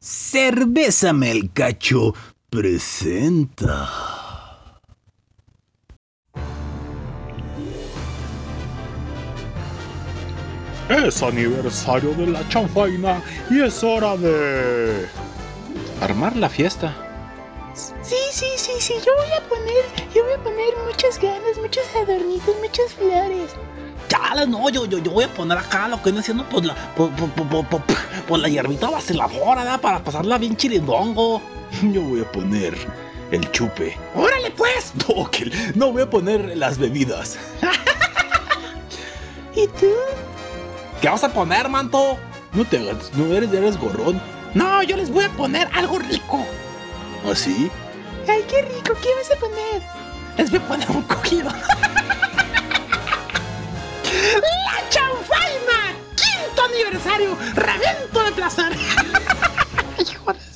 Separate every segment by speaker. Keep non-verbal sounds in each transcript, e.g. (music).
Speaker 1: Cerveza Melcacho presenta.
Speaker 2: Es aniversario de la chanfaina y es hora de armar la fiesta.
Speaker 3: Sí, sí, sí, sí, yo voy a poner, yo voy a poner muchas ganas, muchos adornitos, muchas flores.
Speaker 4: Ya, no, yo, yo, yo voy a poner acá lo que viene siendo pues la, pues, pues, pues, pues la hierbita vaciladora, ¿verdad? Para pasarla bien chirindongo. (laughs)
Speaker 1: Yo voy a poner el chupe.
Speaker 4: ¡Órale, pues! (laughs)
Speaker 1: No, que no voy a poner las bebidas. (laughs)
Speaker 3: ¿Y tú?
Speaker 4: ¿Qué vas a poner, manto?
Speaker 1: No te hagas, no eres, eres gorrón.
Speaker 4: No, yo les voy a poner algo rico.
Speaker 1: ¿Ah, sí?
Speaker 3: Ay, qué rico, ¿qué vas a poner?
Speaker 4: Les voy a poner un cogido. ¡La chanfaina! ¡Quinto aniversario! ¡Revento de placer! (laughs) ¡Hijo de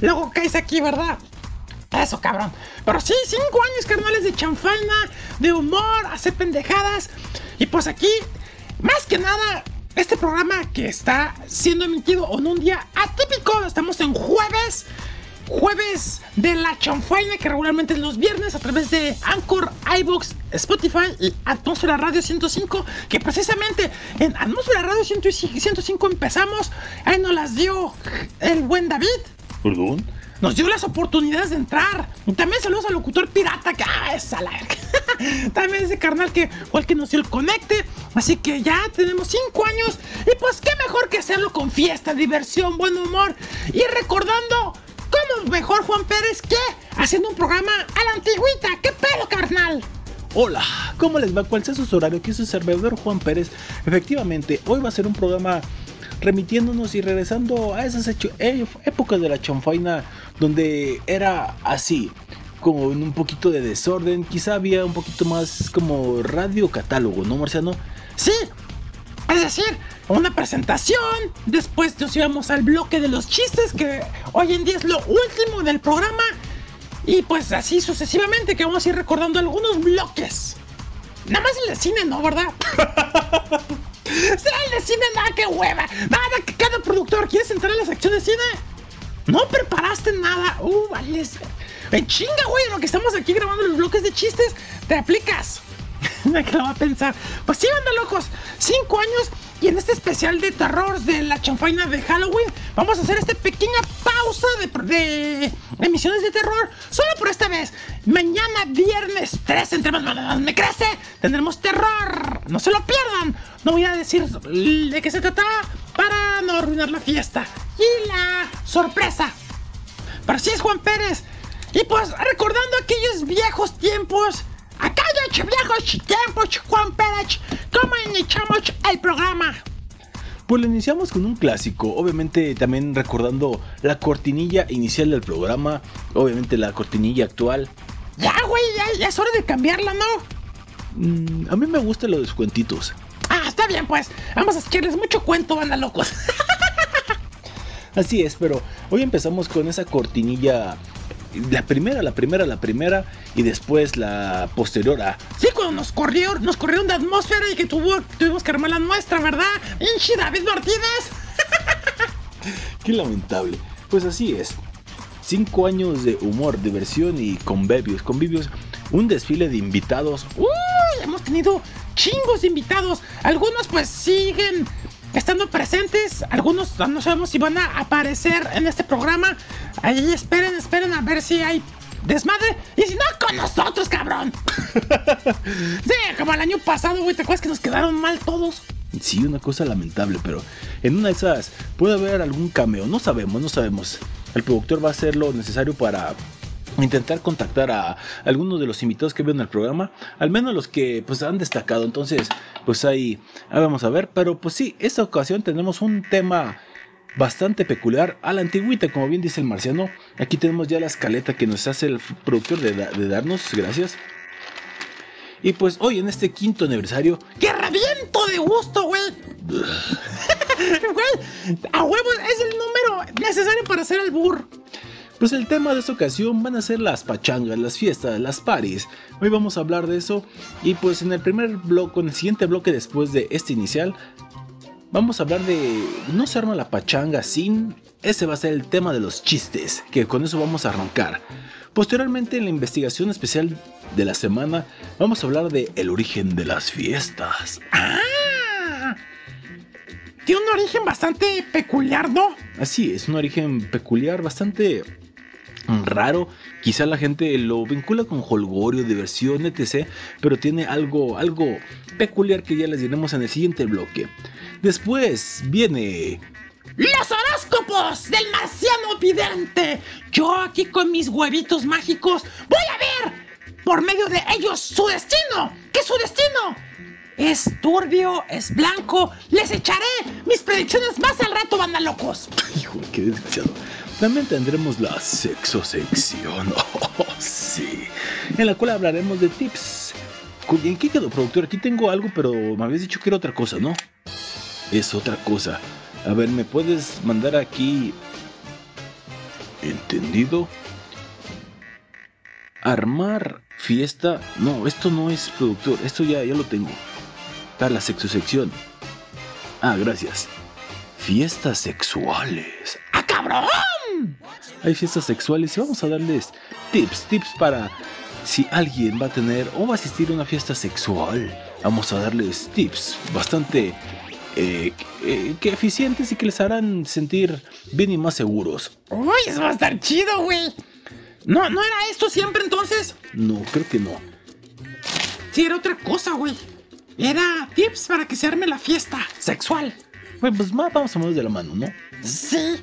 Speaker 4: Luego caes aquí, ¿verdad? Eso, cabrón. Pero sí, cinco años, carnales, de chanfaina, de humor, hacer pendejadas. Y pues aquí, más que nada, este programa que está siendo emitido en un día atípico. Estamos en jueves.
Speaker 3: jueves de la chanfaina que regularmente es los viernes a través de Anchor, iBox, Spotify y Atmósfera Radio 105 que precisamente en Atmósfera Radio 105 empezamos, ahí nos las dio buen David,
Speaker 2: ¿Perdón?
Speaker 3: nos dio las oportunidades de entrar. También saludos al locutor pirata que ah, es a la. (laughs) También ese carnal que fue el que nos dio el conecte. Así que ya tenemos cinco años. Y pues qué mejor que hacerlo con fiesta, diversión, buen humor. Y recordando cómo mejor Juan Pérez que haciendo un programa a la antigüita. ¿Qué pedo, carnal?
Speaker 2: Hola, ¿cómo les va? ¿Cuál sea su horario? Aquí es su servidor Juan Pérez. Efectivamente, hoy va a ser un programa remitiéndonos y regresando a esas eh, épocas de la chanfaina donde era así, como en un poquito de desorden, quizá había un poquito más como radio catálogo, ¿no, Marciano?
Speaker 3: Sí, es decir, una presentación, después nos íbamos al bloque de los chistes, que hoy en día es lo último del programa, y pues así sucesivamente, que vamos a ir recordando algunos bloques. Nada más el de cine, ¿no? ¿Verdad? (laughs) sí, el de cine, nada, que hueva. Nada, que cada productor, ¿quieres entrar a la sección de cine? No preparaste nada. Uh, vale. En chinga, güey, en lo que estamos aquí grabando los bloques de chistes, te aplicas. (laughs) Me que lo va a pensar. Pues sí, banda locos. Cinco años y en este especial de terror de la chanfaina de Halloween vamos a hacer esta pequeña pausa de, emisiones de terror. Solo por esta vez. Mañana, viernes 3, entre más me crece, tendremos terror. No se lo pierdan. No voy a decir de qué se trata para no arruinar la fiesta. Y la sorpresa. Pero así es Juan Pérez. Y pues recordando aquellos viejos tiempos. Aquellos viejos tiempos, Juan Pérez. ¿Cómo iniciamos el programa?
Speaker 2: Pues lo iniciamos con un clásico, obviamente también recordando la cortinilla inicial del programa, obviamente la cortinilla actual.
Speaker 3: Ya, güey, ya, ya es hora de cambiarla, ¿no?
Speaker 2: Mm, a mí me gustan los descuentitos.
Speaker 3: Ah, está bien, pues. Vamos a echarles mucho cuento, banda locos. (laughs)
Speaker 2: Así es, pero hoy empezamos con esa cortinilla, la primera, la primera, la primera, y después la posterior a...
Speaker 3: Sí, cuando nos corrieron, nos corrieron de atmósfera y que tuvo, tuvimos que armar la nuestra, ¿verdad? Pinche David Martínez. (laughs)
Speaker 2: Qué lamentable. Pues así es. Cinco años de humor, diversión y convivios, convivios, un desfile de invitados.
Speaker 3: Uy, hemos tenido chingos de invitados. Algunos pues siguen estando presentes. Algunos no sabemos si van a aparecer en este programa. Ahí esperen, esperen a ver si hay desmadre. Y si no, con nosotros, cabrón. (laughs) sí, como el año pasado, güey. ¿Te acuerdas que nos quedaron mal todos?
Speaker 2: Sí, una cosa lamentable, pero en una de esas puede haber algún cameo. No sabemos, no sabemos. El productor va a hacer lo necesario para intentar contactar a algunos de los invitados que ven el programa, al menos los que pues han destacado. Entonces, pues ahí, vamos a ver. Pero pues sí, esta ocasión tenemos un tema bastante peculiar a la antigüita, como bien dice el marciano. Aquí tenemos ya la escaleta que nos hace el productor de, de darnos, gracias. Y pues hoy en este quinto aniversario
Speaker 3: ¡Que reviento de gusto, güey! (laughs) Güey, a huevo es el número necesario para hacer el burro.
Speaker 2: Pues el tema de esta ocasión van a ser las pachangas, las fiestas, las paris. Hoy vamos a hablar de eso y pues en el primer bloque, en el siguiente bloque después de este inicial, vamos a hablar de no se arma la pachanga sin... Ese va a ser el tema de los chistes, que con eso vamos a arrancar. Posteriormente en la investigación especial de la semana vamos a hablar de el origen de las fiestas.
Speaker 3: ¡Ah! Tiene un origen bastante peculiar, ¿no?
Speaker 2: Así es, un origen peculiar, bastante raro. Quizá la gente lo vincula con holgorio, diversión, etc. Pero tiene algo, algo peculiar que ya les diremos en el siguiente bloque. Después viene
Speaker 3: ¡Los horóscopos del marciano vidente! Yo aquí con mis huevitos mágicos voy a ver por medio de ellos su destino. ¿Qué es su destino? Es turbio, es blanco. Les echaré mis predicciones más al rato, banda locos. (laughs)
Speaker 2: Hijo, qué desgraciado. También tendremos la sexo sección. (laughs) Oh, sí. En la cual hablaremos de tips. ¿En qué quedó, productor? Aquí tengo algo, pero me habías dicho que era otra cosa, ¿no? Es otra cosa. A ver, ¿me puedes mandar aquí. ¿Entendido? Armar fiesta. No, esto no es productor. Esto ya, ya lo tengo. Está la sexo sección. Ah, gracias. Fiestas sexuales.
Speaker 3: ¡Ah, cabrón!
Speaker 2: Hay fiestas sexuales y vamos a darles tips, tips para si alguien va a tener o va a asistir a una fiesta sexual. Vamos a darles tips bastante eh, eh, que eficientes y que les harán sentir bien y más seguros.
Speaker 3: Uy, eso va a estar chido, güey. No, no era esto siempre entonces.
Speaker 2: No, creo que no.
Speaker 3: Sí, era otra cosa, güey. Era tips para que se arme la fiesta sexual.
Speaker 2: Bueno, pues más vamos a mover de la mano, ¿no?
Speaker 3: Sí.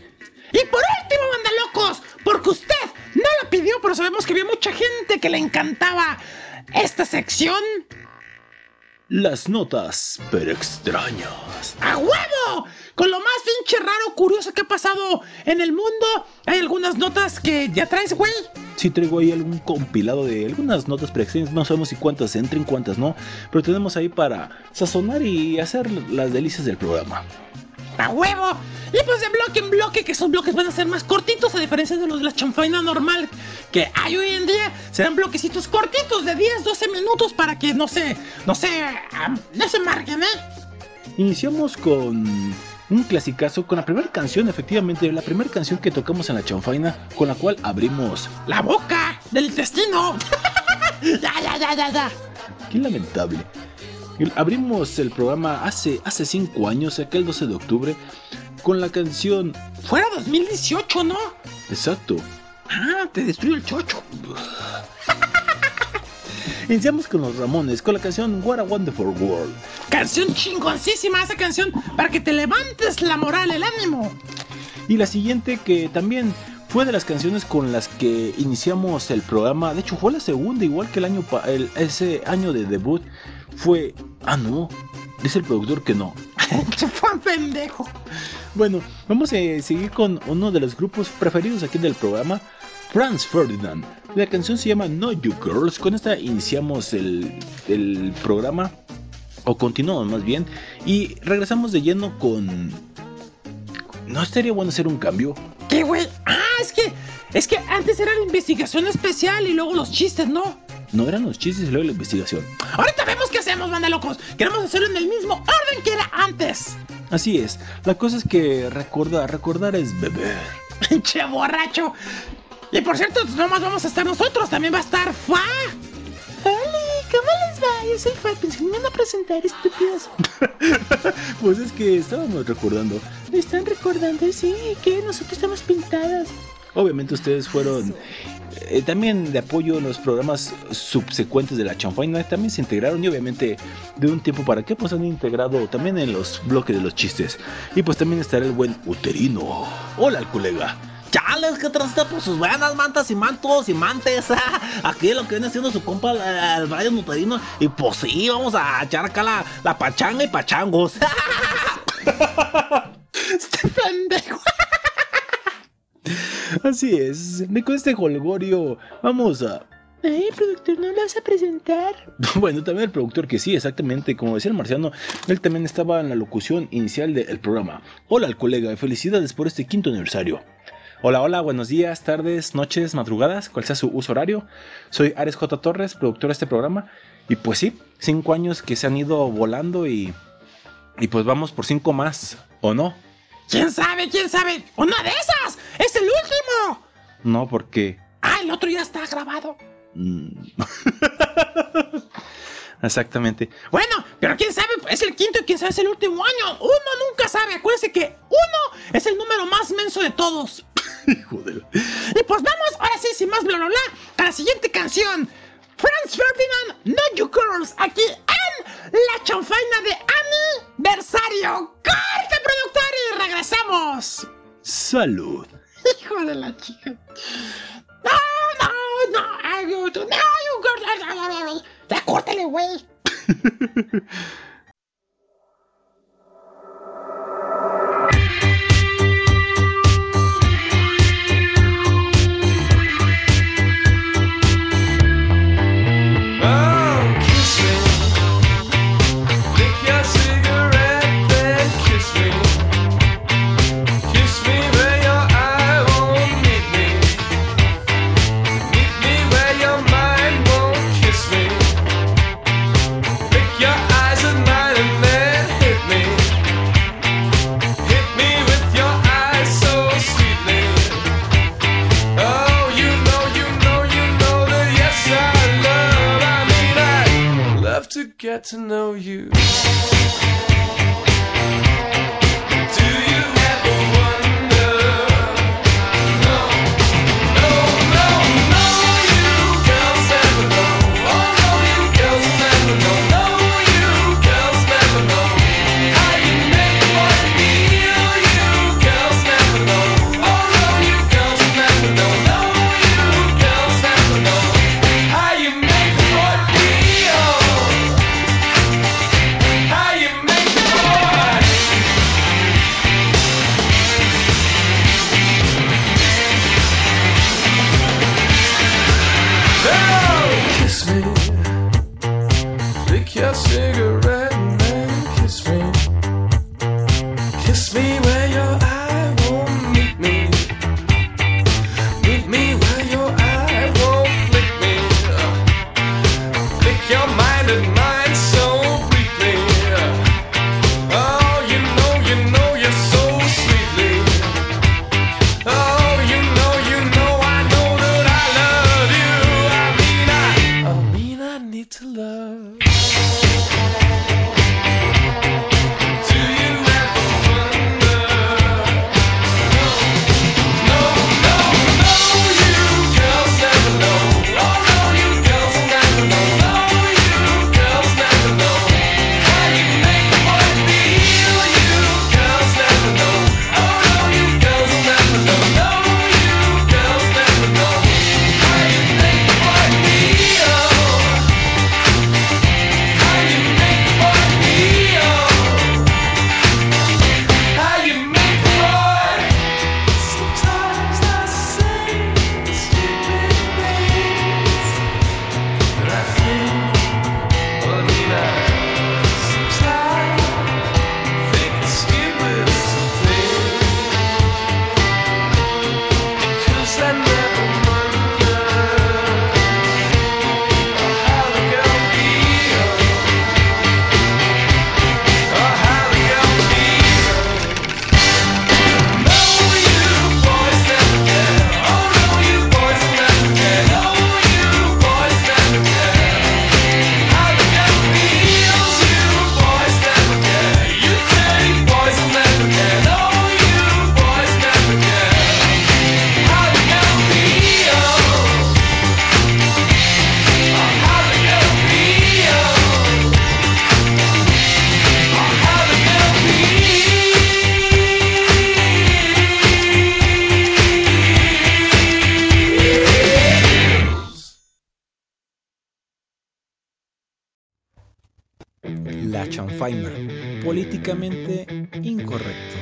Speaker 3: Y por último, banda locos, porque usted no la pidió, pero sabemos que había mucha gente que le encantaba esta sección.
Speaker 2: Las notas, pero extrañas.
Speaker 3: ¡A huevo! Con lo más pinche raro, curioso que ha pasado en el mundo, hay algunas notas que ya traes, güey.
Speaker 2: Sí traigo ahí algún compilado de algunas notas preextrañas, no sabemos si cuántas entren, cuántas no, pero tenemos ahí para sazonar y hacer las delicias del programa.
Speaker 3: ¡A huevo! Y pues de bloque en bloque, que esos bloques van a ser más cortitos, a diferencia de los de la chanfaina normal que hay hoy en día, serán bloquecitos cortitos de 10, 12 minutos para que no se, no se, ah, no se marquen, ¿eh?
Speaker 2: Iniciamos con un clasicazo, con la primera canción, efectivamente, la primera canción que tocamos en la chanfaina, con la cual abrimos.
Speaker 3: ¡La boca del intestino! (laughs) ya, ya, ya, ya, ya.
Speaker 2: Qué lamentable. Abrimos el programa hace, hace cinco años, aquel 12 de octubre, con la canción.
Speaker 3: Fuera 2018, ¿no?
Speaker 2: Exacto.
Speaker 3: Ah, te destruyo el chocho. (laughs)
Speaker 2: Iniciamos con los Ramones, con la canción What a Wonderful World.
Speaker 3: Canción chingoncísima esa canción para que te levantes la moral, el ánimo.
Speaker 2: Y la siguiente que también fue de las canciones con las que iniciamos el programa. De hecho, fue la segunda, igual que el año pa- el- ese año de debut. Fue. Ah, no. Dice el productor que no. (laughs)
Speaker 3: Fue un pendejo.
Speaker 2: Bueno, vamos a seguir con uno de los grupos preferidos aquí del programa, Franz Ferdinand. La canción se llama No You Girls. Con esta iniciamos el, el programa, o continuamos más bien, y regresamos de lleno con... ¿No estaría bueno hacer un cambio?
Speaker 3: ¿Qué, güey? Ah, es que, es que antes era la investigación especial y luego los chistes, ¿no?
Speaker 2: No eran los chistes y luego la investigación.
Speaker 3: Ahorita vemos qué hacemos, banda locos. Queremos hacerlo en el mismo orden que era antes.
Speaker 2: Así es, la cosa es que recordar, recordar es beber. (laughs)
Speaker 3: Pinche borracho. Y por cierto, no más vamos a estar nosotros, también va a estar Fa.
Speaker 5: Hola, ¿cómo les va? Yo soy Fat, pensé que me iban a presentar, estúpidos. (laughs)
Speaker 2: Pues es que estábamos recordando.
Speaker 5: Me están recordando, sí, que nosotros estamos pintadas.
Speaker 2: Obviamente ustedes fueron eh, también de apoyo en los programas subsecuentes de la chanfaina, también se integraron y obviamente de un tiempo para acá pues han integrado también en los bloques de los chistes. Y pues también estará el buen uterino. Hola, colega.
Speaker 6: Chales, que trasta por sus buenas mantas y mantos y mantes. (laughs) Aquí lo que viene haciendo su compa el Brian Mutarino. Y pues sí, vamos a echar acá la, la pachanga y pachangos. (laughs)
Speaker 3: Este pendejo.
Speaker 2: Así es, y con este holgorio vamos a...
Speaker 5: Ay, productor, ¿no lo vas a presentar? (laughs)
Speaker 2: Bueno, también el productor que sí, exactamente, como decía el marciano, él también estaba en la locución inicial del programa. Hola al colega, felicidades por este quinto aniversario. Hola, hola, buenos días, tardes, noches, madrugadas, cual sea su uso horario. Soy Ares J. Torres, productor de este programa. Y pues sí, cinco años que se han ido volando y... Y pues vamos por cinco más, ¿o no?
Speaker 3: ¿Quién sabe? ¿Quién sabe? ¡Una de esas! ¡Es el último!
Speaker 2: No, porque...
Speaker 3: Ah, el otro ya está grabado.
Speaker 2: mm, (laughs) Exactamente.
Speaker 3: Bueno, pero quién sabe, es el quinto y quién sabe es el último año. Uno nunca sabe. Acuérdense que uno es el número más menso de todos. (laughs)
Speaker 2: Joder.
Speaker 3: Y pues vamos, ahora sí, sin más bla bla bla, a la siguiente canción. Franz Ferdinand, No You Girls, aquí en La Chanfaina de Aniversario. ¡Corte, productor! Y regresamos.
Speaker 2: Salud. (laughs)
Speaker 3: Hijo de la chica. No, no, no, ay, you- no, you girls. Ya córtale, güey.
Speaker 7: Oh, (laughs) get to know you.
Speaker 2: Políticamente incorrecto.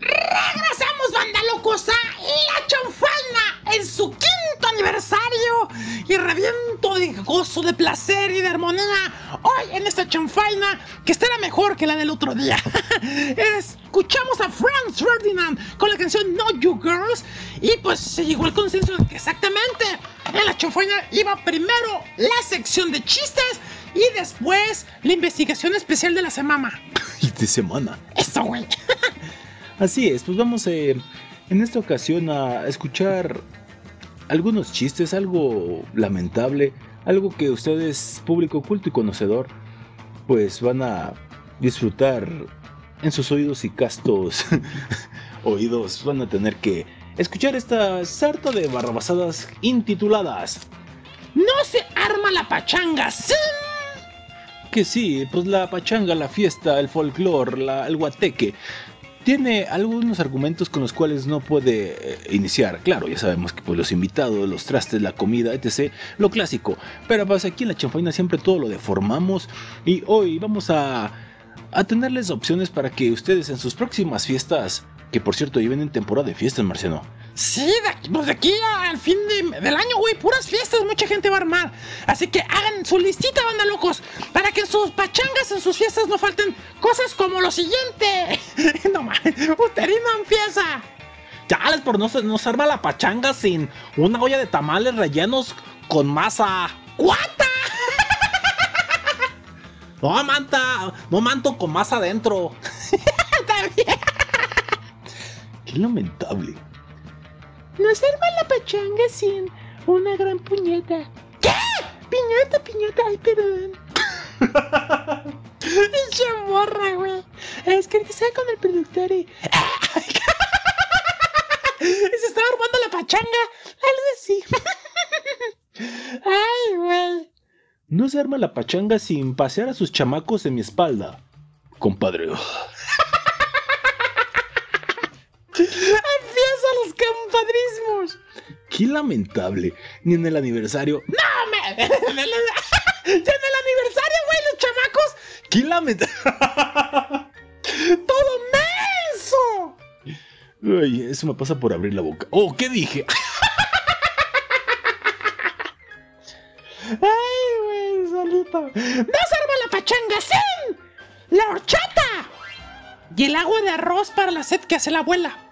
Speaker 3: Regresamos, banda locos, a aniversario y reviento de gozo, de placer y de armonía. Hoy en esta chanfaina que estará mejor que la del otro día. (laughs) Escuchamos a Franz Ferdinand con la canción No You Girls y pues se llegó al consenso de que exactamente en la chanfaina iba primero la sección de chistes y después la investigación especial de la semana. (laughs)
Speaker 2: Y de semana.
Speaker 3: Eso, güey. (laughs)
Speaker 2: Así es, pues vamos eh, en esta ocasión a escuchar algunos chistes, algo lamentable, algo que ustedes, público culto y conocedor, pues van a disfrutar en sus oídos y castos (laughs) oídos. Van a tener que escuchar esta sarta de barrabasadas intituladas.
Speaker 3: No se arma la pachanga sin
Speaker 2: Que sí, pues la pachanga, la fiesta, el folclore, la- el guateque. Tiene algunos argumentos con los cuales no puede eh, iniciar. Claro, ya sabemos que pues, los invitados, los trastes, la comida, etc. Lo clásico. Pero pues aquí en la chanfaina siempre todo lo deformamos. Y hoy vamos a, a tenerles opciones para que ustedes en sus próximas fiestas, que por cierto ya vienen temporada de fiestas, Marciano.
Speaker 3: Sí, de aquí, pues de aquí al fin de- del año, güey, puras fiestas, mucha gente va a armar. Así que hagan su listita, banda locos, para que en sus pachangas, en sus fiestas no falten cosas como lo siguiente. (laughs) no mames, Uterino empieza.
Speaker 8: Chales, por no se nos arma la pachanga sin una olla de tamales rellenos con masa.
Speaker 3: ¡Cuata! (laughs)
Speaker 8: No, manta, no manto con masa adentro. (laughs)
Speaker 2: Qué lamentable.
Speaker 3: No se arma la pachanga sin una gran puñeta. ¿Qué? Piñata, piñata, ay, perdón. (laughs) Pinche morra, güey. Es que estaba con el productor y. (laughs) y se estaba armando la pachanga. Algo así. (laughs) ay, güey.
Speaker 2: No se arma la pachanga sin pasear a sus chamacos en mi espalda. Compadre.
Speaker 3: Empieza los compadrismos.
Speaker 2: Qué lamentable. Ni en el aniversario.
Speaker 3: ¡No, me! ¡Ya (laughs) en el aniversario, güey, los chamacos!
Speaker 2: ¡Qué lamentable!
Speaker 3: ¡Todo menso!
Speaker 2: Ay, eso me pasa por abrir la boca. Oh, ¿qué dije?
Speaker 3: ¡Ay, güey, solito! ¡No se arma la pachanga sin la horchata! Y el agua de arroz para la sed que hace la abuela.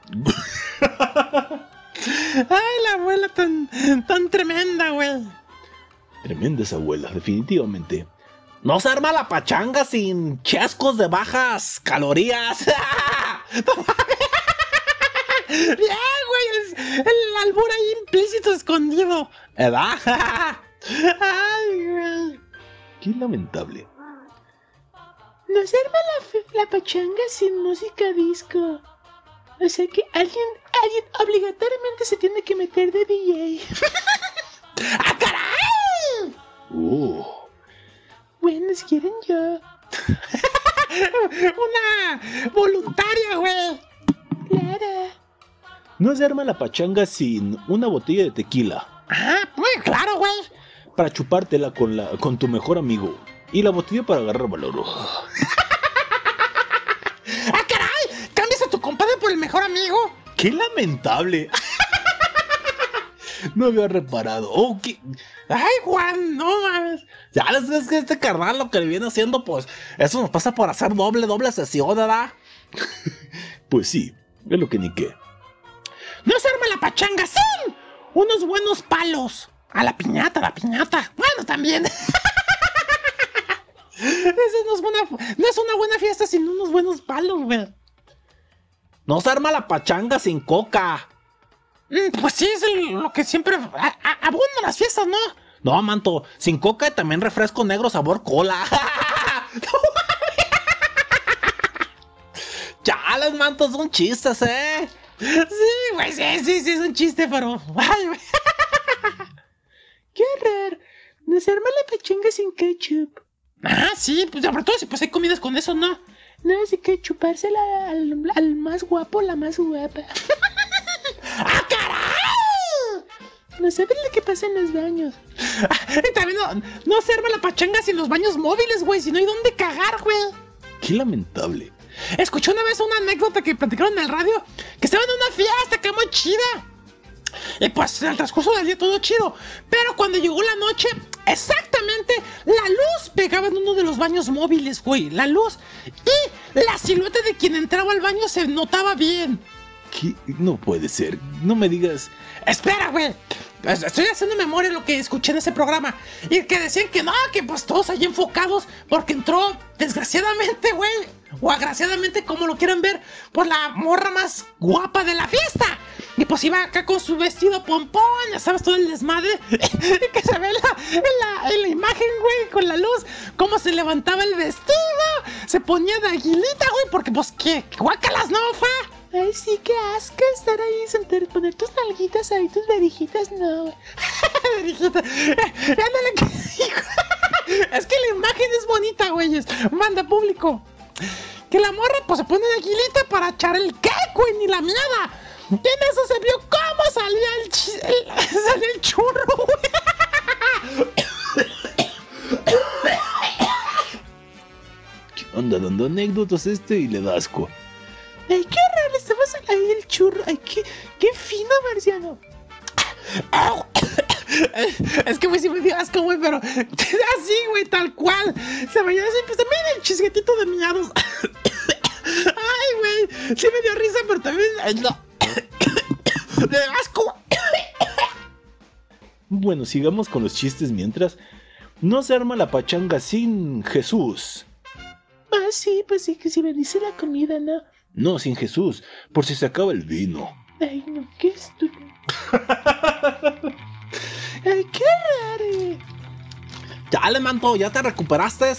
Speaker 3: ¡Ay, la abuela tan, tan tremenda, güey!
Speaker 2: Tremenda esa abuela, definitivamente.
Speaker 1: No se arma la pachanga sin chascos de bajas calorías. (laughs)
Speaker 3: ¡Bien, güey! El, el albur ahí implícito, escondido. ¡Ay, güey!
Speaker 2: Qué lamentable.
Speaker 3: No se arma la pachanga sin música disco. O sea que alguien, alguien obligatoriamente se tiene que meter de DJ. (laughs) ¡Ah, caray!
Speaker 2: Oh,
Speaker 3: Bueno, si quieren yo. (laughs) Una voluntaria, güey. Claro.
Speaker 2: no se arma la pachanga sin una botella de tequila
Speaker 3: Ah, muy claro, güey.
Speaker 2: para chupártela con, la, con tu mejor amigo y la botella para agarrar valor. (laughs)
Speaker 3: ¡Ah, caray! ¿Cambias a tu compadre por el mejor amigo?
Speaker 2: ¡Qué lamentable! (laughs) no había reparado. Oh, qué...
Speaker 3: ¡Ay, Juan! No mames.
Speaker 1: Ya es que este carnal lo que le viene haciendo, pues, eso nos pasa por hacer doble, doble sesión, ¿verdad? (laughs)
Speaker 2: Pues sí, es lo que ni qué.
Speaker 3: No se arma la pachanga sin unos buenos palos. A la piñata, a la piñata. Bueno, también. Eso (laughs) no es, buena, no es una buena fiesta sin unos buenos palos, güey.
Speaker 1: No se arma la pachanga sin coca.
Speaker 3: Mm, Pues sí, es el- lo que siempre abundan las fiestas, ¿no?
Speaker 1: No, manto, sin coca y también refresco negro sabor cola. (laughs) Chales, mantos, son chistes, ¿eh?
Speaker 3: Sí, güey, sí, sí, sí, es un chiste, pero. (laughs) Qué horror. No se arma la pachanga sin ketchup. Ah, sí, pues sobre todo si pues hay comidas con eso, ¿no? No, así que chupársela al, al más guapo, la más guapa. (laughs) ¡Ah, caray! No saben lo que pasa en los baños. y también no, no se arma la pachanga sin los baños móviles, güey, si no hay dónde cagar, güey.
Speaker 2: Qué lamentable.
Speaker 3: Escuché una vez una anécdota que platicaron en el radio que estaban en una fiesta que muy chida. Y pues en el transcurso del día todo chido. Pero cuando llegó la noche, exactamente la luz pegaba en uno de los baños móviles, güey. La luz. Y la silueta de quien entraba al baño se notaba bien.
Speaker 2: ¿Qué? No puede ser. No me digas.
Speaker 3: Espera, güey. Es- Estoy haciendo memoria de lo que escuché en ese programa. Y que decían que no, que pues todos ahí enfocados. Porque entró, desgraciadamente, güey. O agraciadamente, como lo quieran ver, por la morra más guapa de la fiesta. Y pues iba acá con su vestido pompón, ya sabes, todo el desmadre. (laughs) y que se ve en la, en la, en la imagen, güey, con la luz, cómo se levantaba el vestido. Se ponía de aguilita, güey, porque pues qué, guácalas, ¿no, fa? Ay, sí, qué asco estar ahí, sentar, poner tus nalguitas ahí, tus verijitas, no, (laughs) güey. Verijita. Eh, ándale, que- (laughs) hijo. Es que la imagen es bonita, güeyes. Manda público. Que la morra, pues se pone de aguilita para echar el qué, güey, ni la miada. En eso se vio cómo salía el, el- (laughs) salía el churro, güey.
Speaker 2: ¿Qué onda dando anécdotas este y le da asco?
Speaker 3: Ay, qué raro, estabas ahí el churro. Ay, qué, qué fino, marciano. Au. (coughs) Es que, güey, sí me dio asco, güey, pero (laughs) así, güey, tal cual. Se veía así, pues también el chisguetito de miados. (coughs) Ay, güey, sí me dio risa, pero también. ay, no. (coughs) De asco. (coughs)
Speaker 2: Bueno, sigamos con los chistes mientras. No se arma la pachanga sin Jesús.
Speaker 3: Ah, sí, pues sí, que si me dice la comida, ¿no?
Speaker 2: No, sin Jesús, por si se acaba el vino.
Speaker 3: Ay, no, qué estúpido. (laughs)
Speaker 5: Ay, qué raro.
Speaker 2: Chale, manto, ¿ya te recuperaste?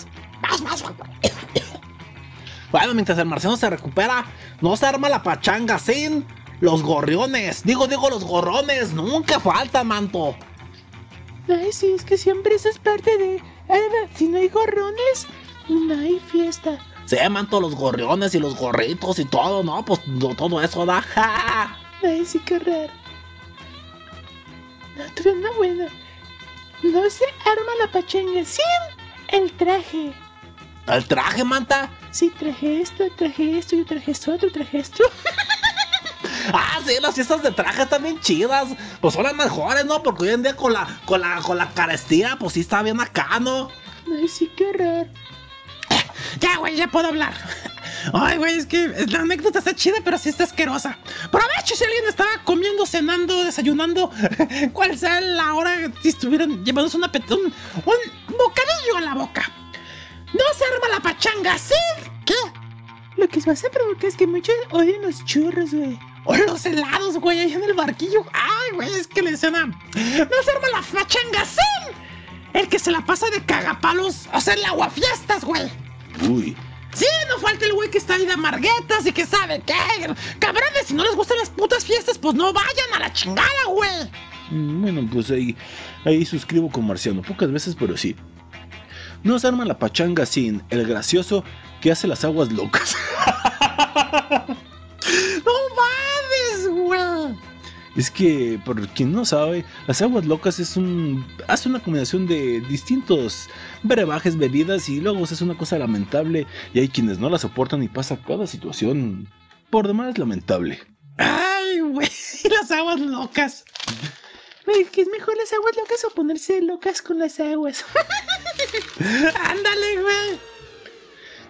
Speaker 5: Más. (coughs)
Speaker 2: Bueno, mientras el marciano se recupera, no se arma la pachanga sin los gorriones. Digo, digo, los gorrones. Nunca falta, manto.
Speaker 5: Ay, sí, es que siempre eso es parte de. Ve, si no hay gorrones, no hay fiesta.
Speaker 2: Sí, manto, los gorriones y los gorritos y todo, ¿no? Pues todo eso da. ¡ja!
Speaker 5: Ay, sí, qué raro. No, tuve una buena. No se arma la pachanga sin el traje.
Speaker 2: El traje, manta.
Speaker 5: Sí, traje esto, traje esto, yo traje esto, otro, traje esto. (laughs)
Speaker 2: Ah, sí, las fiestas de traje están bien chidas. Pues son las mejores, ¿no? Porque hoy en día con la, con la, con la carestía, pues sí está bien acá, ¿no?
Speaker 5: Ay, sí, qué raro.
Speaker 3: Ya, güey, ya puedo hablar. Ay, güey, es que la anécdota está chida, pero sí está asquerosa. Provecho si alguien estaba comiendo, cenando, desayunando, (laughs) cual sea la hora si estuvieran llevándose una un, un bocadillo a la boca. No se arma la pachanga, ¿sí? ¿Qué?
Speaker 5: Lo que vas a provocar es que muchos odian los churros, güey.
Speaker 3: O los helados, güey, ahí en el barquillo. Ay, güey, es que le suena. No se arma la pachanga, ¿sí? El que se la pasa de cagapalos, o sea, el aguafiestas, güey.
Speaker 9: Uy.
Speaker 3: Sí, no falta el güey que está ahí de amarguetas y que sabe qué. Cabrones, si no les gustan las putas fiestas, pues no vayan a la chingada, güey.
Speaker 9: Mm, Bueno, pues ahí, ahí suscribo con Marciano. Pocas veces, pero sí. No se arma la pachanga sin el gracioso que hace las aguas locas. (laughs)
Speaker 3: No mames, güey.
Speaker 9: Es que, por quien no sabe, las aguas locas es un. hace una combinación de distintos brebajes, bebidas y luego es una cosa lamentable. Y hay quienes no la soportan y pasa cada situación por demás lamentable.
Speaker 3: Ay, güey, (laughs) las aguas locas.
Speaker 5: Es mejor las aguas locas o ponerse locas con las aguas. (laughs)
Speaker 3: Ándale, güey.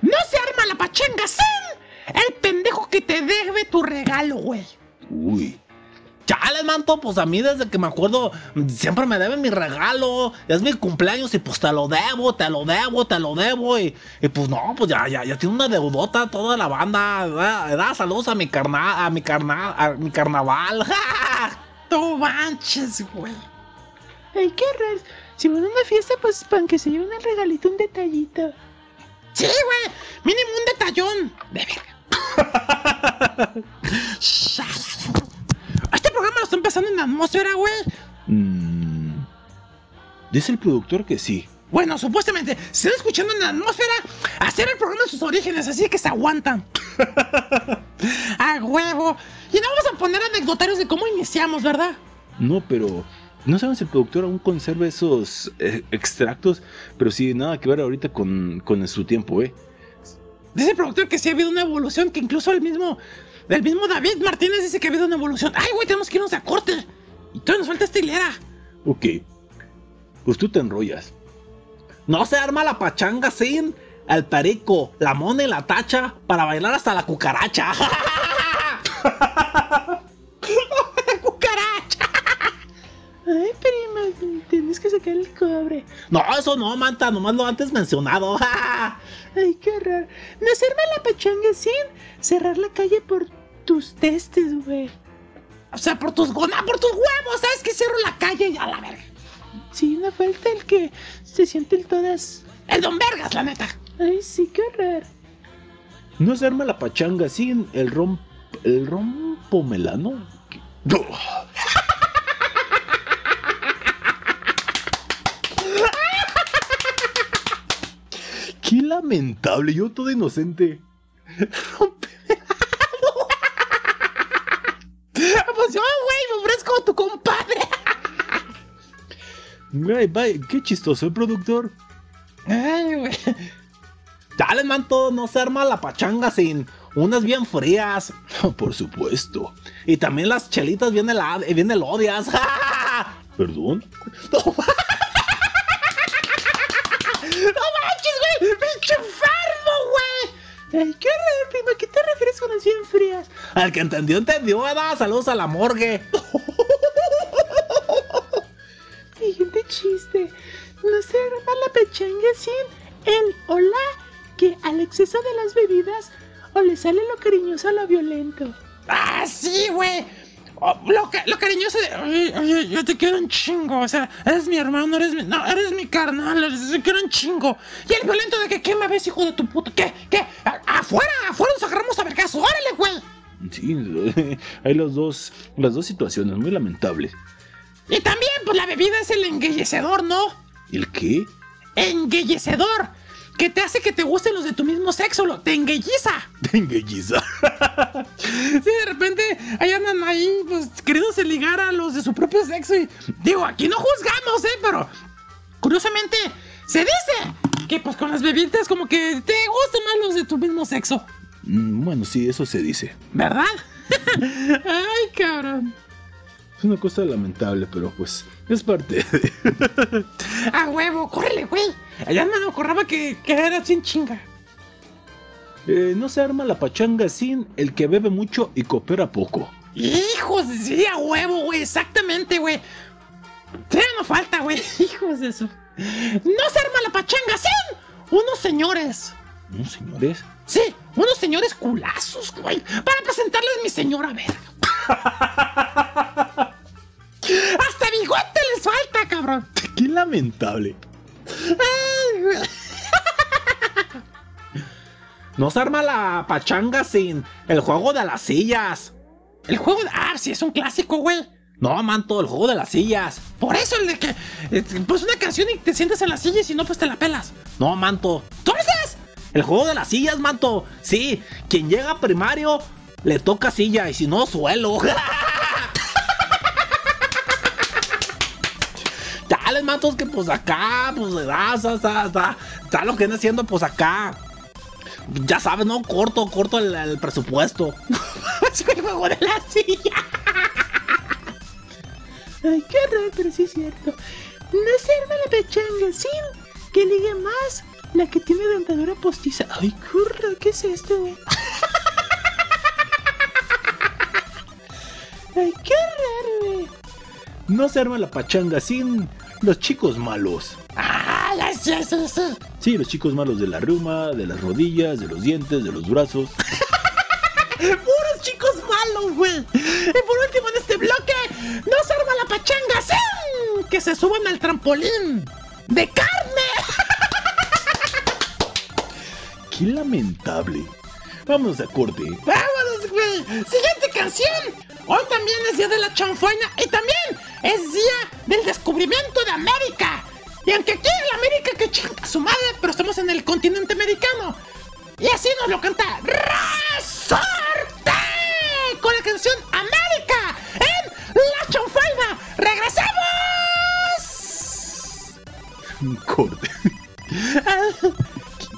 Speaker 3: No se arma la pachanga sin el pendejo que te debe tu regalo, güey.
Speaker 9: Uy.
Speaker 2: Chale, manto, pues a mí desde que me acuerdo siempre me deben mi regalo. Es mi cumpleaños y pues te lo debo, te lo debo, te lo debo. Y, y pues no, pues ya, ya, ya tiene una deudota toda la banda. Da, saludos a mi carnal, a mi carnal, a mi carnaval. (laughs)
Speaker 3: No manches, güey.
Speaker 5: Ay, qué raro. Si van a una fiesta, pues para que se lleven el regalito, un detallito.
Speaker 3: Sí, güey. Mínimo un detallón. De verga. (laughs) Este programa lo está empezando en la atmósfera, güey.
Speaker 9: Mm, dice el productor que sí.
Speaker 3: Bueno, supuestamente, se está escuchando en la atmósfera hacer el programa en sus orígenes, así que se aguantan. (laughs) a huevo. Y no vamos a poner anecdotarios de cómo iniciamos, ¿verdad?
Speaker 9: No, pero. No sabemos si el productor aún conserva esos eh, extractos, pero sí, nada que ver ahorita con, con su tiempo, ¿eh?
Speaker 3: Dice el productor que sí ha habido una evolución, que incluso el mismo, el mismo David Martínez dice que ha habido una evolución. Ay, güey, tenemos que irnos a corte. Y todavía nos falta esta hilera.
Speaker 9: Ok. Pues tú te enrollas.
Speaker 2: No se arma la pachanga sin el perico, la mona y la tacha para bailar hasta la cucaracha.
Speaker 3: ¡Cucaracha! (laughs)
Speaker 5: Ay, prima, tienes que sacar el cobre.
Speaker 2: No, eso no, manta, nomás lo antes mencionado. (laughs)
Speaker 5: Ay, qué raro. No se arma la pachanga sin cerrar la calle por tus testes, güey.
Speaker 3: O sea, por tus gonas, por tus huevos, ¿sabes que cierro la calle y a la verga?
Speaker 5: Sí, no falta el que se sienten todas.
Speaker 3: El don Vergas, la neta.
Speaker 5: Ay, sí, qué raro.
Speaker 9: No se arma la pachanga sin el rom. el rompo (laughs) ¿Qué? Lamentable, yo todo inocente. (laughs)
Speaker 3: Pues yo, güey, me ofrezco como tu compadre.
Speaker 9: Ay, vaya, qué chistoso el productor.
Speaker 3: Ay, güey.
Speaker 2: Dale, manto, no se arma la pachanga sin unas bien frías.
Speaker 9: Por supuesto.
Speaker 2: Y también las chelitas bien, heladas, bien elodias. (laughs)
Speaker 9: ¿Perdón? (laughs)
Speaker 2: No,
Speaker 3: ¡No manches, güey! ¡Pinche enfermo, güey!
Speaker 5: Ay, qué prima. ¿Qué te refieres con las bien frías?
Speaker 2: El que entendió, entendió, ¿verdad? Saludos a la morgue. (laughs)
Speaker 5: Siguiente chiste. No se arma la pachanga sin el hola que al exceso de las bebidas o le sale lo cariñoso a lo violento.
Speaker 3: ¡Ah, sí, güey! Oh, lo, ca- lo cariñoso de, oye, oye, yo te quiero un chingo, o sea, eres mi hermano, eres mi, no, eres mi carnal, eres, te quiero un chingo. Y el violento de que, ¿qué me ves, hijo de tu puta? ¿Qué? ¿Qué? A- afuera, afuera nos agarramos a vergazo, órale, güey.
Speaker 2: Sí, (laughs) hay los dos, las dos situaciones, muy lamentables.
Speaker 3: Y también, pues la bebida es el enguellecedor, ¿no?
Speaker 2: ¿El qué?
Speaker 3: Enguellecedor, que te hace que te gusten los de tu mismo sexo, lo, te. (laughs)
Speaker 2: Tenguelliza.
Speaker 3: Sí, de repente ahí andan ahí, pues, queriéndose ligar a los de su propio sexo. Y digo, aquí no juzgamos, ¿eh? Pero curiosamente se dice que, pues, con las bebidas, como que te gustan más los de tu mismo sexo,
Speaker 2: Mm, Bueno, sí, eso se dice.
Speaker 3: ¿verdad? (laughs) Ay, cabrón.
Speaker 2: Es una cosa lamentable, pero pues es parte de...
Speaker 3: A huevo, córrele, güey. Allá me acordaba que, que era sin chinga.
Speaker 2: Eh, no se arma la pachanga sin el que bebe mucho y coopera poco.
Speaker 3: Hijos, de- sí, a huevo, güey, exactamente, güey. Ya no falta, güey. (laughs) Hijos de eso. No se arma la pachanga sin unos señores.
Speaker 2: ¿No, señores?
Speaker 3: Sí, unos señores culazos, güey. Para presentarles mi señora verga. (laughs) Hasta bigote les falta, cabrón.
Speaker 2: ¡Qué lamentable! (laughs)
Speaker 1: No se arma la pachanga sin el juego de las sillas.
Speaker 3: El juego de. Ah, sí, es un clásico, güey.
Speaker 1: No, manto, el juego de las sillas.
Speaker 3: Por eso el de que. eh, Pues una canción y te sientas en la silla y si no, pues te la pelas.
Speaker 1: No, manto.
Speaker 3: Entonces.
Speaker 1: El juego de las sillas, manto. Sí, quien llega a primario le toca silla y si no, suelo. (laughs) Dale, mantos, que pues acá, pues está, está, está lo que viene haciendo, pues acá. Ya sabes, ¿no? Corto, corto el, el presupuesto.
Speaker 3: El juego de la silla. Ay, qué raro, pero sí es cierto. No se arma la pechanga sin que ligue más la que tiene dentadura postiza. Ay, curra, ¿qué es esto, güey? Ay, qué raro, güey.
Speaker 2: No se arma la pachanga sin los chicos malos.
Speaker 3: Ah, ya sé, sí, sí.
Speaker 2: Sí, los chicos malos de la reuma, de las rodillas, de los dientes, de los brazos. (laughs)
Speaker 3: Puros chicos malos, güey. Y por último, en este bloque, no se arma la pachanga sin que se suban al trampolín de carne. (laughs)
Speaker 2: ¡Qué lamentable! Vámonos a corte.
Speaker 3: ¡Vámonos, güey! ¡Siguiente canción! Hoy también es día de la chanfaina y también es día del descubrimiento de América. Y aunque aquí en la América que chinga su madre, pero estamos en el continente americano. Y así nos lo canta Resorte con la canción América en la chanfaina. ¡Regresamos!
Speaker 2: Corte. (laughs)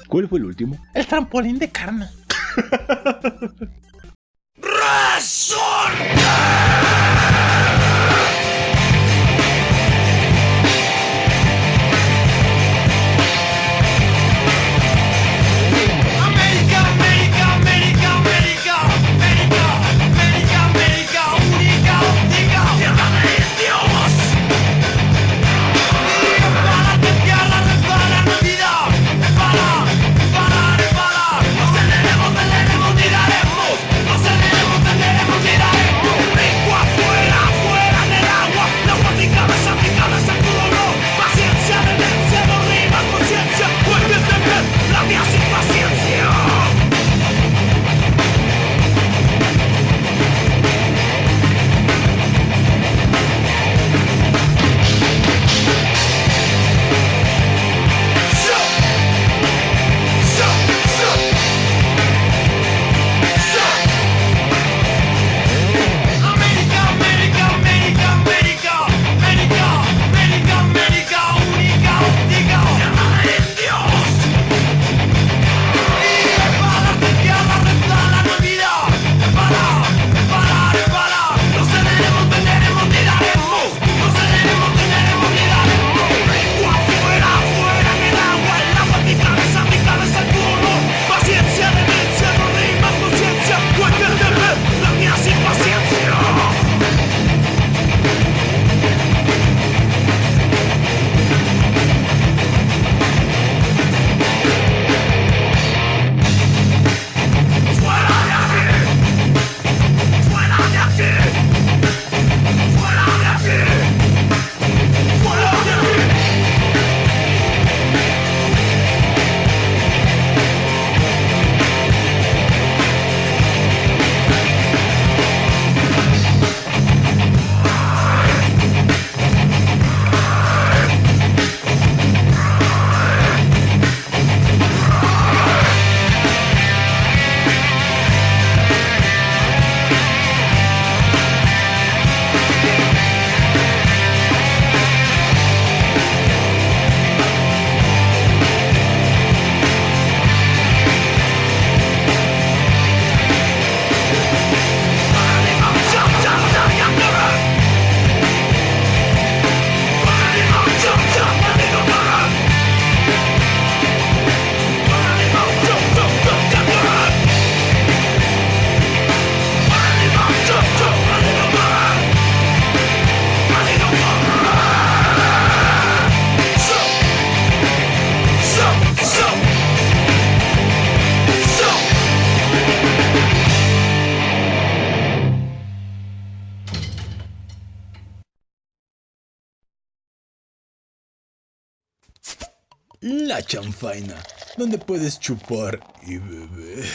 Speaker 2: ¿Cuál fue el último?
Speaker 3: El trampolín de carne. (laughs)
Speaker 7: América,
Speaker 2: chanfaina, donde puedes chupar y beber.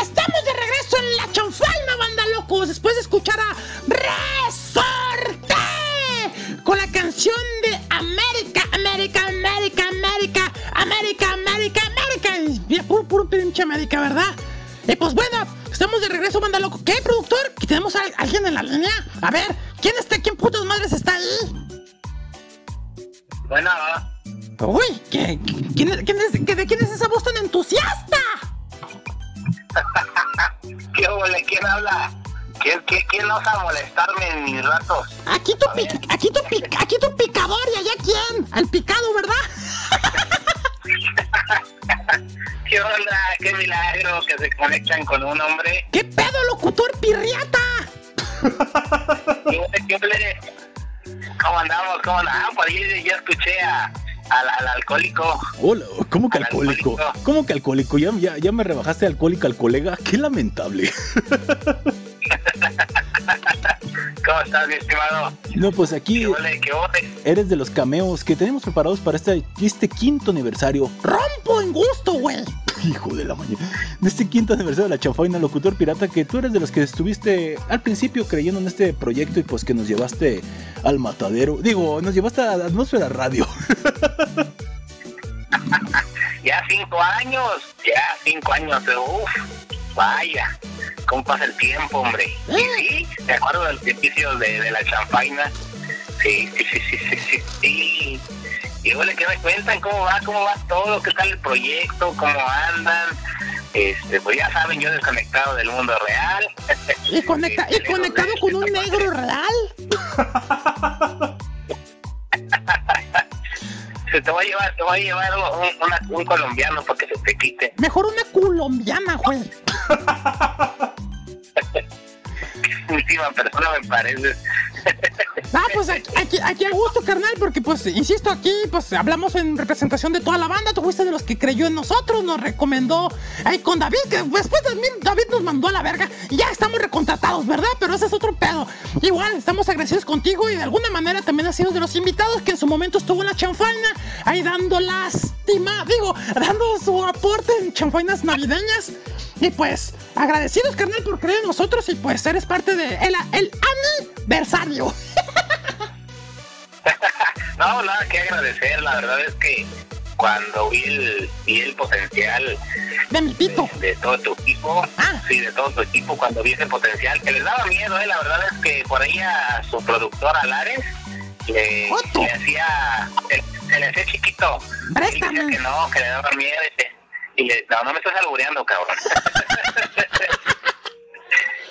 Speaker 3: Estamos de regreso en la chanfaina, banda locos, después de escuchar a Resorte con la canción de América, América, América, América, América, América, América. Puro, puro pinche América, ¿verdad? Y pues bueno, estamos de regreso, banda loco. ¿Qué, productor? ¿Que tenemos a alguien en la línea? A ver, ¿quién está? ¿Quién putas madres está ahí?
Speaker 10: Bueno,
Speaker 3: Uy, ¿qué, quién, es- quién es, que- ¿de quién es esa voz tan entusiasta? (laughs)
Speaker 10: ¿qué ole? ¿Quién habla? ¿Quién, quién, quién osa molestarme en mis ratos?
Speaker 3: Aquí tu, pic- aquí tu, pic- aquí tu picador y allá quién? Al picado, ¿verdad? (laughs)
Speaker 10: ¿Qué onda? ¡Qué milagro que se conectan con un hombre!
Speaker 3: ¿Qué pedo, locutor pirriata?
Speaker 10: ¿Cómo andamos? ¿Cómo andamos? Por ahí ya escuché a, al, al alcohólico.
Speaker 2: Hola, ¿cómo que
Speaker 10: Al
Speaker 2: alcohólico?
Speaker 10: alcohólico.
Speaker 2: ¿Cómo que alcohólico? Ya, ya, ya me rebajaste alcohólico al colega. Qué lamentable.
Speaker 10: ¿Cómo estás, mi estimado?
Speaker 2: No, pues aquí
Speaker 10: ¿Qué ole? ¿Qué ole?
Speaker 2: eres de los cameos que tenemos preparados para este, este quinto aniversario.
Speaker 3: Rompo en gusto, güey. (laughs)
Speaker 2: Hijo de la mañana. De este quinto aniversario de la chanfaina locutor pirata, que tú eres de los que estuviste al principio creyendo en este proyecto y pues que nos llevaste al matadero. Digo, nos llevaste a la atmósfera radio. (laughs)
Speaker 10: Ya cinco años, ya cinco años de uff, vaya, cómo pasa el tiempo, hombre. Y sí, me acuerdo del principio de, de la champaina. Sí, sí, sí, sí, sí, sí, sí. Y bueno, ¿qué me cuentan? ¿Cómo va? ¿Cómo va todo? ¿Qué tal el proyecto? ¿Cómo andan? Este, pues ya saben, yo desconectado del mundo real. (laughs)
Speaker 3: Y, conecta, y
Speaker 10: Este,
Speaker 3: conectado
Speaker 10: de
Speaker 3: con un
Speaker 10: esta
Speaker 3: negro real. (laughs)
Speaker 10: Se te va a llevar, te va a llevar un, una- un colombiano para que se te quite.
Speaker 3: Mejor una colombiana, güey. (laughs)
Speaker 10: Última persona me parece.
Speaker 3: Ah, pues aquí, aquí, a gusto, carnal, porque pues, insisto, aquí pues hablamos en representación de toda la banda, tú fuiste de los que creyó en nosotros, nos recomendó ahí con David, que después también David nos mandó a la verga y ya estamos recontratados, ¿verdad? Pero ese es otro pedo. Igual, estamos agradecidos contigo y de alguna manera también has sido de los invitados que en su momento estuvo en la chanfaina, ahí dando lástima, digo, dando su aporte en chanfainas navideñas. Y pues, agradecidos, carnal, por creer en nosotros y pues eres parte de el aniversario. (laughs)
Speaker 10: No, nada que agradecer, la verdad es que cuando vi el, vi el potencial
Speaker 3: De mi pito.
Speaker 10: de, de todo tu equipo,
Speaker 3: Ah.
Speaker 10: sí, de todo tu equipo, cuando vi ese potencial, que les daba miedo, eh, la verdad es que por ahí a su productor Alares le, le hacía, se, le hacía chiquito, y
Speaker 3: Préstame.
Speaker 10: decía que no, que le daba miedo, y, y le, no, no me estás albureando, cabrón. (laughs)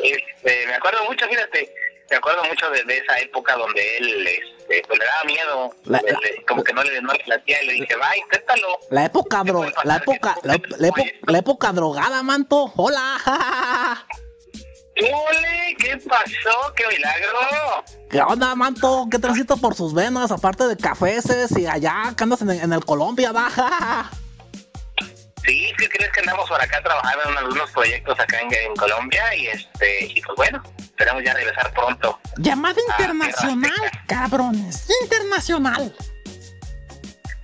Speaker 10: este, me acuerdo mucho, fíjate, me acuerdo mucho de, de esa época donde él este, pues, le daba miedo,
Speaker 1: La-
Speaker 10: le- le- como que no le, no le latía, y le dije, va, inténtalo.
Speaker 1: La época, dro la época, la, la época, la época drogada, manto. Hola. (laughs)
Speaker 10: ¡Ole! ¿Qué pasó? ¡Qué milagro!
Speaker 1: ¿Qué onda, manto? ¿Qué transita por sus venas? Aparte de cafeces y allá, que andas en, en el Colombia, baja. (laughs)
Speaker 10: Sí, ¿qué crees que andamos por acá trabajando en algunos proyectos acá en, en Colombia? Y este, y pues bueno, esperamos ya regresar pronto.
Speaker 3: Llamada
Speaker 10: Ah,
Speaker 3: internacional, cabrones. Internacional.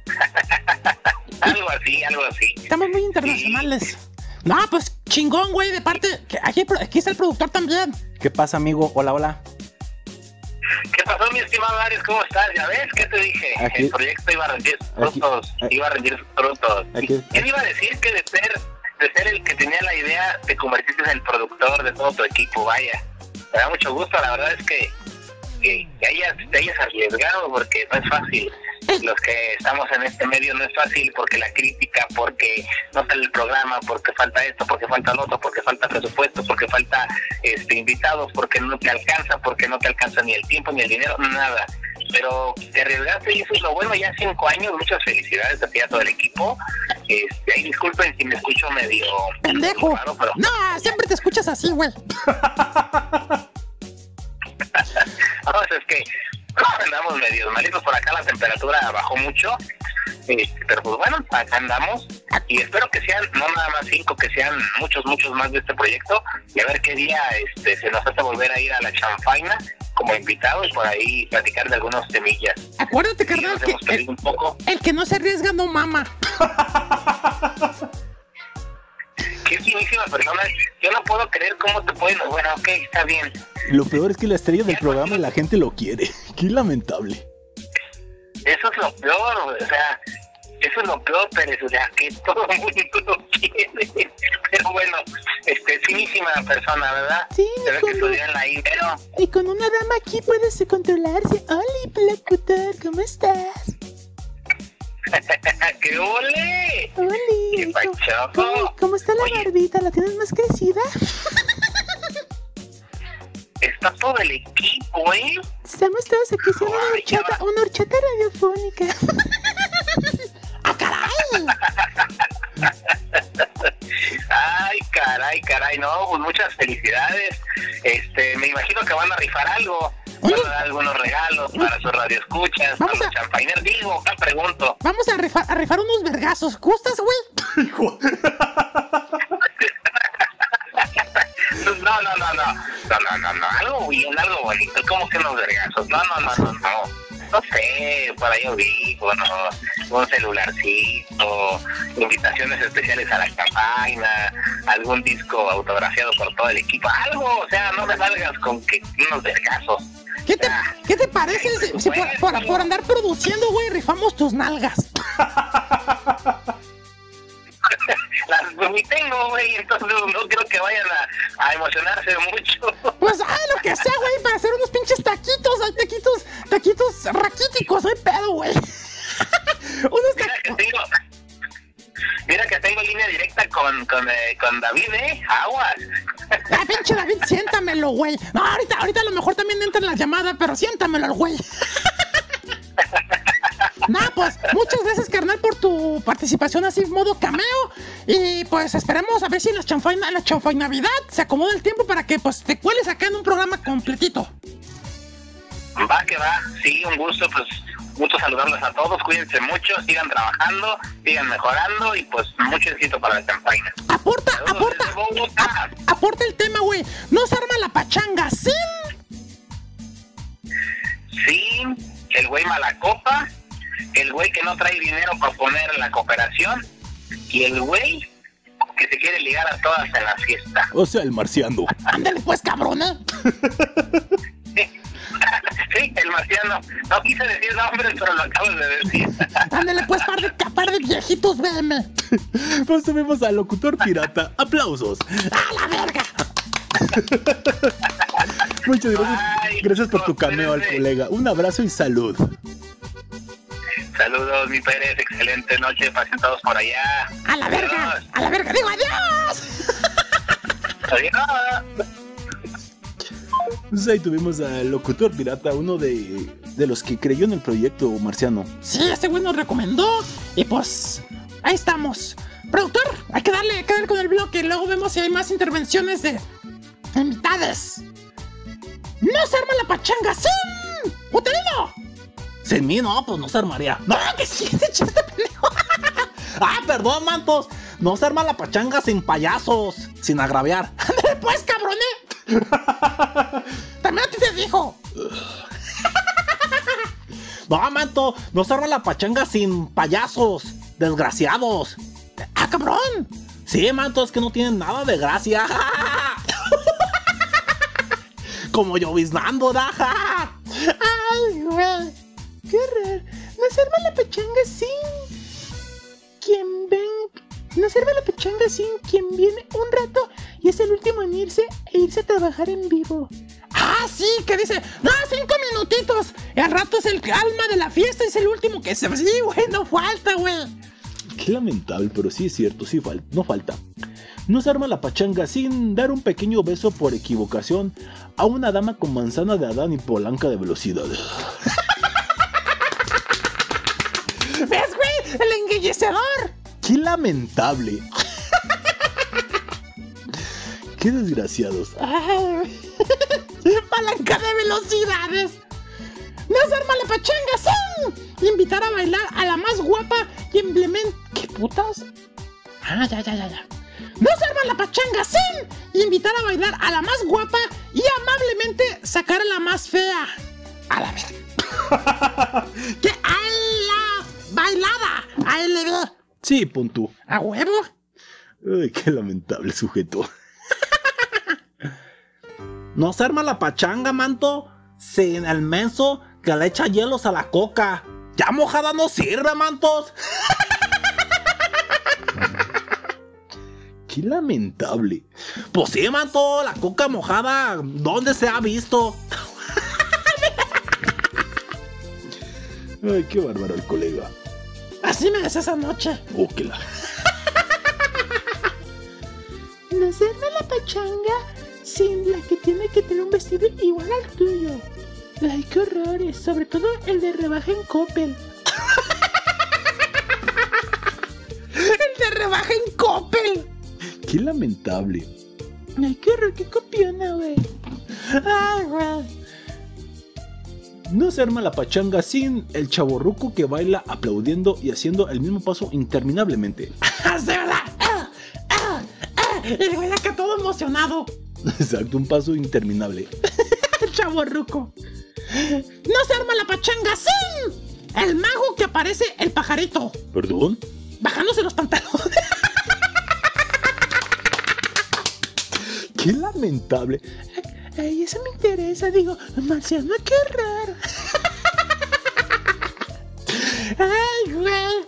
Speaker 3: (laughs)
Speaker 10: Algo así, algo así.
Speaker 3: Estamos muy internacionales. No, pues chingón, güey, de parte. Aquí, aquí está el productor también.
Speaker 1: ¿Qué pasa, amigo? Hola, hola.
Speaker 10: ¿Qué pasó, mi estimado Ares? ¿Cómo estás? ¿Ya ves? ¿Qué te dije?
Speaker 1: Aquí-
Speaker 10: el proyecto iba a rendir sus frutos.
Speaker 1: aquí-
Speaker 10: iba a rendir sus frutos.
Speaker 1: aquí-
Speaker 10: ¿Quién iba a decir que de ser, de ser el que tenía la idea, te convertiste en el productor de todo tu equipo? Vaya, me da mucho gusto. La verdad es que, que, que hayas, te hayas arriesgado porque no es fácil. Los que estamos en este medio no es fácil porque la crítica, porque no sale el programa, porque falta esto, porque falta lo otro, porque falta presupuesto, porque falta este invitados, porque no te alcanza, porque no te alcanza ni el tiempo ni el dinero, nada. Pero te arriesgaste y eso es lo bueno, ya cinco años, muchas felicidades a ti a todo el equipo. Este, ay, disculpen si me escucho medio
Speaker 3: Pendejo.
Speaker 10: raro, pero
Speaker 3: No, siempre te escuchas así, güey. (laughs)
Speaker 10: No, es que (laughs) andamos medio malitos por acá, la temperatura bajó mucho. Este, pero pues bueno, acá andamos y espero que sean no nada más cinco, que sean muchos, muchos más de este proyecto y a ver qué día este, se nos hace volver a ir a la chanfaina como invitado y por ahí platicar de algunos temillas.
Speaker 3: Acuérdate, carnal, que el,
Speaker 10: un poco.
Speaker 3: el que no se arriesga no mama. (laughs)
Speaker 10: Qué finísima persona. Yo no puedo creer cómo te pueden. Bueno, ok, está bien.
Speaker 2: Lo peor es que la estrella del programa y la gente lo quiere. (laughs) Qué lamentable.
Speaker 10: Eso es lo peor, o sea, eso es lo peor, Pérez, o sea, que todo el mundo lo quiere. (laughs) Pero bueno, este, finísima persona, ¿verdad?
Speaker 4: Sí,
Speaker 10: ve que en la.
Speaker 4: Y con una dama aquí puedes controlarse. Hola, Placutor, ¿cómo estás? (laughs)
Speaker 10: ¡Qué ole! ¡Qué
Speaker 4: ¿Cómo, cómo- está la
Speaker 10: Oye.
Speaker 4: barbita? ¿La tienes más crecida?
Speaker 10: Está todo el equipo, ¿eh?
Speaker 4: Estamos todos aquí haciendo una horchata, una horchata radiofónica. (laughs) ¡Ah, caray!
Speaker 10: Ay, caray, caray, no, pues muchas felicidades. Este, me imagino que van a rifar algo. Van a dar algunos regalos para sus radioescuchas, para los
Speaker 3: a-
Speaker 10: champainers. Digo, acá pregunto.
Speaker 3: Vamos a rifar, a rifar unos vergazos. ¿Gustas, güey? (laughs)
Speaker 10: No, no, no, no, no, no, no, no, algo bien, algo bonito, como que unos vergazos, no, no, no, no, no, no sé, por ahí vi, bueno, un celularcito, invitaciones especiales a la campaña, algún disco autografiado por todo el equipo, algo, o sea, no me salgas con que unos vergazos.
Speaker 3: ¿Qué te,
Speaker 10: Ah.
Speaker 3: ¿qué te parece si, si por, por- por andar produciendo, güey, rifamos tus nalgas? (laughs) (laughs)
Speaker 10: Las pues, ni tengo, güey, entonces no creo que vayan a, a emocionarse mucho.
Speaker 3: Pues, ay, lo que sea, güey, para hacer unos pinches taquitos, hay taquitos, taquitos raquíticos, hay pedo, güey. (laughs) unos
Speaker 10: Mira que
Speaker 3: taquitos.
Speaker 10: tengo, mira que tengo línea directa con, con, eh, con David, ¿eh? Aguas.
Speaker 3: Ah, pinche David, siéntamelo, güey. No, ahorita, ahorita a lo mejor también entra en la llamada, pero siéntamelo al güey. (laughs) Nah, pues, muchas gracias, carnal, por tu participación así modo cameo. Y pues esperemos a ver si en la chanfaina, la chanfai Navidad se acomoda el tiempo para que pues te cueles acá en un programa completito.
Speaker 10: Va que va, sí, un gusto, pues mucho saludarlos a todos, cuídense mucho, sigan trabajando, sigan mejorando y pues mucho éxito para la campaña.
Speaker 3: Aporta,
Speaker 10: Saludos
Speaker 3: aporta, aporta el tema, güey. No se arma la pachanga sin.
Speaker 10: Sí, el güey malacopa, el güey que no trae dinero para poner la cooperación y el güey que se quiere ligar a todas en la fiesta.
Speaker 2: O sea, el marciano. (laughs)
Speaker 3: Ándale, pues, cabrón, ¿eh? (laughs)
Speaker 10: Sí, el marciano. No quise decir nombres, pero lo acabo de decir. (laughs)
Speaker 3: Ándale, pues, par de, par de viejitos, veme.
Speaker 2: Pues tuvimos al locutor pirata. Aplausos.
Speaker 3: ¡A la verga!
Speaker 2: Muchas gracias.
Speaker 10: Ay,
Speaker 2: Gracias por tu cameo al colega. Un abrazo y salud.
Speaker 10: Saludos, mi Pérez. Excelente noche. Pasen todos por allá.
Speaker 3: ¡A la verga!
Speaker 10: Adiós.
Speaker 3: ¡A la verga! ¡Digo adiós!
Speaker 10: Adiós.
Speaker 2: Entonces ahí tuvimos al locutor pirata, uno de, de los que creyó en el proyecto marciano.
Speaker 3: Sí, este güey nos recomendó. Y pues, ahí estamos. Productor, hay que darle, hay que darle con el bloque. Luego vemos si hay más intervenciones de invitades. ¡No se arma la pachanga sin! ¡Uterino!
Speaker 1: Sin mí, no, pues no se armaría.
Speaker 3: ¡No, que sí! (laughs) ¡Te echaste pendejo! (laughs)
Speaker 1: Ah, perdón, mantos. No se arma la pachanga sin payasos, sin agraviar. (laughs)
Speaker 3: ¡Ándale pues, cabrón, eh! También a ti te dijo.
Speaker 1: No, manto, no se arma la pachanga sin payasos, desgraciados.
Speaker 3: ¡Ah, cabrón!
Speaker 1: Sí, manto, es que no tienen nada de gracia. Como lloviznando, daja.
Speaker 4: Ay, güey. Qué raro. No se arma la pachanga sin quien ven. No se arma la pachanga sin quien viene un rato y es el último en irse e irse a trabajar en vivo.
Speaker 3: ¡Ah, sí! Que dice, no, cinco minutitos. Y al rato es el alma de la fiesta, es el último que se... Sí, güey, no falta, güey.
Speaker 2: Qué lamentable, pero sí es cierto, sí fal- no falta. No se arma la pachanga sin dar un pequeño beso por equivocación a una dama con manzana de Adán y palanca de velocidad. (laughs)
Speaker 3: El enguillecedor.
Speaker 2: ¡Qué lamentable! ¡Qué desgraciados! (laughs)
Speaker 3: Palanca de velocidades. No se arma la pachanga sin invitar a bailar a la más guapa y emblemen... ¿Qué putas? Ah, ya, ya, ya, ya. No se arma la pachanga sin invitar a bailar a la más guapa y amablemente sacar a la más fea. A la verga. (laughs) ¿Qué? Bailada. A LB.
Speaker 11: Sí, pon tú.
Speaker 3: A huevo.
Speaker 11: Ay, qué lamentable sujeto.
Speaker 2: No se arma la pachanga, manto, sin el menso que le echa hielos a la coca. Ya mojada no sirve, mantos.
Speaker 11: Qué lamentable.
Speaker 2: Pues sí, manto, la coca mojada, ¿dónde se ha visto?
Speaker 11: Ay, qué bárbaro el colega.
Speaker 3: Así me decía esa noche.
Speaker 11: Oh, que la. (laughs)
Speaker 5: No la pachanga sin la que tiene que tener un vestido igual al tuyo. Ay, qué horrores, sobre todo el de rebaja en Coppel. (laughs)
Speaker 3: El de rebaja en Coppel.
Speaker 11: Qué lamentable.
Speaker 5: Ay, qué horror, qué copiona, güey.
Speaker 3: Ay, güey.
Speaker 11: No se arma la pachanga sin el chaborruco que baila aplaudiendo y haciendo el mismo paso interminablemente. (laughs)
Speaker 3: ¿verdad? Ah, ah, ah. El güey acá todo emocionado.
Speaker 11: Exacto, un paso interminable. (laughs)
Speaker 3: El chavo ruco. No se arma la pachanga sin el mago que aparece el pajarito.
Speaker 11: ¿Perdón?
Speaker 3: Bajándose los pantalones. (laughs)
Speaker 11: Qué lamentable.
Speaker 5: Ay, eso me interesa, digo, Marciano, qué raro. (laughs)
Speaker 3: Ay, güey.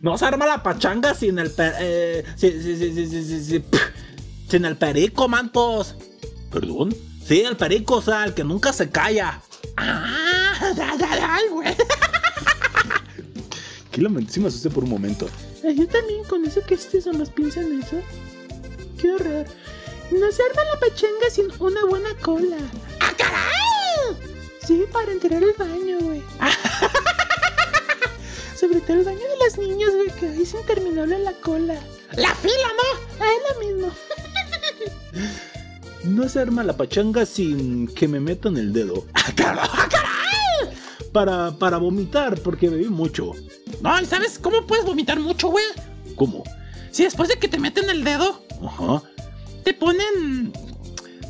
Speaker 2: No se arma la pachanga sin el per- eh, sin el perico, mantos.
Speaker 11: ¿Perdón?
Speaker 2: Sí, el perico, o sea, el que nunca se calla.
Speaker 3: Ah, ay, güey. (laughs)
Speaker 11: Qué lamentable. Sí me asusté por un momento.
Speaker 5: Ay, yo también con eso que estos hombres piensan eso. Qué horror. No se arma la pachanga sin una buena cola.
Speaker 3: ¡Ah, caray!
Speaker 5: Sí, para entrar al baño, güey. (laughs) Sobre todo el baño de las niñas, güey, que ahí es interminable la cola.
Speaker 3: La fila, ¿no?
Speaker 5: Ah, es lo mismo. (laughs)
Speaker 11: No se arma la pachanga sin que me metan el dedo. (laughs)
Speaker 3: ¡Ah, caray! ¡Ah, caray!
Speaker 11: Para, para vomitar, porque bebí mucho.
Speaker 3: No, ¿y sabes cómo puedes vomitar mucho, güey?
Speaker 11: ¿Cómo?
Speaker 3: Si después de que te meten el dedo,
Speaker 11: Ajá.
Speaker 3: Te ponen.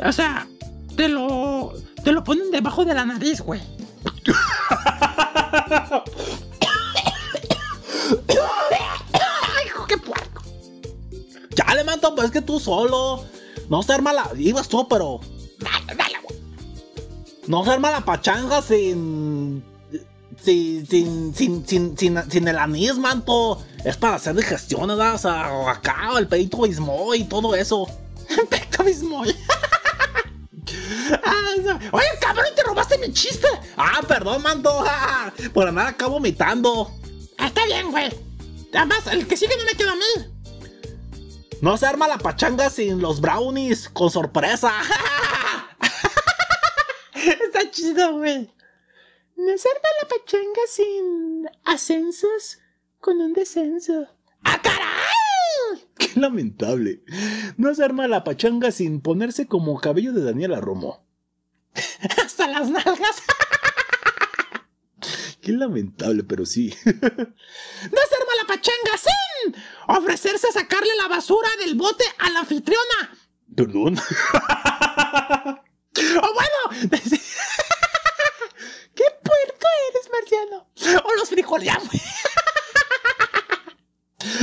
Speaker 3: O sea, te lo. Te lo ponen debajo de la nariz, güey. ¡Ay, hijo, qué puerco!
Speaker 2: Ya le manto, pues es que tú solo. No se arma la. Ibas tú, pero.
Speaker 3: Dale, dale, güey.
Speaker 2: No se arma la pachanga sin. Sin, sin, sin, sin, sin, sin el anís, manto. Es para hacer digestiones, ¿verdad? O sea, acá, el peito bismo y todo eso.
Speaker 3: Peco Bismoy. Ah, no. Oye, cabrón, te robaste mi chiste.
Speaker 2: Ah, perdón, manto. (laughs) Por andar acá vomitando.
Speaker 3: Ah, está bien, güey. Además, el que sigue no me queda a mí.
Speaker 2: No se arma la pachanga sin los brownies con sorpresa. (laughs)
Speaker 3: Está chido, güey.
Speaker 5: No se arma la pachanga sin ascensos con un descenso.
Speaker 3: ¡Ah, caray!
Speaker 11: Qué (laughs) lamentable. No se arma la pachanga sin ponerse como cabello de Daniela Romo. (laughs)
Speaker 3: Hasta las nalgas. (laughs)
Speaker 11: Qué lamentable, pero sí.
Speaker 3: No se arma la pachanga sin ofrecerse a sacarle la basura del bote a la anfitriona.
Speaker 11: ¿Perdón?
Speaker 3: O bueno,
Speaker 5: ¡Qué puerco eres, Marciano!
Speaker 3: o los frijoles.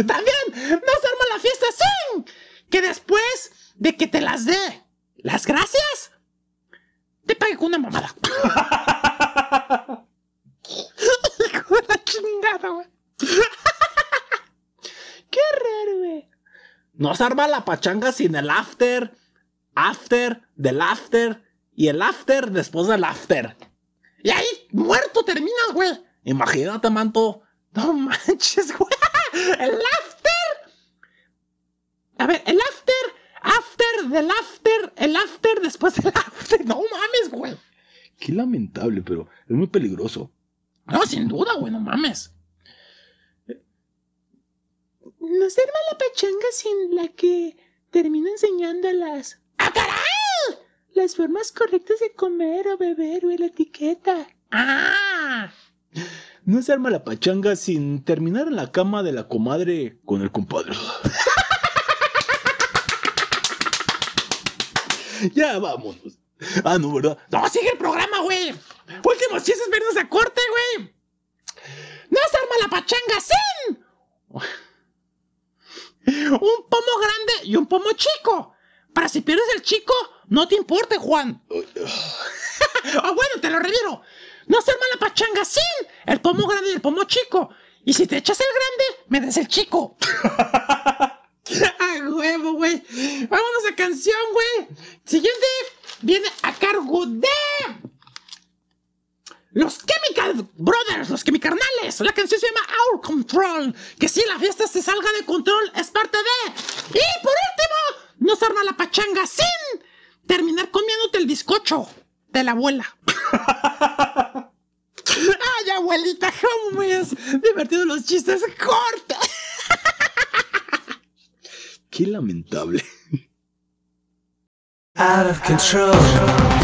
Speaker 3: También no se arma la fiesta sin que después de que te las dé las gracias, te pague con una mamada. (laughs) Hijo de la chingada, güey. (laughs)
Speaker 5: ¡Qué raro, güey!
Speaker 2: No se arma la pachanga sin el after, after, del after y el after después del after.
Speaker 3: Y ahí, muerto terminas, güey.
Speaker 2: Imagínate, manto.
Speaker 3: No manches, güey. El after. A ver, el after, after del after, el after después del after. No mames, güey.
Speaker 11: Qué lamentable, pero es muy peligroso.
Speaker 3: No, sin duda, güey, no mames.
Speaker 5: No se arma la pachanga sin la que termina enseñando las...
Speaker 3: ¡Ah, caray!
Speaker 5: Las formas correctas de comer o beber, güey, la etiqueta.
Speaker 3: ¡Ah!
Speaker 2: No se arma la pachanga sin terminar en la cama de la comadre con el compadre. (laughs) ya vámonos. Ah, no, ¿verdad?
Speaker 3: No, sigue el programa, güey. Últimos chistes verdes a corte, güey. No se arma la pachanga sin un pomo grande y un pomo chico. Para si pierdes el chico, no te importe, Juan. (laughs) Ah, bueno, te lo reviero. No se arma la pachanga sin el pomo grande y el pomo chico. Y si te echas el grande, me des el chico. (laughs) ¡A huevo, güey! Vámonos a canción, güey. Siguiente viene a cargo de. Los Chemical Brothers, los Chemicarnales. La canción se llama Our Control. Que si la fiesta se salga de control, es parte de. Y por último, no se arma la pachanga sin terminar comiéndote el bizcocho de la abuela. (laughs) (laughs) Ay, abuelita, cómo me has divertido los chistes cortos.
Speaker 2: Qué lamentable.
Speaker 4: Out of control.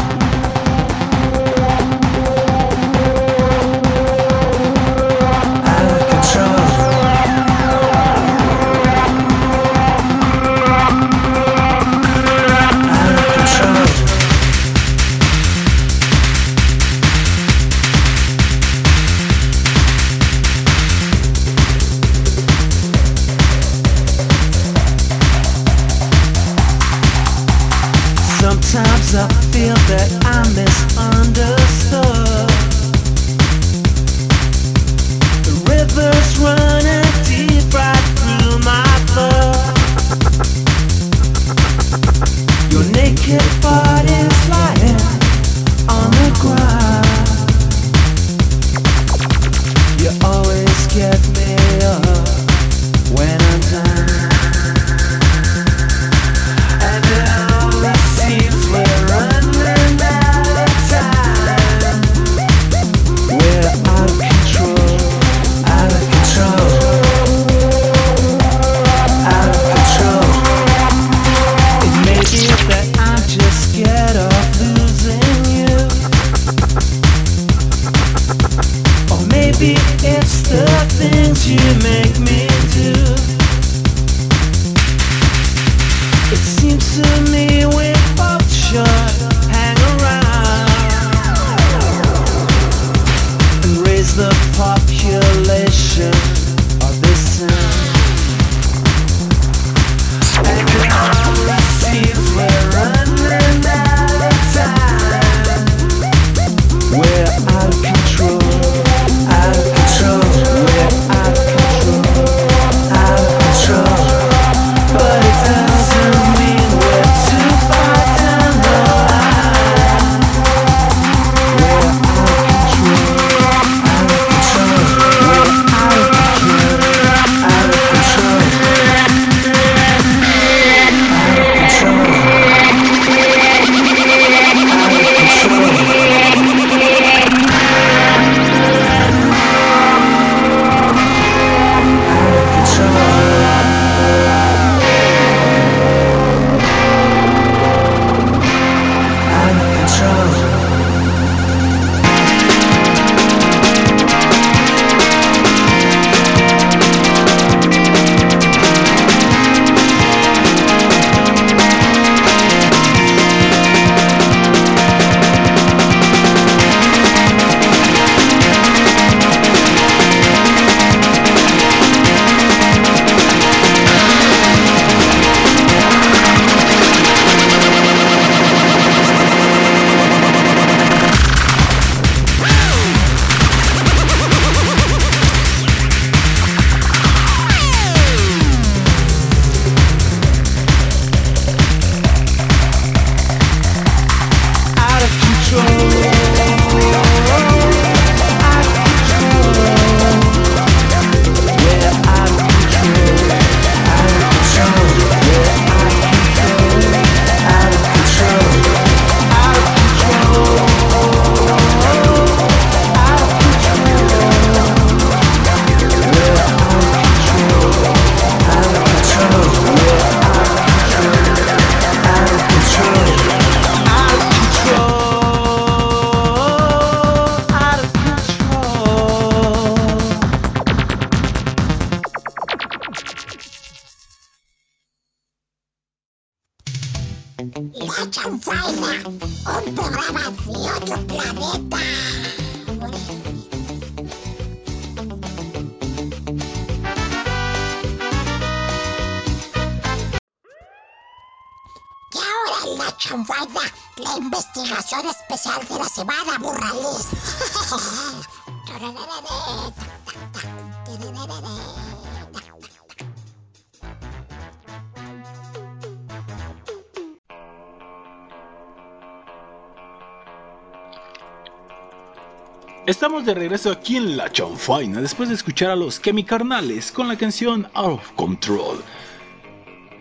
Speaker 12: De
Speaker 2: regreso aquí en La Chanfaina después de escuchar a los Chemicarnales con la canción Out of Control.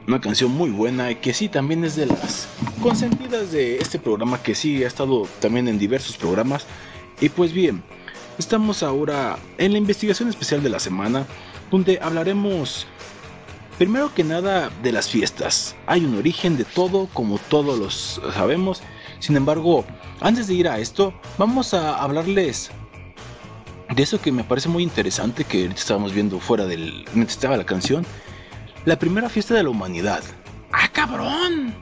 Speaker 2: Una canción muy buena que sí también es de las consentidas de este programa que sí ha estado también en diversos programas. Y pues bien, estamos ahora en la investigación especial de la semana donde hablaremos primero que nada de las fiestas. Hay un origen de todo como todos los sabemos. Sin embargo, antes de ir a esto, vamos a hablarles de eso que me parece muy interesante que estábamos viendo fuera del mientras estaba la canción. La primera fiesta de la humanidad.
Speaker 3: ¡Ah, cabrón!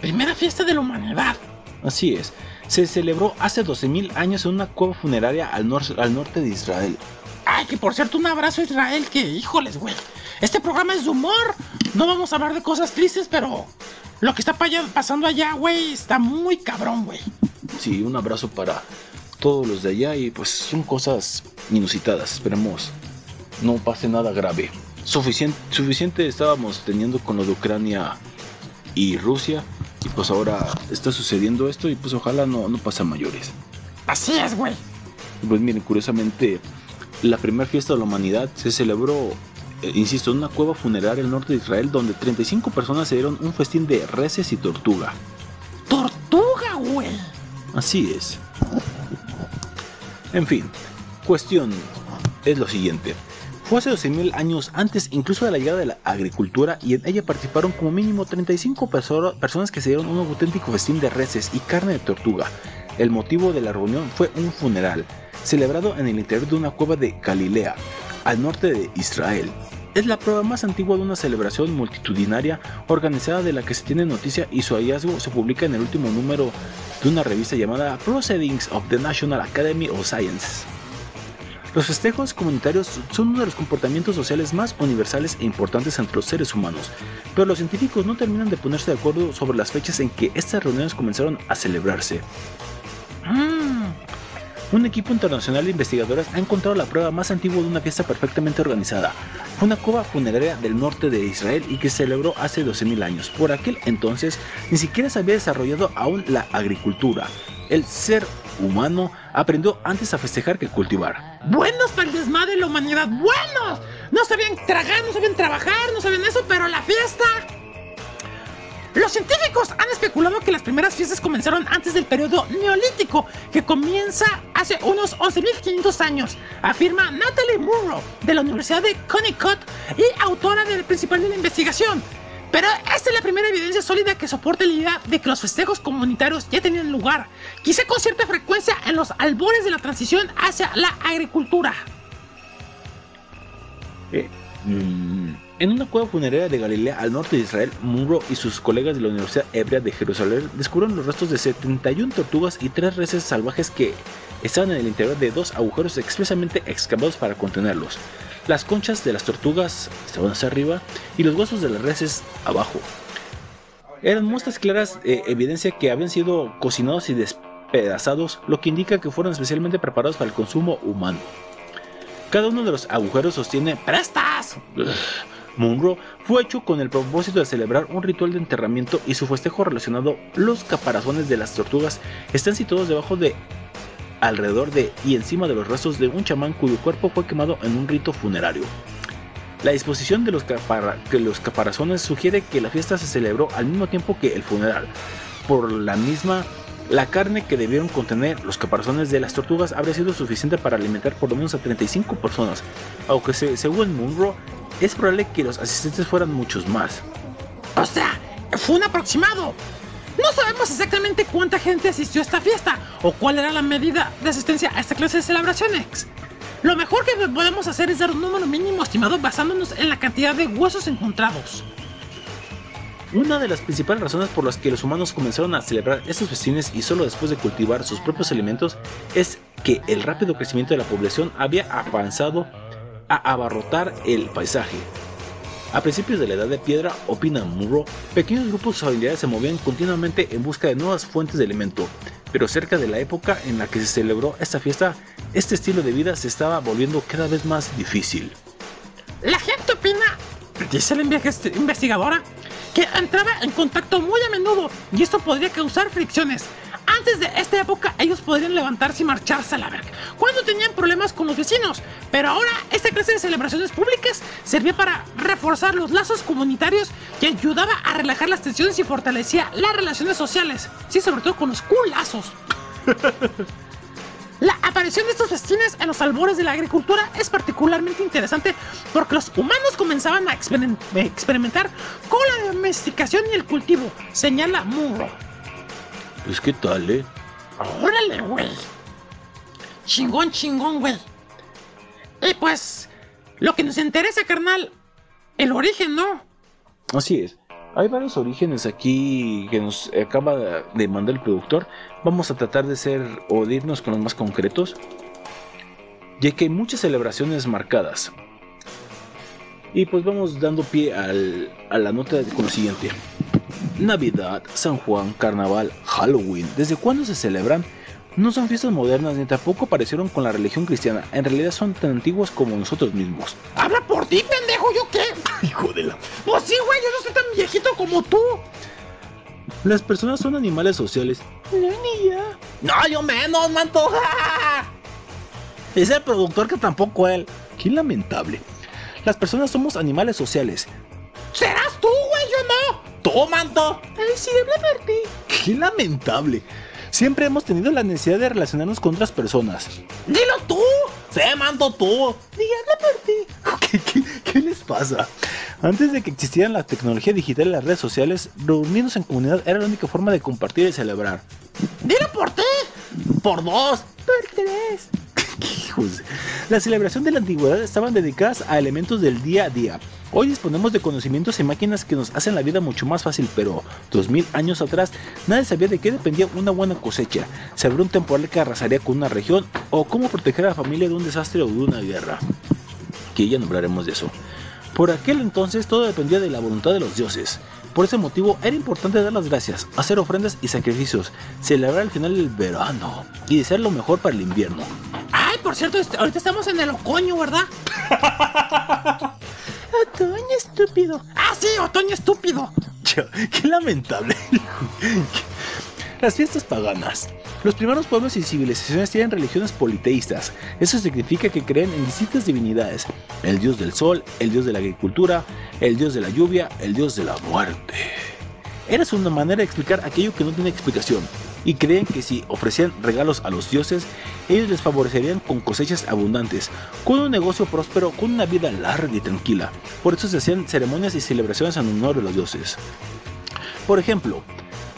Speaker 3: Primera fiesta de la humanidad.
Speaker 2: Así es. Se celebró hace 12.000 años en una cueva funeraria al, nor- al norte de Israel.
Speaker 3: Ay, que por cierto, un abrazo a Israel, que híjoles, güey. Este programa es de humor. No vamos a hablar de cosas tristes, pero lo que está pasando allá, güey, está muy cabrón, güey.
Speaker 2: Sí, un abrazo para todos los de allá y pues son cosas inusitadas. Esperemos no pase nada grave. Suficiente, suficiente estábamos teniendo con lo de Ucrania y Rusia y pues ahora está sucediendo esto y pues ojalá no, no pase a mayores.
Speaker 3: Así es, güey.
Speaker 2: Pues miren, curiosamente, la primera fiesta de la humanidad se celebró, eh, insisto, en una cueva funeraria al norte de Israel donde 35 personas se dieron un festín de reses y tortuga.
Speaker 3: Tortuga, güey.
Speaker 2: Así es. En fin, cuestión es lo siguiente. Fue hace 12.000 años antes incluso de la llegada de la agricultura y en ella participaron como mínimo 35 perso- personas que se dieron un auténtico festín de reses y carne de tortuga. El motivo de la reunión fue un funeral, celebrado en el interior de una cueva de Galilea, al norte de Israel. Es la prueba más antigua de una celebración multitudinaria organizada de la que se tiene noticia y su hallazgo se publica en el último número de una revista llamada Proceedings of the National Academy of Sciences. Los festejos comunitarios son uno de los comportamientos sociales más universales e importantes entre los seres humanos, pero los científicos no terminan de ponerse de acuerdo sobre las fechas en que estas reuniones comenzaron a celebrarse. Un equipo internacional de investigadores ha encontrado la prueba más antigua de una fiesta perfectamente organizada. Fue una cueva funeraria del norte de Israel y que se celebró hace 12.000 años. Por aquel entonces ni siquiera se había desarrollado aún la agricultura. El ser humano aprendió antes a festejar que cultivar.
Speaker 3: buenos para el desmadre de la humanidad. ¡Buenos! No sabían tragar, no sabían trabajar, no sabían eso, pero la fiesta. Los científicos han especulado que las primeras fiestas comenzaron antes del periodo neolítico, que comienza hace unos 11.500 años, afirma Natalie Munro, de la Universidad de Connecticut y autora del principal de la investigación. Pero esta es la primera evidencia sólida que soporta la idea de que los festejos comunitarios ya tenían lugar, quizá con cierta frecuencia en los albores de la transición hacia la agricultura.
Speaker 2: Eh, mm, en una cueva funeraria de Galilea al norte de Israel, Munro y sus colegas de la Universidad Hebrea de Jerusalén descubrieron los restos de 71 tortugas y 3 reses salvajes que estaban en el interior de dos agujeros expresamente excavados para contenerlos. Las conchas de las tortugas estaban hacia arriba y los huesos de las reses abajo. Eran muestras claras de evidencia que habían sido cocinados y despedazados, lo que indica que fueron especialmente preparados para el consumo humano. Cada uno de los agujeros sostiene
Speaker 3: ¡Prestas!
Speaker 2: Munro fue hecho con el propósito de celebrar un ritual de enterramiento y su festejo relacionado. Los caparazones de las tortugas están situados debajo de, alrededor de y encima de los restos de un chamán cuyo cuerpo fue quemado en un rito funerario. La disposición de los, los caparazones sugiere que la fiesta se celebró al mismo tiempo que el funeral. Por la misma, la carne que debieron contener los caparazones de las tortugas habría sido suficiente para alimentar por lo menos a 35 personas, aunque se- según Munro, es probable que los asistentes fueran muchos más.
Speaker 3: O sea, fue un aproximado. No sabemos exactamente cuánta gente asistió a esta fiesta o cuál era la medida de asistencia a esta clase de celebraciones. Lo mejor que podemos hacer es dar un número mínimo estimado basándonos en la cantidad de huesos encontrados.
Speaker 2: Una de las principales razones por las que los humanos comenzaron a celebrar estos festines y solo después de cultivar sus propios alimentos es que el rápido crecimiento de la población había avanzado a abarrotar el paisaje. A principios de la Edad de Piedra, opina Murrow, pequeños grupos familiares se movían continuamente en busca de nuevas fuentes de alimento, pero cerca de la época en la que se celebró esta fiesta, este estilo de vida se estaba volviendo cada vez más difícil.
Speaker 3: La gente opina, dice la investi- investigadora, que entraba en contacto muy a menudo y esto podría causar fricciones. Antes de esta época ellos podrían levantarse y marcharse a la verga cuando tenían problemas con los vecinos, pero ahora esta clase de celebraciones públicas servía para reforzar los lazos comunitarios y ayudaba a relajar las tensiones y fortalecía las relaciones sociales, sí, sobre todo con los culazos. (laughs) La aparición de estos festines en los albores de la agricultura es particularmente interesante porque los humanos comenzaban a experim- experimentar con la domesticación y el cultivo, señala Murro.
Speaker 2: Pues qué tal, eh.
Speaker 3: Órale, güey. Chingón, chingón, güey. Y pues, lo que nos interesa, carnal, el origen, ¿no?
Speaker 2: Así es. Hay varios orígenes aquí que nos acaba de mandar el productor. Vamos a tratar de ser o de irnos con los más concretos, ya que hay muchas celebraciones marcadas. Y pues vamos dando pie a la nota con lo siguiente. Navidad, San Juan, Carnaval, Halloween. ¿Desde cuándo se celebran? No son fiestas modernas ni tampoco aparecieron con la religión cristiana. En realidad son tan antiguos como nosotros mismos.
Speaker 3: Habla por ti, pendejo, ¿yo qué? (laughs)
Speaker 2: Hijo de la...
Speaker 3: Pues sí, güey, yo no soy tan viejito como tú.
Speaker 2: Las personas son animales sociales.
Speaker 3: No, ni ya.
Speaker 1: No, yo menos, manto. (laughs) Dice el productor que tampoco él.
Speaker 2: Qué lamentable. Las personas somos animales sociales.
Speaker 3: Serás tú, güey, yo no.
Speaker 1: Tú, manto.
Speaker 3: Ay, sí, habla por ti.
Speaker 2: Qué lamentable. Siempre hemos tenido la necesidad de relacionarnos con otras personas.
Speaker 1: Dilo tú. Sí, manto, tú.
Speaker 3: Habla por ti. (laughs)
Speaker 2: ¿Qué, qué- qué les pasa? Antes de que existieran la tecnología digital y las redes sociales, reunirnos en comunidad era la única forma de compartir y celebrar.
Speaker 3: Dilo por ti.
Speaker 1: Por dos.
Speaker 3: Por tres.
Speaker 2: Hijos. La celebración de la antigüedad estaban dedicadas a elementos del día a día. Hoy disponemos de conocimientos y máquinas que nos hacen la vida mucho más fácil, pero 2000 años atrás nadie sabía de qué dependía una buena cosecha, si habría un temporal que arrasaría con una región o cómo proteger a la familia de un desastre o de una guerra. Que ya nombraremos de eso. Por aquel entonces todo dependía de la voluntad de los dioses. Por ese motivo era importante dar las gracias, hacer ofrendas y sacrificios, celebrar el final del verano y desear lo mejor para el invierno.
Speaker 3: Ay, por cierto, ahorita estamos en el otoño, ¿verdad? (laughs) otoño estúpido. Ah, sí, otoño estúpido.
Speaker 2: Qué lamentable. Las fiestas paganas. Los primeros pueblos y civilizaciones tienen religiones politeístas. Eso significa que creen en distintas divinidades. El dios del sol, el dios de la agricultura, el dios de la lluvia, el dios de la muerte. Era una manera de explicar aquello que no tiene explicación. Y creen que si ofrecían regalos a los dioses, ellos les favorecerían con cosechas abundantes, con un negocio próspero, con una vida larga y tranquila. Por eso se hacían ceremonias y celebraciones en honor de los dioses. Por ejemplo,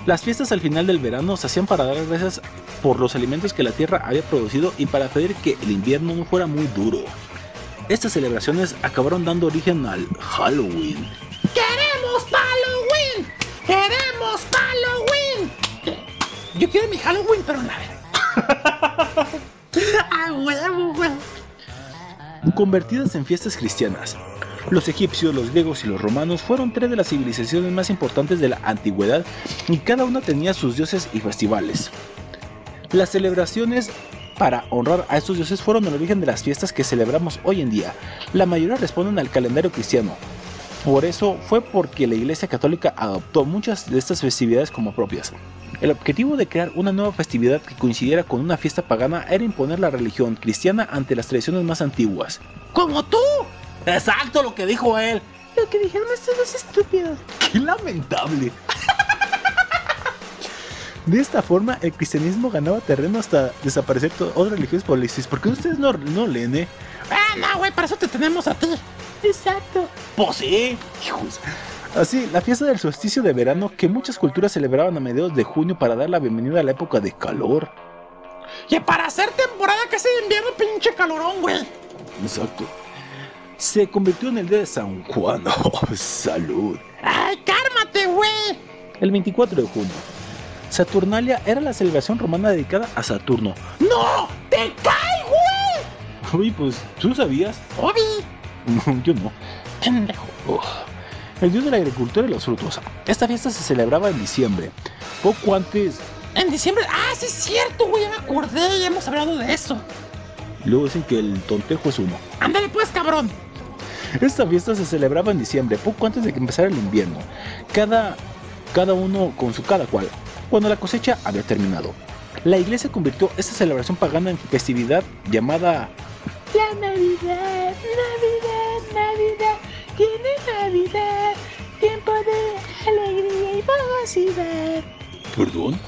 Speaker 2: las fiestas al final del verano se hacían para dar gracias por los alimentos que la tierra había producido y para pedir que el invierno no fuera muy duro. Estas celebraciones acabaron dando origen al Halloween.
Speaker 3: ¡Queremos Halloween! ¡Queremos Halloween! Yo quiero mi Halloween, pero la (laughs) verga. ¡Ah, huevo,
Speaker 2: convertidas en fiestas cristianas. Los egipcios, los griegos y los romanos fueron tres de las civilizaciones más importantes de la antigüedad y cada una tenía sus dioses y festivales. Las celebraciones para honrar a estos dioses fueron el origen de las fiestas que celebramos hoy en día. La mayoría responden al calendario cristiano. Por eso fue porque la Iglesia Católica adoptó muchas de estas festividades como propias. El objetivo de crear una nueva festividad que coincidiera con una fiesta pagana era imponer la religión cristiana ante las tradiciones más antiguas.
Speaker 3: ¡Como tú!
Speaker 1: Exacto lo que dijo él.
Speaker 3: Lo que dijeron estos dos estúpidos.
Speaker 2: ¡Qué lamentable! De esta forma, el cristianismo ganaba terreno hasta desaparecer todas otras religiones políticas. ¿Por qué ustedes no, no leen, eh?
Speaker 3: Ah, no, güey, para eso te tenemos a ti. Exacto.
Speaker 1: Pues sí.
Speaker 2: Hijos. Así, la fiesta del solsticio de verano que muchas culturas celebraban a mediados de junio para dar la bienvenida a la época de calor.
Speaker 3: Y para hacer temporada casi de invierno, pinche calorón, güey.
Speaker 2: Exacto. Se convirtió en el día de San Juan. (laughs) Oh, salud.
Speaker 3: Ay, cármate, güey?
Speaker 2: El 24 de junio. Saturnalia era la celebración romana dedicada a Saturno.
Speaker 3: ¡No! ¡Te cae, güey!
Speaker 2: Uy, pues, ¿tú sabías?
Speaker 3: Obi. (laughs)
Speaker 2: Yo no.
Speaker 3: Pendejo.
Speaker 2: El dios de la agricultura y los frutos. Esta fiesta se celebraba en diciembre, poco antes.
Speaker 3: En diciembre. Ah, sí es cierto, güey. Ya me acordé. Ya hemos hablado de eso.
Speaker 2: Luego dicen que el tontejo es uno.
Speaker 3: Ándale, pues, cabrón.
Speaker 2: Esta fiesta se celebraba en diciembre, poco antes de que empezara el invierno. Cada, cada uno con su cada cual, cuando la cosecha había terminado. La iglesia convirtió esta celebración pagana en festividad llamada
Speaker 4: La Navidad, Navidad, Navidad, tiene Navidad, tiempo de alegría y felicidad.
Speaker 2: ¿Perdón?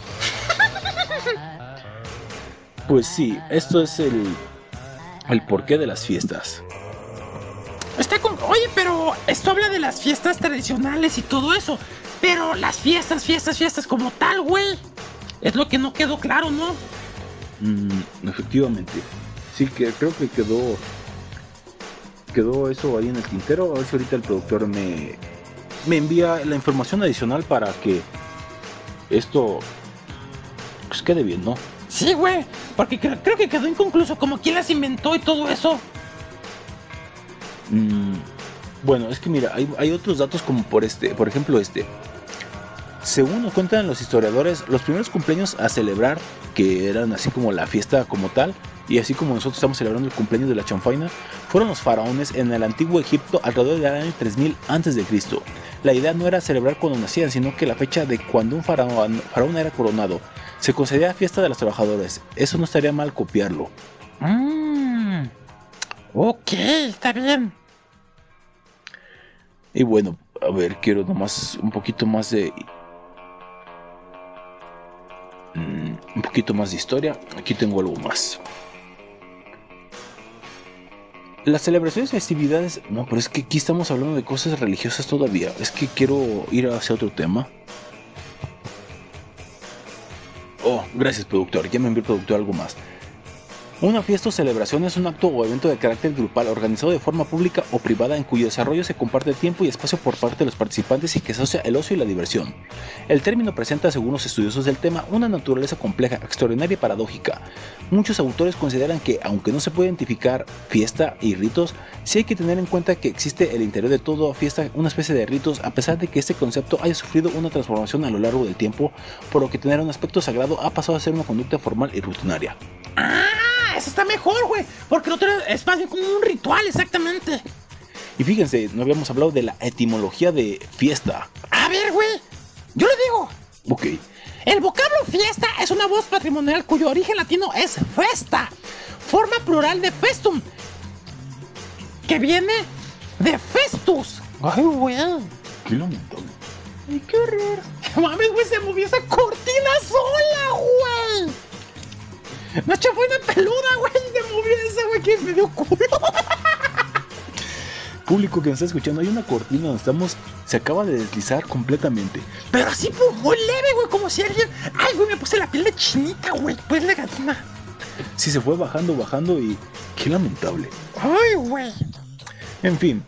Speaker 2: Pues sí, esto es el, el porqué de las fiestas.
Speaker 3: Está con. Oye, pero esto habla de las fiestas tradicionales y todo eso. Pero las fiestas, fiestas, fiestas como tal, güey. Es lo que no quedó claro, ¿no?
Speaker 2: Mm, efectivamente. Sí, que creo que quedó. Quedó eso ahí en el tintero. A ver si ahorita el productor me, me envía la información adicional para que esto pues quede bien, ¿no?
Speaker 3: Sí, güey. Porque cre- creo que quedó inconcluso. Como quién las inventó y todo eso.
Speaker 2: Mm, bueno, es que mira, hay, otros datos como por este, por ejemplo este. Según nos cuentan los historiadores, los primeros cumpleaños a celebrar, que eran así como la fiesta como tal, y así como nosotros estamos celebrando el cumpleaños de la chanfaina, fueron los faraones en el antiguo Egipto alrededor del año 3000 a.C. La idea no era celebrar cuando nacían, sino que la fecha de cuando un faraón, faraón era coronado. Se concedía fiesta de los trabajadores. Eso no estaría mal copiarlo.
Speaker 3: Mmm. Ok, está bien.
Speaker 2: Y bueno, a ver, quiero nomás un poquito más de. Mm, un poquito más de historia. Aquí tengo algo más. Las celebraciones y festividades. No, pero es que aquí estamos hablando de cosas religiosas todavía. Es que quiero ir hacia otro tema. Oh, gracias, productor. Ya me envió productor algo más. Una fiesta o celebración es un acto o evento de carácter grupal organizado de forma pública o privada en cuyo desarrollo se comparte tiempo y espacio por parte de los participantes y que asocia el ocio y la diversión. El término presenta, según los estudiosos del tema, una naturaleza compleja, extraordinaria y paradójica. Muchos autores consideran que, aunque no se puede identificar fiesta y ritos, sí hay que tener en cuenta que existe el interior de toda fiesta una especie de ritos, a pesar de que este concepto haya sufrido una transformación a lo largo del tiempo, por lo que tener un aspecto sagrado ha pasado a ser una conducta formal y rutinaria.
Speaker 3: Eso está mejor, güey. Porque el otro es más bien como un ritual, exactamente.
Speaker 2: Y fíjense, no habíamos hablado de la etimología de fiesta.
Speaker 3: A ver, güey. Yo le digo.
Speaker 2: Ok,
Speaker 3: El vocablo fiesta es una voz patrimonial cuyo origen latino es festa, forma plural de festum, que viene de festus. Ay, güey.
Speaker 2: qué lamentable.
Speaker 3: Ay, qué horror. (laughs) Mames, güey, se movió esa cortina sola, güey. Una chafaina peluda, güey, se movió esa, güey, que me dio culo.
Speaker 2: Público que nos está escuchando, hay una cortina donde estamos, se acaba de deslizar completamente.
Speaker 3: Pero así, pues, muy leve, güey, como si alguien... Ay, güey, me puse la piel de chinita, güey, pues de gatina.
Speaker 2: Sí, se fue bajando, bajando y qué lamentable.
Speaker 3: Ay, güey.
Speaker 2: En fin,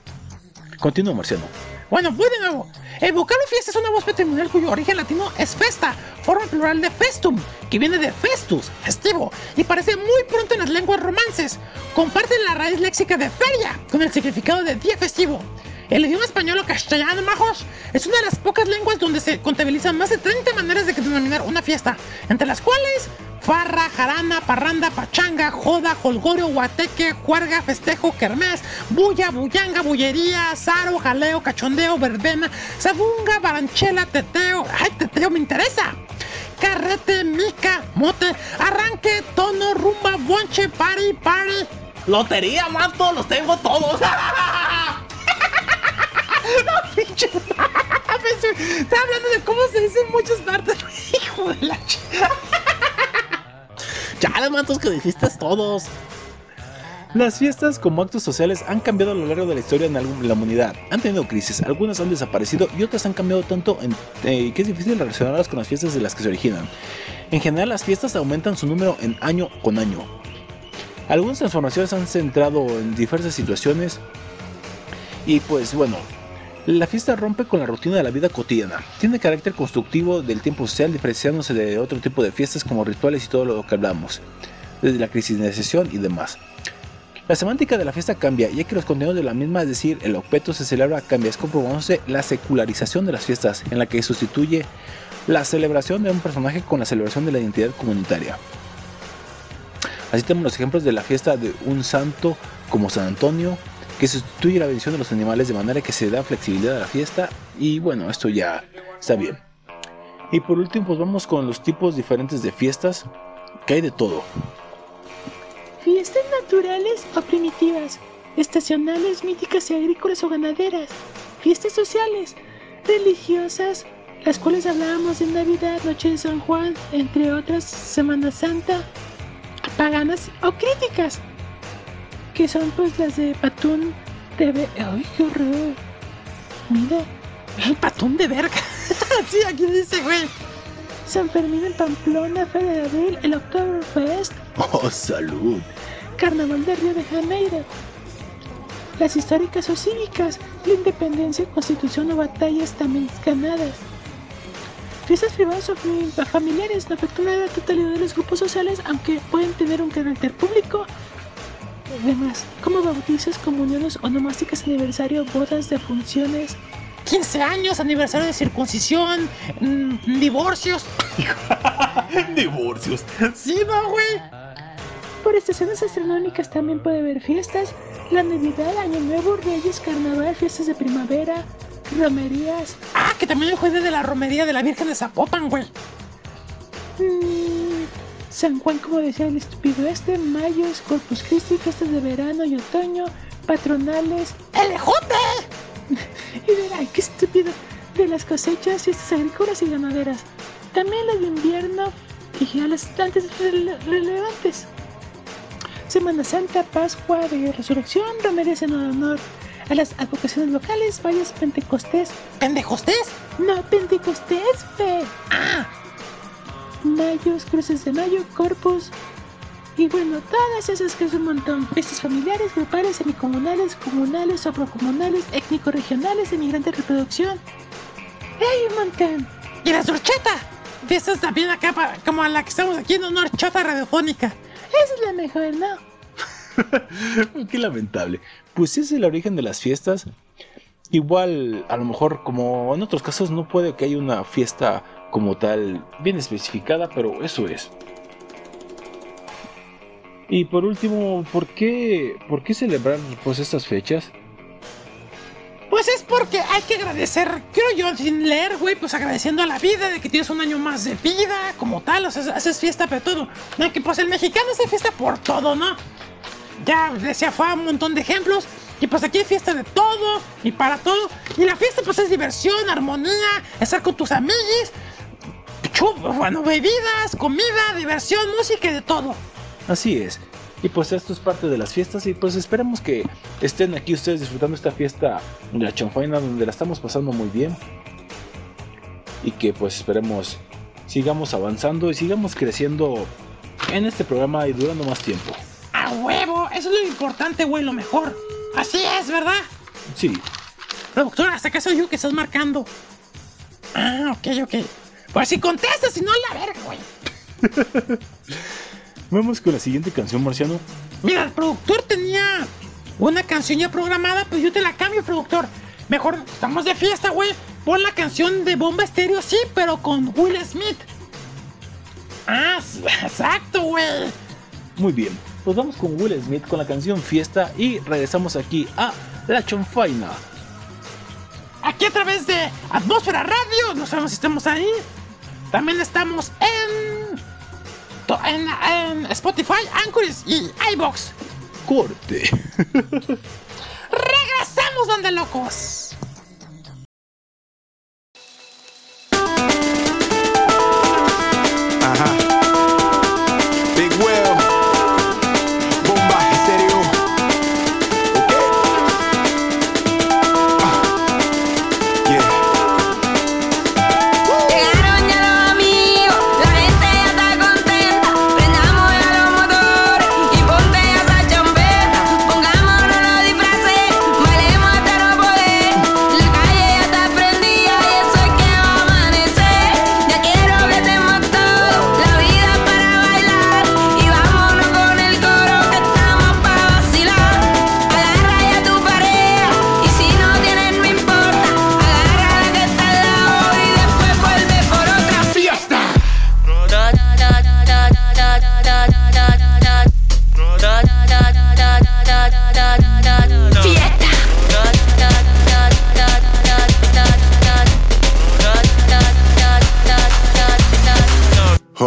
Speaker 2: continúa Marciano.
Speaker 3: Bueno, voy de nuevo. El vocablo fiesta es una voz patrimonial cuyo origen latino es festa, forma plural de festum, que viene de festus, festivo, y aparece muy pronto en las lenguas romances. Comparte la raíz léxica de feria, con el significado de día festivo. El idioma español o castellano, majos, es una de las pocas lenguas donde se contabilizan más de 30 maneras de denominar una fiesta, entre las cuales farra, jarana, parranda, pachanga, joda, holgorio, guateque, juerga, festejo, kermés, bulla, bullanga, bullería, zaro, jaleo, cachondeo, verbena, sabunga, baranchela, teteo, ay, teteo me interesa. Carrete, mica, mote, arranque, tono, rumba, bonche, party, party.
Speaker 1: Lotería, mato, los tengo todos. (laughs)
Speaker 3: No, (laughs) Está hablando de cómo se dice en muchas partes. (laughs) Hijo de la ch...
Speaker 1: los matos que dijiste todos.
Speaker 2: Las fiestas como actos sociales han cambiado a lo largo de la historia en la humanidad. Han tenido crisis, algunas han desaparecido y otras han cambiado tanto eh, que es difícil relacionarlas con las fiestas de las que se originan. En general, las fiestas aumentan su número en año con año. Algunas transformaciones han centrado en diversas situaciones y pues bueno, La fiesta rompe con la rutina de la vida cotidiana. Tiene carácter constructivo del tiempo social, diferenciándose de otro tipo de fiestas como rituales y todo lo que hablamos, desde la cristianización y demás. La semántica de la fiesta cambia, ya que los contenidos de la misma, es decir, el objeto se celebra, cambia, es comprobándose la secularización de las fiestas, en la que sustituye la celebración de un personaje con la celebración de la identidad comunitaria. Así tenemos los ejemplos de la fiesta de un santo como San Antonio, que sustituye la bendición de los animales de manera que se da flexibilidad a la fiesta y bueno, esto ya está bien. Y por último, pues vamos con los tipos diferentes de fiestas, que hay de todo.
Speaker 5: Fiestas naturales o primitivas, estacionales, míticas y agrícolas o ganaderas, fiestas sociales, religiosas, las cuales hablábamos de Navidad, Noche de San Juan, entre otras, Semana Santa, paganas o críticas, que son pues las de Patún TV. ¡Ay, qué horror! Mira,
Speaker 3: El patón de verga. (laughs) sí, aquí dice, güey.
Speaker 5: San Fermín en Pamplona, Feria de Abril, el Oktoberfest,
Speaker 2: ¡Oh, salud!
Speaker 5: Carnaval de Río de Janeiro. Las históricas o cívicas, la independencia, constitución o batallas también ganadas. Fiestas privadas o fami- familiares no afectan a la totalidad de los grupos sociales, aunque pueden tener un carácter público. Además, como bautizos, comuniones onomásticas, aniversario, bodas, defunciones,
Speaker 3: 15 años, aniversario de circuncisión, mm, divorcios. (laughs)
Speaker 2: Divorcios.
Speaker 3: Sí, no, güey.
Speaker 5: Por estaciones astronómicas también puede haber fiestas, la Navidad, Año Nuevo, Reyes, Carnaval, fiestas de primavera, romerías,
Speaker 3: Ah, que también el jueves de la romería de la Virgen de Zapopan, güey.
Speaker 5: mm, San Juan, como decía el estúpido este, Mayos, Corpus Christi, fiestas de verano y otoño, patronales,
Speaker 3: ¡El ejote! (laughs)
Speaker 5: y ay, qué estúpido, de las cosechas, fiestas agrícolas y ganaderas. También las de invierno y a las antes rele- relevantes. Semana Santa, Pascua de Resurrección, romerías en honor a las advocaciones locales, valles Pentecostés,
Speaker 3: ¿Pendejostés?
Speaker 5: no Pentecostés, fe.
Speaker 3: Ah,
Speaker 5: Mayos, cruces de mayo, corpus. Y bueno, todas esas que es un montón. Fiestas familiares, grupales, semicomunales, comunales, soprocomunales, étnico-regionales, emigrantes de reproducción. ¡Hay un montón!
Speaker 3: y la surcheta. Fiestas también acá, pa- como la que estamos aquí en honor chota radiofónica.
Speaker 5: Esa es la mejor, ¿no? (laughs)
Speaker 2: Qué lamentable. Pues ese es el origen de las fiestas. Igual, a lo mejor, como en otros casos, no puede que haya una fiesta como tal bien especificada, pero eso es. Y por último, ¿por qué, por qué celebrar pues estas fechas?
Speaker 3: Pues es porque hay que agradecer, quiero yo sin leer, güey, pues agradeciendo a la vida de que tienes un año más de vida, como tal, haces fiesta para todo. No, que pues el mexicano hace fiesta por todo, ¿no? Ya decía, fue un montón de ejemplos. Y pues aquí hay fiesta de todo y para todo. Y la fiesta pues es diversión, armonía, estar con tus amigos, chup, bueno, bebidas, comida, diversión, música y de todo.
Speaker 2: Así es. Y pues esto es parte de las fiestas y pues esperemos que estén aquí ustedes disfrutando esta fiesta de la chanfaina donde la estamos pasando muy bien. Y que pues esperemos sigamos avanzando y sigamos creciendo en este programa y durando más tiempo.
Speaker 3: A huevo, eso es lo importante, güey, lo mejor. Así es, ¿verdad?
Speaker 2: Sí,
Speaker 3: Productora, hasta que soy yo que estás marcando. Ah, ok, ok. Pues si contestas, si no, la verga, güey. (laughs)
Speaker 2: vamos con la siguiente canción, Marciano.
Speaker 3: Mira, el productor tenía una canción ya programada, pues yo te la cambio, productor. Mejor, estamos de fiesta, güey. Pon la canción de Bomba Estéreo, sí, pero con Will Smith. Ah, (laughs) exacto, güey.
Speaker 2: Muy bien, pues vamos con Will Smith con la canción Fiesta y regresamos aquí a La Chanfaina.
Speaker 3: Aquí a través de Atmósfera Radio, no sabemos si estamos ahí. También estamos en, en, en Spotify, Anchor y iBox.
Speaker 2: Corte.
Speaker 3: ¡Regresamos, donde locos!
Speaker 13: Ajá.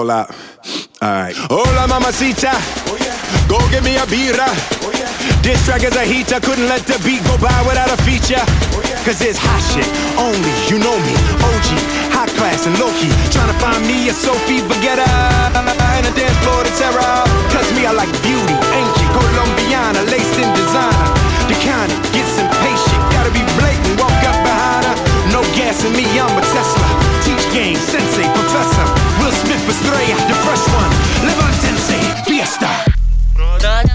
Speaker 13: Hold up. Alright. Hola, mamacita. Go get me a birra. This track is a heater. Couldn't let the beat go by without a feature. Cause it's hot shit only. You know me. OG. High class and low key. Trying to find me a Sophie Vergara. And a dance floor to terror. Cause me, I like beauty. Ancient. Colombiana. Laced in designer. The kind that gets impatient. Gotta be blatant. Walk up behind her. No gas in me. I'm a Tesla. Game. Sensei. Professor. Will Smith Estrella. The fresh one. Levantense. Fiesta. Corrillo.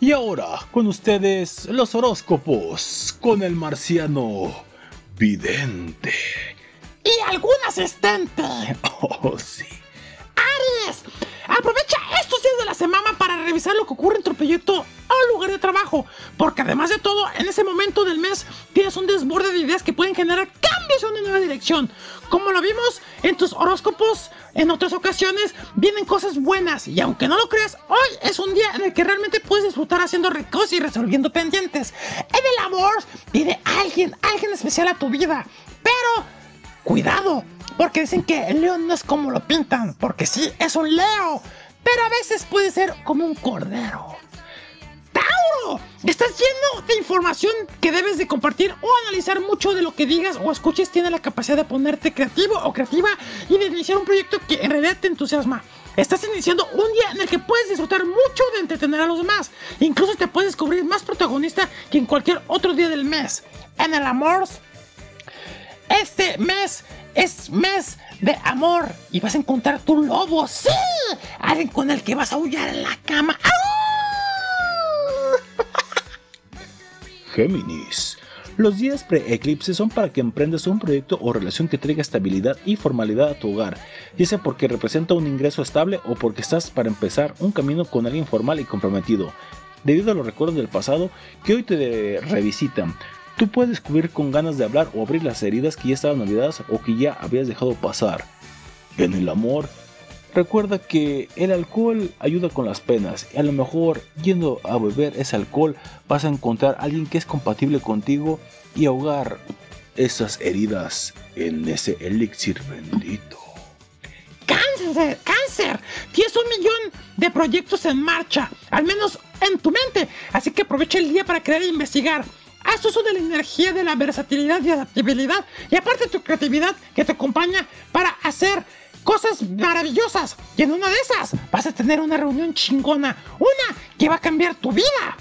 Speaker 2: Y ahora, con ustedes, los horóscopos con el marciano vidente.
Speaker 3: Y algún asistente. (laughs)
Speaker 2: Oh, sí.
Speaker 3: Aries, aprovecha estos días de la semana para revisar lo que ocurre en tu proyecto o lugar de trabajo, porque además de todo, en ese momento del mes tienes un desborde de ideas que pueden generar cambios en una nueva dirección. Como lo vimos en tus horóscopos en otras ocasiones, vienen cosas buenas y aunque no lo creas, hoy es un día en el que realmente puedes disfrutar haciendo ricos y resolviendo pendientes. En el amor, viene alguien, alguien especial a tu vida, pero Cuidado, porque dicen que el león no es como lo pintan, porque sí, es un leo, pero a veces puede ser como un cordero. ¡Tauro! Estás lleno de información que debes de compartir o analizar mucho de lo que digas o escuches tiene la capacidad de ponerte creativo o creativa y de iniciar un proyecto que en realidad te entusiasma. Estás iniciando un día en el que puedes disfrutar mucho de entretener a los demás. Incluso te puedes descubrir más protagonista que en cualquier otro día del mes. En el amor, este mes es mes de amor y vas a encontrar tu lobo, sí, alguien con el que vas a aullar en la cama.
Speaker 2: Géminis. Los días pre-eclipse son para que emprendas un proyecto o relación que traiga estabilidad y formalidad a tu hogar, ya sea porque representa un ingreso estable o porque estás para empezar un camino con alguien formal y comprometido. Debido a los recuerdos del pasado que hoy te revisitan, tú puedes descubrir con ganas de hablar o abrir las heridas que ya estaban olvidadas o que ya habías dejado pasar. En el amor, recuerda que el alcohol ayuda con las penas y a lo mejor yendo a beber ese alcohol vas a encontrar a alguien que es compatible contigo y ahogar esas heridas en ese elixir bendito.
Speaker 3: ¡Cáncer! ¡Cáncer! Tienes un millón de proyectos en marcha, al menos en tu mente, así que aprovecha el día para crear e investigar. Haz uso de la energía de la versatilidad y adaptabilidad y aparte tu creatividad que te acompaña para hacer cosas maravillosas. Y en una de esas vas a tener una reunión chingona. Una que va a cambiar tu vida.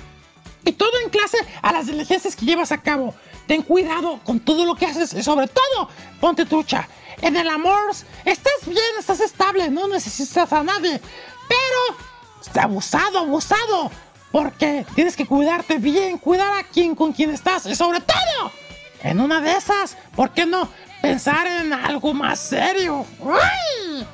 Speaker 3: Y todo en clase a las diligencias que llevas a cabo. Ten cuidado con todo lo que haces y sobre todo, ponte trucha. En el amor, estás bien, estás estable, no necesitas a nadie. Pero, abusado, abusado. Porque tienes que cuidarte bien, cuidar a quien con quien estás y sobre todo, en una de esas, ¿por qué no pensar en algo más serio? ¡Ay!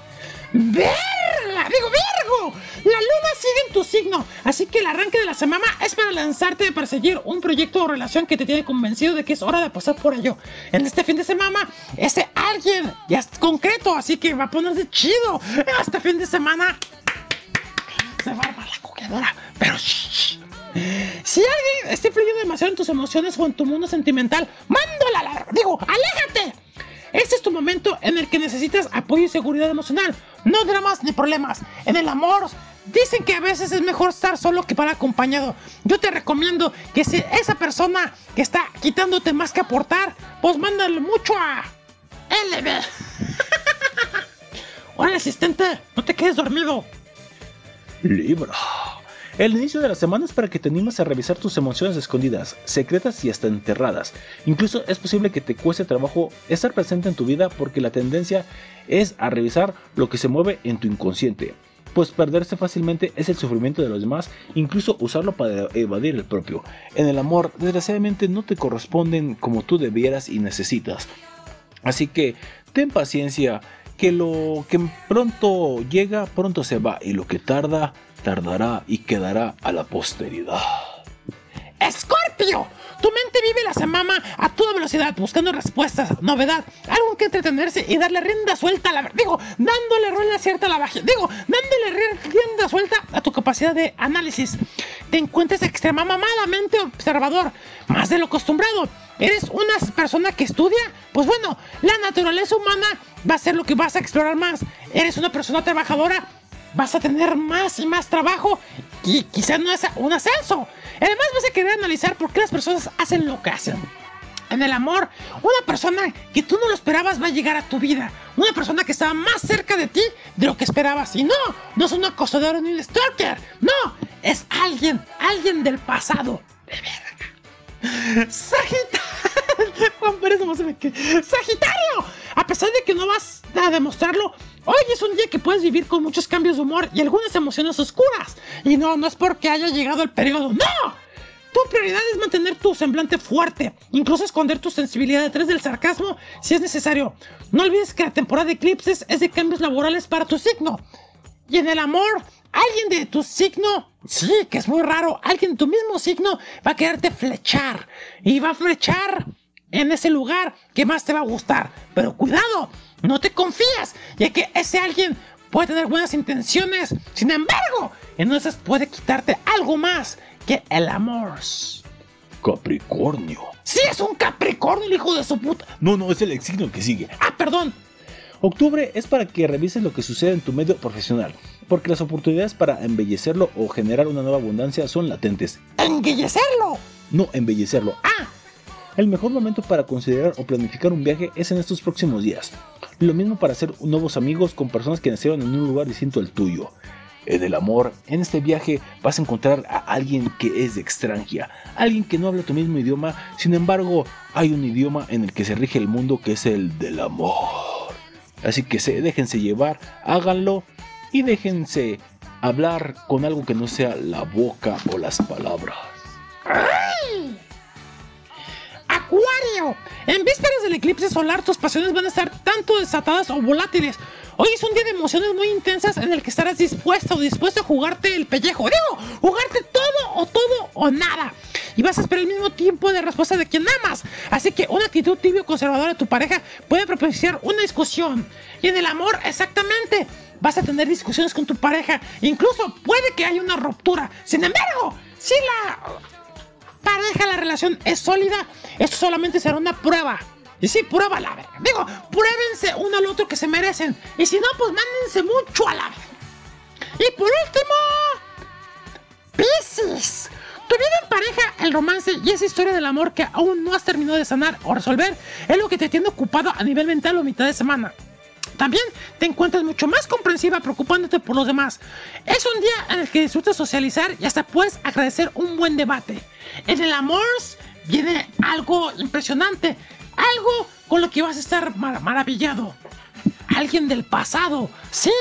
Speaker 3: ¡Verla! ¡Digo, Virgo! La luna sigue en tu signo, así que el arranque de la semana es para lanzarte para seguir un proyecto o relación que te tiene convencido de que es hora de pasar por ello. En este fin de semana, ese alguien ya es concreto, así que va a ponerse chido. Este fin de semana se va a la cogedora, pero. Si alguien está influyendo demasiado en tus emociones o en tu mundo sentimental, mándala la... Digo, aléjate. Este es tu momento en el que necesitas apoyo y seguridad emocional, no dramas ni problemas. En el amor, dicen que a veces es mejor estar solo que para acompañado. Yo te recomiendo que si esa persona que está quitándote más que aportar, pues mándale mucho a LB. Hola, (laughs) asistente, no te quedes dormido.
Speaker 2: Libra. El inicio de la semana es para que te animes a revisar tus emociones escondidas, secretas y hasta enterradas. Incluso es posible que te cueste trabajo estar presente en tu vida porque la tendencia es a revisar lo que se mueve en tu inconsciente. Pues perderse fácilmente es el sufrimiento de los demás, incluso usarlo para evadir el propio. En el amor, desgraciadamente no te corresponden como tú debieras y necesitas. Así que ten paciencia, que lo que pronto llega, pronto se va, y lo que tarda, tardará y quedará a la posteridad.
Speaker 3: ¡Escorpio! Tu mente vive la semana a toda velocidad, buscando respuestas, novedad, algo que entretenerse y darle rienda suelta a la... Digo, dándole rienda cierta a la magia. Digo, dándole ri- rienda suelta a tu capacidad de análisis. Te encuentras extremadamente observador, más de lo acostumbrado. ¿Eres una persona que estudia? Pues bueno, la naturaleza humana va a ser lo que vas a explorar más. ¿Eres una persona trabajadora? Vas a tener más y más trabajo y quizás no es un ascenso. Además vas a querer analizar por qué las personas hacen lo que hacen. En el amor, una persona que tú no lo esperabas va a llegar a tu vida. Una persona que estaba más cerca de ti de lo que esperabas. Y no, no es un acosador ni un stalker. No, es alguien, alguien del pasado. De verga. Sagitario. (laughs) Juan Pérez nomás se me Sagitario. A pesar de que no vas a demostrarlo, hoy es un día que puedes vivir con muchos cambios de humor y algunas emociones oscuras. Y no, no es porque haya llegado el periodo. ¡No! Tu prioridad es mantener tu semblante fuerte, incluso esconder tu sensibilidad detrás del sarcasmo si es necesario. No olvides que la temporada de eclipses es de cambios laborales para tu signo. Y en el amor, alguien de tu signo, sí, que es muy raro, alguien de tu mismo signo va a quererte flechar. Y va a flechar en ese lugar que más te va a gustar. Pero cuidado, no te confías, ya que ese alguien puede tener buenas intenciones. Sin embargo, en esas puede quitarte algo más que el amor.
Speaker 2: Capricornio.
Speaker 3: Sí, es un Capricornio, el hijo de su puta.
Speaker 2: No, no, es el signo que sigue.
Speaker 3: Ah, perdón.
Speaker 2: Octubre es para que revises lo que sucede en tu medio profesional, porque las oportunidades para embellecerlo o generar una nueva abundancia son latentes.
Speaker 3: ¡Embellecerlo!
Speaker 2: No embellecerlo.
Speaker 3: Ah,
Speaker 2: El mejor momento para considerar o planificar un viaje es en estos próximos días. Lo mismo para hacer nuevos amigos con personas que nacieron en un lugar distinto al tuyo. En el amor, en este viaje vas a encontrar a alguien que es de extranjera, alguien que no habla tu mismo idioma, sin embargo hay un idioma en el que se rige el mundo que es el del amor. Así que se, déjense llevar, háganlo y déjense hablar con algo que no sea la boca o las palabras.
Speaker 3: ¡Ay! Acuario, en vísperas del eclipse solar tus pasiones van a estar tanto desatadas o volátiles. Hoy es un día de emociones muy intensas en el que estarás dispuesto o dispuesto a jugarte el pellejo. Digo, jugarte todo o todo o nada. Y vas a esperar el mismo tiempo de respuesta de quien amas. Así que una actitud tibio conservadora de tu pareja puede propiciar una discusión. Y en el amor, exactamente. Vas a tener discusiones con tu pareja. Incluso puede que haya una ruptura. Sin embargo, si la pareja, la relación es sólida, esto solamente será una prueba. Y sí, prueba la verga. Digo, pruébense uno al otro que se merecen. Y si no, pues mándense mucho a la. Y por último, Piscis. Tu vida en pareja, el romance y esa historia del amor que aún no has terminado de sanar o resolver es lo que te tiene ocupado a nivel mental o mitad de semana. También te encuentras mucho más comprensiva preocupándote por los demás. Es un día en el que disfrutas socializar y hasta puedes agradecer un buen debate. En el amor viene algo impresionante, algo con lo que vas a estar mar- maravillado. Alguien del pasado, sí.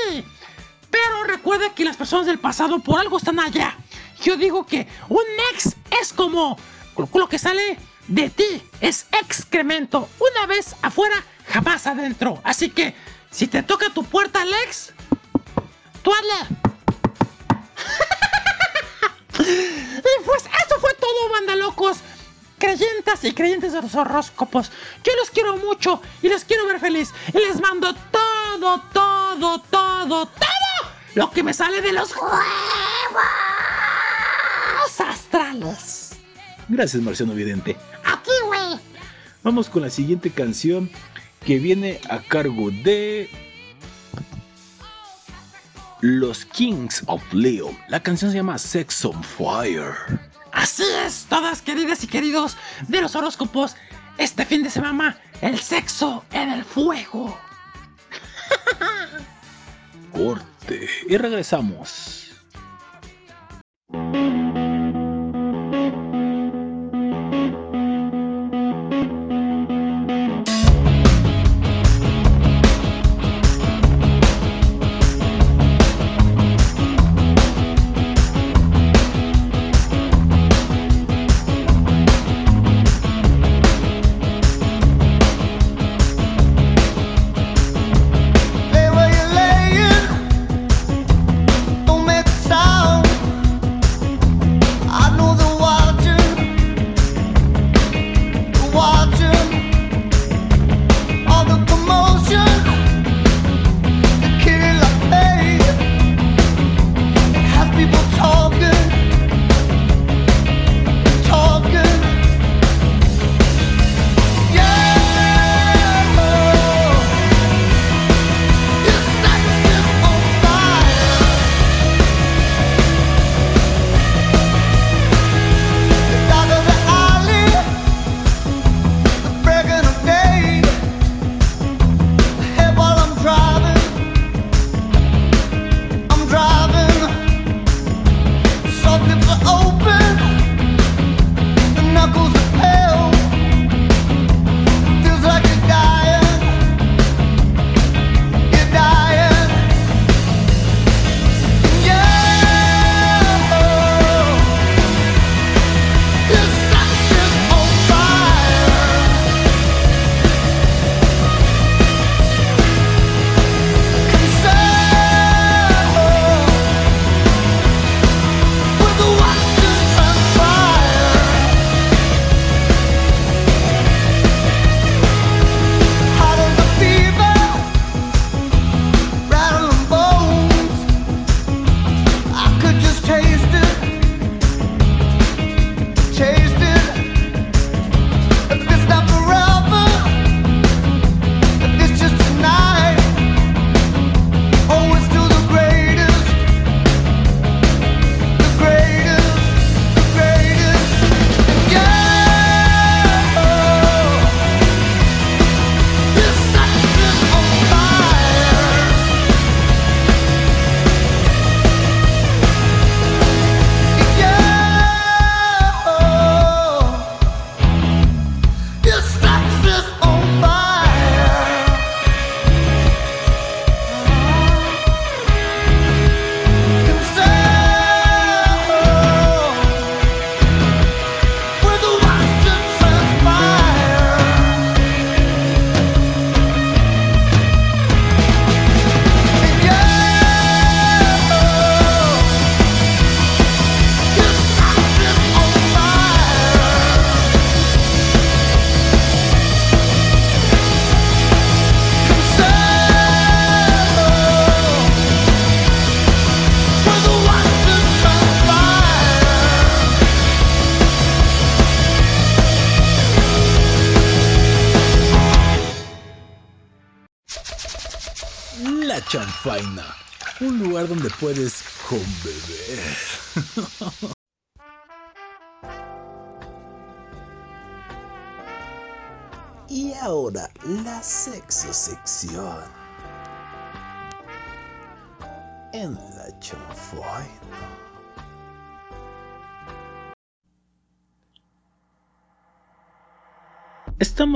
Speaker 3: Pero recuerda que las personas del pasado por algo están allá. Yo digo que un ex es como lo que sale de ti, es excremento. Una vez afuera, jamás adentro. Así que si te toca tu puerta, Alex, tú hazle. (laughs) y pues eso fue todo, banda locos. Creyentes y creyentes de los horóscopos. Yo los quiero mucho y los quiero ver feliz. Y les mando todo, todo, todo, todo lo que me sale de los huevos astrales.
Speaker 14: Gracias, Marciano Vidente.
Speaker 15: Aquí, güey.
Speaker 14: Vamos con la siguiente canción que viene a cargo de los Kings of Leon. La canción se llama Sex on Fire.
Speaker 3: Así es, todas queridas y queridos de los horóscopos. Este fin de semana, el sexo en el fuego.
Speaker 14: Corte. Y regresamos.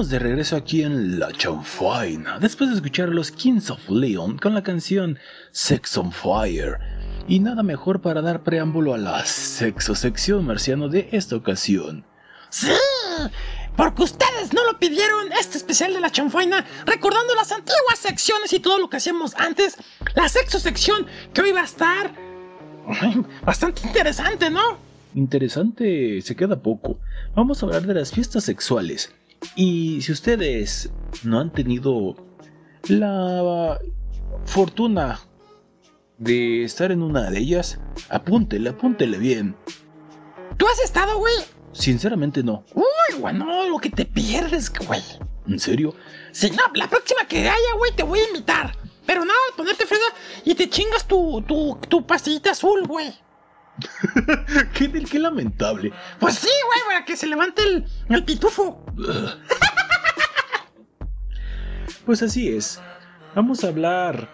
Speaker 2: Estamos de regreso aquí en La Chanfaina, después de escuchar a los Kings of Leon con la canción Sex on Fire. Y nada mejor para dar preámbulo a la sexosección marciano de esta ocasión.
Speaker 3: ¡Sí! Porque ustedes no lo pidieron, este especial de la chanfaina, recordando las antiguas secciones y todo lo que hacíamos antes, la sexo sección que hoy va a estar bastante interesante, ¿no?
Speaker 2: Interesante, se queda poco. Vamos a hablar de las fiestas sexuales. Y si ustedes no han tenido la fortuna de estar en una de ellas, apúntele, apúntele bien.
Speaker 3: ¿Tú has estado, güey?
Speaker 2: Sinceramente no.
Speaker 3: Uy, güey, no, lo que te pierdes, güey.
Speaker 2: ¿En serio?
Speaker 3: Sí, no, la próxima que haya, güey, te voy a invitar. Pero nada, ponerte fresa y te chingas tu, tu, tu pastillita azul, güey. (laughs)
Speaker 2: qué, qué lamentable.
Speaker 3: Pues sí, güey, para que se levante el, el pitufo. (laughs)
Speaker 2: Pues así es. Vamos a hablar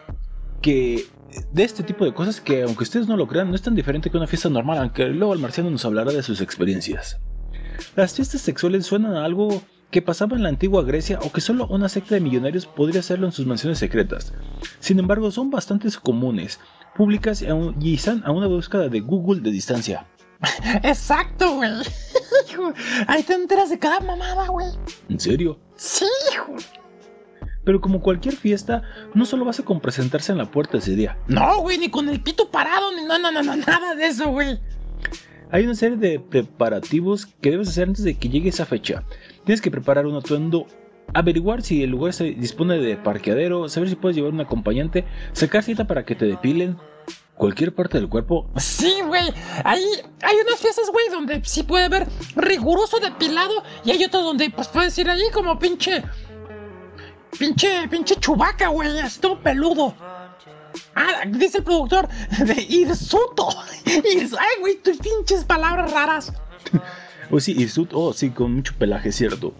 Speaker 2: que de este tipo de cosas que aunque ustedes no lo crean no es tan diferente que una fiesta normal, aunque luego el marciano nos hablará de sus experiencias. Las fiestas sexuales suenan a algo que pasaba en la antigua Grecia o que solo una secta de millonarios podría hacerlo en sus mansiones secretas. Sin embargo, son bastante comunes, públicas y, están a una búsqueda de Google de distancia. (laughs)
Speaker 3: Exacto, güey. Ahí te enteras de cada mamada, güey.
Speaker 2: ¿En serio?
Speaker 3: Sí, hijo.
Speaker 2: Pero como cualquier fiesta, no solo basta con presentarse en la puerta ese día.
Speaker 3: No, güey, ni con el pito parado, ni no, no, no, no, nada de eso, güey.
Speaker 2: Hay una serie de preparativos que debes hacer antes de que llegue esa fecha. Tienes que preparar un atuendo, averiguar si el lugar se dispone de parqueadero, saber si puedes llevar un acompañante, sacar cita para que te depilen cualquier parte del cuerpo.
Speaker 3: Sí, güey. Ahí hay unas fiestas, güey, donde sí puede haber riguroso depilado y hay otras donde, pues, puedes ir ahí como pinche. Pinche, pinche chubaca, güey, todo peludo. Ah, dice el productor de Irsuto. Irs- (laughs) Ay, güey, tus pinches palabras raras. (laughs)
Speaker 2: O sí, hirsut, oh sí, con mucho pelaje, cierto.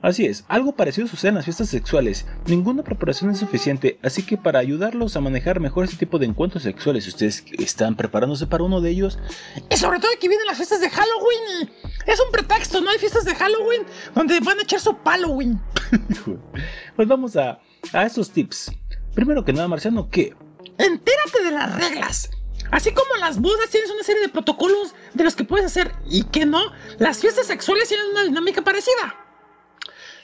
Speaker 2: Así es, algo parecido sucede en las fiestas sexuales. Ninguna preparación es suficiente, así que para ayudarlos a manejar mejor este tipo de encuentros sexuales, si ustedes están preparándose para uno de ellos,
Speaker 3: Y sobre todo que vienen las fiestas de Halloween es un pretexto, ¿no? Hay fiestas de Halloween donde van a echar su Halloween. (laughs)
Speaker 2: pues vamos a, a esos tips. Primero que nada, Marciano, ¿qué?
Speaker 3: Entérate de las reglas. Así como las bodas tienes una serie de protocolos de los que puedes hacer y que no, las fiestas sexuales tienen una dinámica parecida.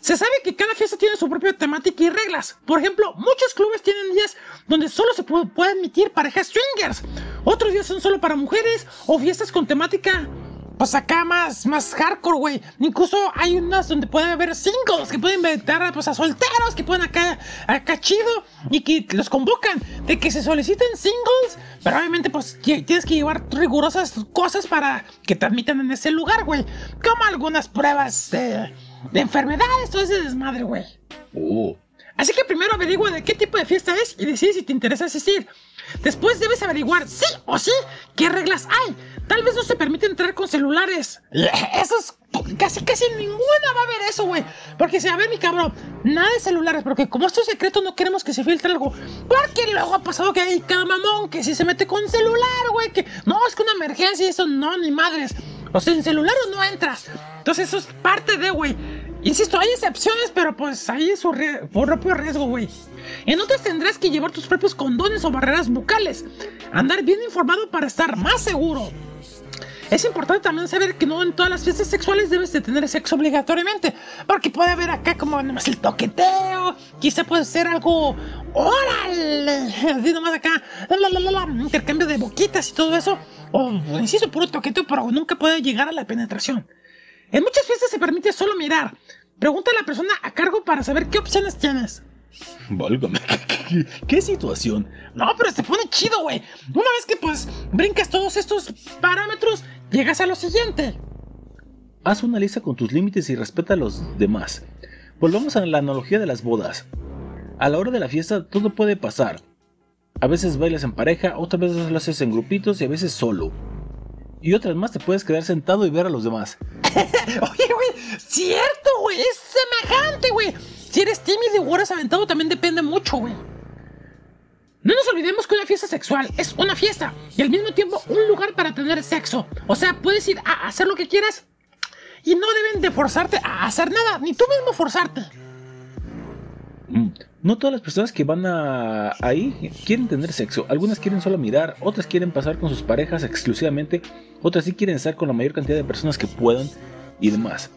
Speaker 3: Se sabe que cada fiesta tiene su propia temática y reglas. Por ejemplo, muchos clubes tienen días donde solo se pu- puede admitir parejas swingers. Otros días son solo para mujeres o fiestas con temática, pues acá más, hardcore, güey. Incluso hay unas donde puede haber singles que pueden invitar pues, a solteros que pueden acá, acá chido y que los convocan de que se soliciten singles. Pero obviamente, pues tienes que llevar rigurosas cosas para que te admitan en ese lugar, güey. Como algunas pruebas de, de enfermedades, todo ese desmadre, güey.
Speaker 2: Oh,
Speaker 3: Así que primero averigua de qué tipo de fiesta es y decide si te interesa asistir. Después debes averiguar sí o sí qué reglas hay. Tal vez no se permite entrar con celulares. (laughs) Eso es casi casi ninguna va a ver eso, güey. Porque si a ver mi cabrón, nada de celulares, porque como esto es secreto no queremos que se filtre algo. Porque luego ha pasado que hay cada mamón que si se mete con celular, güey, que no es que una emergencia y eso no ni madres. O sea, en celular no entras. Entonces eso es parte de, güey. Insisto, hay excepciones, pero pues ahí es su propio riesgo, güey. En otras tendrás que llevar tus propios condones o barreras bucales. Andar bien informado para estar más seguro. Es importante también saber que no en todas las fiestas sexuales debes de tener sexo obligatoriamente. Porque puede haber acá como nomás el toqueteo. Quizá puede ser algo... ¡Órale! Así nomás acá. la, la, la, intercambio de boquitas y todo eso. O, insisto, puro toqueteo, pero nunca puede llegar a la penetración. En muchas fiestas se permite solo mirar. Pregunta a la persona a cargo para saber qué opciones tienes.
Speaker 2: Válgame, (laughs) ¿qué, situación?
Speaker 3: No, pero se pone chido, güey. Una vez que pues brincas todos estos parámetros, llegas a lo siguiente.
Speaker 2: Haz una lista con tus límites y respeta a los demás. Volvamos a la analogía de las bodas. A la hora de la fiesta todo puede pasar. A veces bailas en pareja, otras veces lo haces en grupitos y a veces solo. Y otras más te puedes quedar sentado y ver a los demás. (laughs)
Speaker 3: Oye, güey, cierto, güey, es semejante, güey. Si eres tímido y eres aventado también depende mucho, güey. No nos olvidemos que una fiesta sexual es una fiesta y al mismo tiempo un lugar para tener sexo. O sea, puedes ir a hacer lo que quieras y no deben de forzarte a hacer nada, ni tú mismo forzarte.
Speaker 2: Mm, No todas las personas que van ahí quieren tener sexo. Algunas quieren solo mirar, otras quieren pasar con sus parejas exclusivamente, otras sí quieren estar con la mayor cantidad de personas que puedan y demás.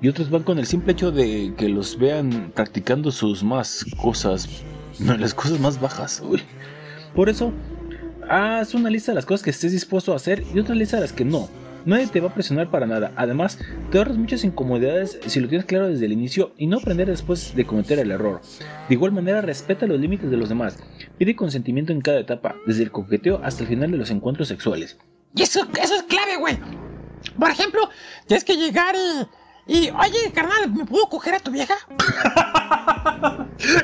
Speaker 2: Y otros van con el simple hecho de que los vean practicando sus más cosas, las cosas más bajas. uy. Por eso, haz una lista de las cosas que estés dispuesto a hacer y otra lista de las que no. Nadie te va a presionar para nada. Además, te ahorras muchas incomodidades si lo tienes claro desde el inicio y no aprender después de cometer el error. De igual manera, respeta los límites de los demás. Pide consentimiento en cada etapa, desde el coqueteo hasta el final de los encuentros sexuales.
Speaker 3: Y eso, eso es clave, güey. Por ejemplo, tienes que llegar y, y, oye, carnal, ¿me puedo coger a tu vieja? (laughs)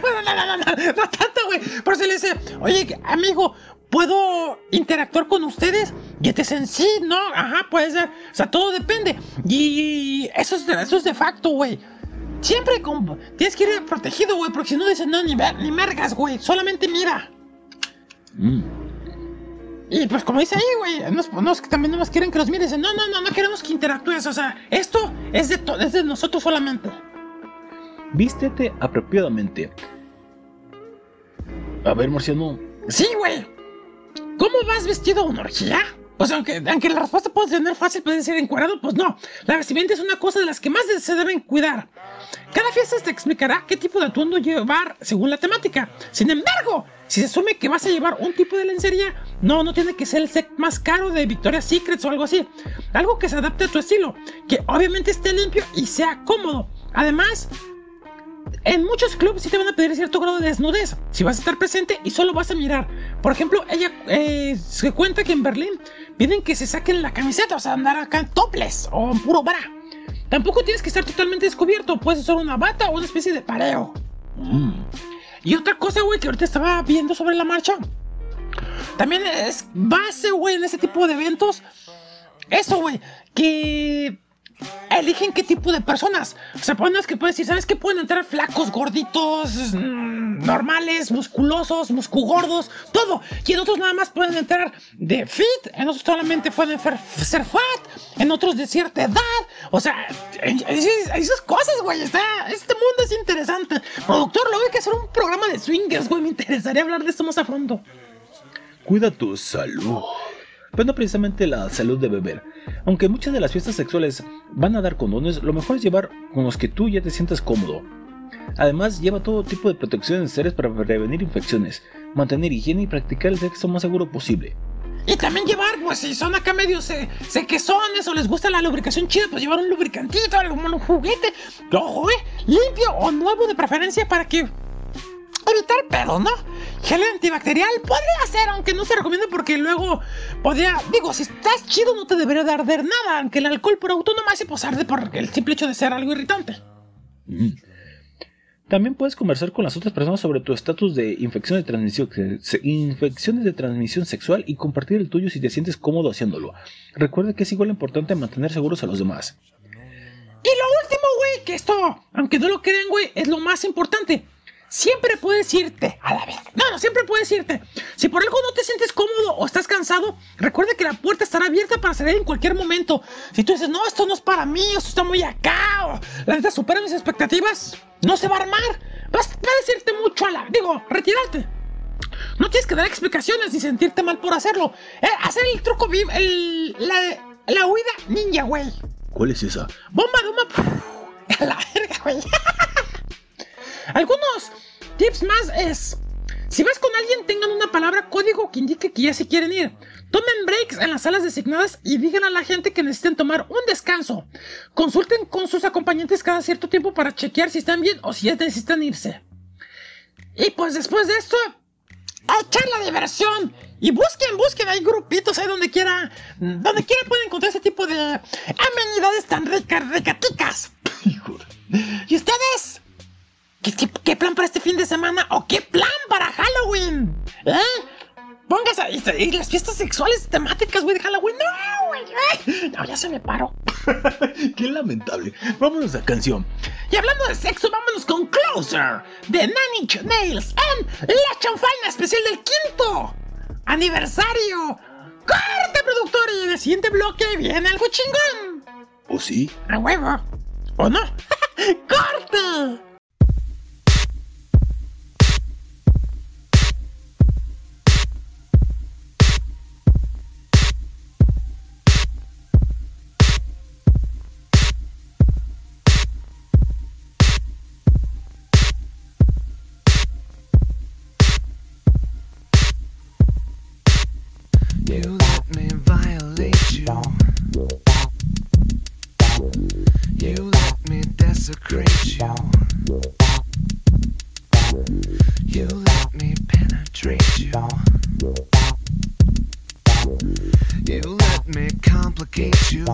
Speaker 3: bueno, no, no, no, no, no tanto, güey. Pero se le dice, oye, amigo, ¿puedo interactuar con ustedes? Y este es en sí, ¿no? Ajá, puede ser. O sea, todo depende. Y eso es, de- eso es de facto, güey. Siempre con, tienes que ir protegido, güey, porque si no dicen, no, ni, ver- ni mergas, güey. Solamente mira.
Speaker 2: Mm.
Speaker 3: Y pues como dice ahí, güey, nos, nos- que también nomás quieren que los mires. No, no, no, no queremos que interactúes. O sea, esto es de, to- es de nosotros solamente.
Speaker 2: Vístete apropiadamente. A ver, Marciano.
Speaker 3: Sí, güey. ¿Cómo vas vestido a una orgía? Pues aunque, aunque la respuesta puede tener fácil, puede ser encuadrado, pues no. La vestimenta es una cosa de las que más se deben cuidar. Cada fiesta te explicará qué tipo de atuendo llevar según la temática. Sin embargo, si se asume que vas a llevar un tipo de lencería, no, no tiene que ser el set más caro de Victoria's Secret o algo así. Algo que se adapte a tu estilo, que obviamente esté limpio y sea cómodo. Además, en muchos clubes sí te van a pedir cierto grado de desnudez si vas a estar presente y solo vas a mirar. Por ejemplo, ella eh, se cuenta que en Berlín piden que se saquen la camiseta, o sea, andar acá en topless o puro bra. Tampoco tienes que estar totalmente descubierto, puedes usar una bata o una especie de pareo.
Speaker 2: Mm.
Speaker 3: Y otra cosa, güey, que ahorita estaba viendo sobre la marcha. También es base, güey, en ese tipo de eventos. Eso, güey, que eligen qué tipo de personas. O sea, pones que puedes decir, ¿sabes qué? Pueden entrar flacos, gorditos, mm, normales, musculosos, muscugordos, todo. Y en otros nada más pueden entrar de fit, en otros solamente pueden ser, fat, en otros de cierta edad. O sea, esas cosas, güey. Está, este mundo es interesante. Productor, luego hay que hacer un programa de swingers, güey. Me interesaría hablar de esto más a fondo.
Speaker 2: Cuida tu salud. Pero no precisamente la salud de beber. Aunque muchas de las fiestas sexuales van a dar condones, lo mejor es llevar con los que tú ya te sientas cómodo. Además, lleva todo tipo de protecciones necesarias para prevenir infecciones, mantener higiene y practicar el sexo más seguro posible.
Speaker 3: Y también llevar, pues si son acá medio se, o les gusta la lubricación chida, pues llevar un lubricantito, algo, un juguete, ojo, eh, limpio o nuevo de preferencia para que evitar pedos, ¿no? Gel antibacterial podría ser, aunque no se recomienda porque luego podría, digo, si estás chido no te debería de arder nada, aunque el alcohol por autónoma sí pues arde por el simple hecho de ser algo irritante.
Speaker 2: Mm. También puedes conversar con las otras personas sobre tu estatus de infección de transmisión, se- infecciones de transmisión sexual y compartir el tuyo si te sientes cómodo haciéndolo. Recuerda que es igual importante mantener seguros a los demás.
Speaker 3: Y lo último, güey, que esto, aunque no lo crean, güey, es lo más importante. Siempre puedes irte a la verga. No, no, siempre puedes irte. Si por algo no te sientes cómodo o estás cansado, recuerda que la puerta estará abierta para salir en cualquier momento. Si tú dices, no, esto no es para mí, esto está muy acá, o la neta supera mis expectativas, no se va a armar. Vas, puedes irte mucho a la. Digo, retirarte. No tienes que dar explicaciones ni sentirte mal por hacerlo. Eh, hacer el truco, el, la, la huida ninja, güey.
Speaker 2: ¿Cuál es esa?
Speaker 3: Bomba de humo. (laughs) A la verga, güey. (laughs) Algunos tips más es. Si vas con alguien, tengan una palabra código que indique que ya se quieren ir. Tomen breaks en las salas designadas y digan a la gente que necesiten tomar un descanso. Consulten con sus acompañantes cada cierto tiempo para chequear si están bien o si ya necesitan irse. Y pues después de esto, a echar la diversión. Y busquen, busquen, hay grupitos ahí donde quiera, donde quiera pueden encontrar ese tipo de amenidades tan ricas, ricaticas. (laughs) ¿Y ustedes? ¿Qué, qué, qué plan para este fin de semana? ¿O qué plan para Halloween? ¿Eh? Ahí y las fiestas sexuales temáticas, güey, de Halloween. No, güey. No, ya se me paró. (laughs)
Speaker 2: Qué lamentable. Vámonos a canción.
Speaker 3: Y hablando de sexo, vámonos con Closer de Inch Nails en La Chanfaina especial del quinto aniversario. ¡Corte, productor! Y en el siguiente bloque viene algo chingón.
Speaker 2: ¿O sí?
Speaker 3: A huevo. ¿O no? (laughs) ¡Corte!
Speaker 16: You let me penetrate you. You let me complicate you.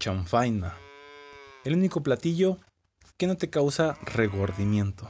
Speaker 2: Chanfaina. El único platillo que no te causa regordimiento.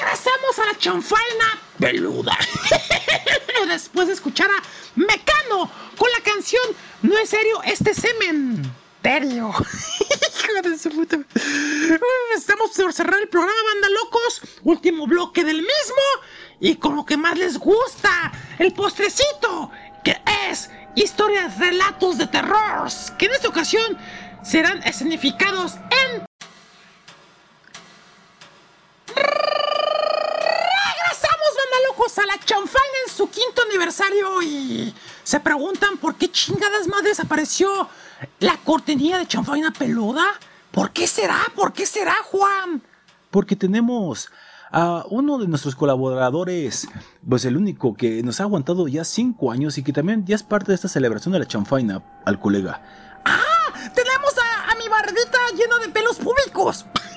Speaker 3: Regresamos a la chanfaina peluda. (laughs) Después de escuchar a Mecano con la canción No es serio este semen. Terio. (laughs) Hijo de su puta. Estamos por cerrar el programa, banda locos. Último bloque del mismo. Y con lo que más les gusta, el postrecito, que es historias, relatos de terror, que en esta ocasión serán escenificados en Regresamos, banda locos, a la chanfaina en su quinto aniversario y se preguntan por qué chingadas más desapareció la cortinilla de chanfaina peluda. ¿Por qué será? ¿Por qué será, Juan?
Speaker 2: Porque tenemos a uno de nuestros colaboradores, pues el único que nos ha aguantado ya cinco años y que también ya es parte de esta celebración de la chanfaina, al colega.
Speaker 3: ¡Ah! Tenemos a, a mi barbita llena de pelos públicos. (laughs)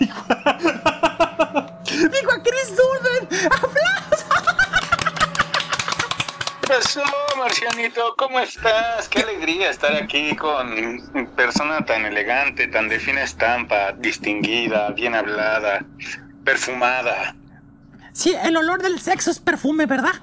Speaker 3: Digo a Chris Durden. ¡Aplausos!
Speaker 17: ¿Qué pasó, Marcianito? ¿Cómo estás? Qué alegría estar aquí con persona tan elegante, tan de fina estampa, distinguida, bien hablada, perfumada.
Speaker 3: Sí, el olor del sexo es perfume, ¿verdad?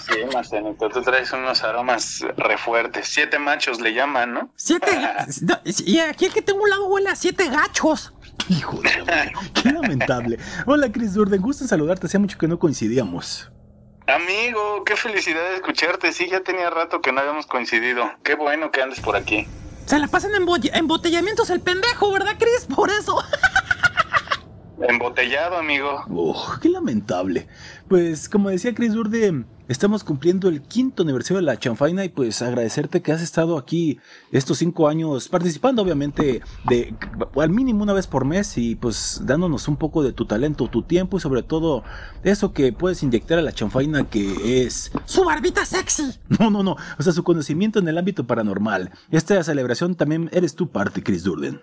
Speaker 17: Sí, Marcianito, tú traes unos aromas refuertes. Siete machos le llaman, ¿no?
Speaker 3: Siete. no, y aquí el que tengo un lado huele a siete gachos.
Speaker 2: Hijo de... Qué lamentable. Hola, Chris Durden, gusto en saludarte. Hacía mucho que no coincidíamos.
Speaker 17: Amigo, qué felicidad de escucharte. Sí, ya tenía rato que no habíamos coincidido. Qué bueno que andes por aquí.
Speaker 3: Se la pasan en embo- embotellamientos el pendejo, ¿verdad, Chris? Por eso. (laughs)
Speaker 17: Embotellado, amigo.
Speaker 2: Oh, qué lamentable. Pues, como decía Chris Durden, estamos cumpliendo el quinto aniversario de la chanfaina y pues agradecerte que has estado aquí estos cinco años participando, obviamente, de al mínimo una vez por mes y pues dándonos un poco de tu talento, tu tiempo y sobre todo eso que puedes inyectar a la chanfaina que es
Speaker 3: Su barbita sexy. (laughs)
Speaker 2: No, no, no. O sea, su conocimiento en el ámbito paranormal. Esta celebración también eres tu parte, Chris Durden.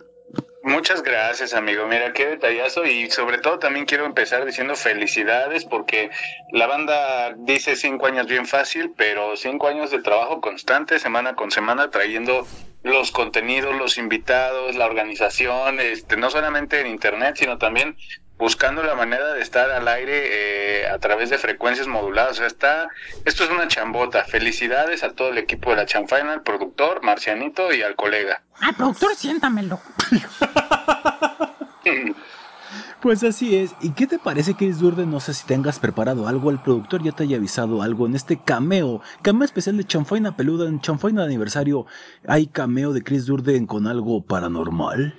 Speaker 17: Muchas gracias, amigo. Mira, qué detallazo. Y sobre todo también quiero empezar diciendo felicidades porque la banda dice cinco años bien fácil, pero cinco años de trabajo constante, semana con semana, trayendo los contenidos, los invitados, la organización, este, no solamente en internet, sino también buscando la manera de estar al aire eh, a través de frecuencias moduladas. O sea, está, esto es una chambota. Felicidades a todo el equipo de la Chanfaina, al productor, Marcianito y al colega.
Speaker 3: Ay, productor, siéntamelo. (laughs)
Speaker 2: Pues así es. ¿Y qué te parece, Chris Durden? No sé si tengas preparado algo. El productor ya te haya avisado algo en este cameo. Cameo especial de Chanfaina Peluda. En Chanfaina de aniversario hay cameo de Chris Durden con algo paranormal.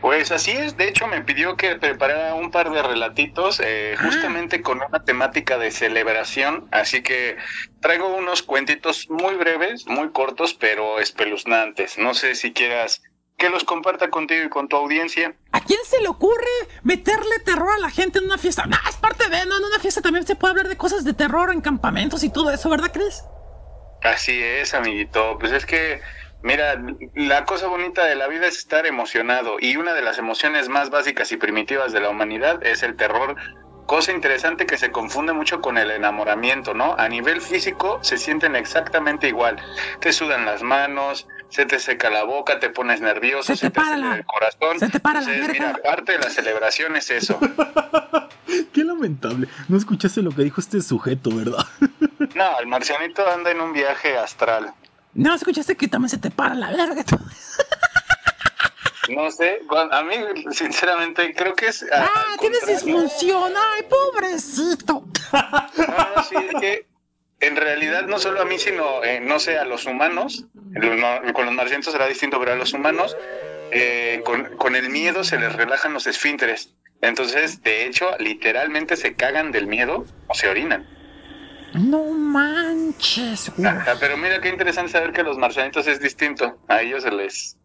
Speaker 17: Pues así es, de hecho me pidió que preparara un par de relatitos eh, justamente con una temática de celebración, así que traigo unos cuentitos muy breves, muy cortos, pero espeluznantes. No sé si quieras que los comparta contigo y con tu audiencia.
Speaker 3: ¿A quién se le ocurre meterle terror a la gente en una fiesta? No, es parte de, no, en una fiesta también se puede hablar de cosas de terror en campamentos y todo eso, ¿verdad, Chris?
Speaker 17: Así es, amiguito. Pues es que, mira, la cosa bonita de la vida es estar emocionado y una de las emociones más básicas y primitivas de la humanidad es el terror. Cosa interesante que se confunde mucho con el enamoramiento, ¿no? A nivel físico se sienten exactamente igual. Te sudan las manos, se te seca la boca, te pones nervioso, se, te, acelera el corazón.
Speaker 3: se te para la
Speaker 17: Entonces, mira, parte de la celebración es eso. (laughs)
Speaker 2: Qué lamentable. No escuchaste lo que dijo este sujeto, ¿verdad?
Speaker 17: No, el marcianito anda en un viaje astral.
Speaker 3: No, escuchaste que también se te para la verga.
Speaker 17: No sé, bueno, a mí sinceramente creo que es...
Speaker 3: Ah, tienes disfunción. Ay, pobrecito.
Speaker 17: No, no, sí, es que en realidad no solo a mí, sino, eh, no sé, a los humanos, no, con los marcianos será distinto, pero a los humanos, eh, con, con el miedo se les relajan los esfínteres. Entonces, de hecho, literalmente se cagan del miedo o se orinan.
Speaker 3: No manches, güey.
Speaker 17: Ajá, pero mira qué interesante saber que a los marcianitos es distinto. A ellos se les,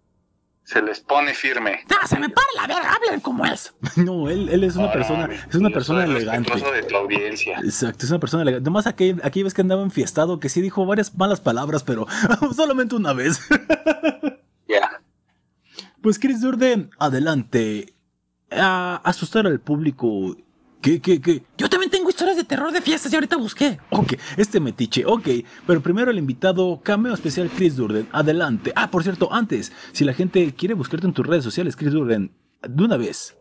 Speaker 17: se les pone firme.
Speaker 3: No, se me para la verga. Hablen como es. (laughs)
Speaker 2: No, él, él es una
Speaker 17: No,
Speaker 2: persona, es una persona elegante.
Speaker 17: de tu audiencia.
Speaker 2: Exacto, es una persona elegante. Nomás aquí, aquí ves que andaba enfiestado, que sí dijo varias malas palabras, pero (laughs) solamente una vez. (laughs) Pues Chris Durden, adelante. A asustar al público. ¿Qué, qué, qué?
Speaker 3: Yo también historias de terror de fiestas y ahorita busqué.
Speaker 2: Ok, este metiche, ok. Pero primero el invitado, cameo especial Chris Durden, adelante. Ah, por cierto, antes, si la gente quiere buscarte en tus redes sociales, Chris Durden, de una vez.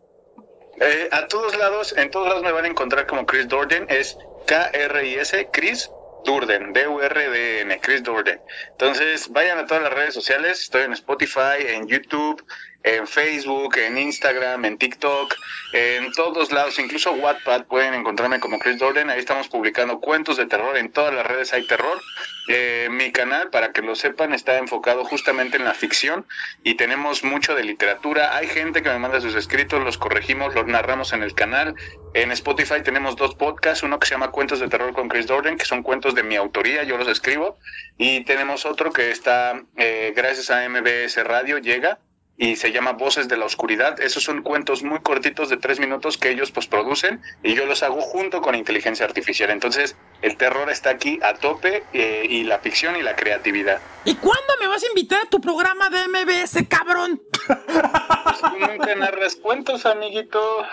Speaker 17: Eh, a todos lados, en todos lados me van a encontrar como Chris Durden, es K-R-I-S, Chris Durden, D-U-R-D-N, Chris Durden. Entonces, vayan a todas las redes sociales, estoy en Spotify, en YouTube, en Facebook, en Instagram, en TikTok, en todos lados, incluso Wattpad pueden encontrarme como Chris Durden, ahí estamos publicando cuentos de terror, en todas las redes hay terror. Eh, mi canal, para que lo sepan, está enfocado justamente en la ficción y tenemos mucho de literatura. Hay gente que me manda sus escritos, los corregimos, los narramos en el canal. En Spotify tenemos dos podcasts, uno que se llama Cuentos de Terror con Chris Durden, que son cuentos de mi autoría, yo los escribo, y tenemos otro que está, eh, gracias a MBS Radio, llega y se llama Voces de la Oscuridad. Esos son cuentos muy cortitos de tres minutos que ellos pues producen y yo los hago junto con inteligencia artificial. Entonces el terror está aquí a tope eh, y la ficción y la creatividad.
Speaker 3: ¿Y cuándo me vas a invitar a tu programa de MBS, cabrón?
Speaker 17: Pues tú nunca narras cuentos, amiguito.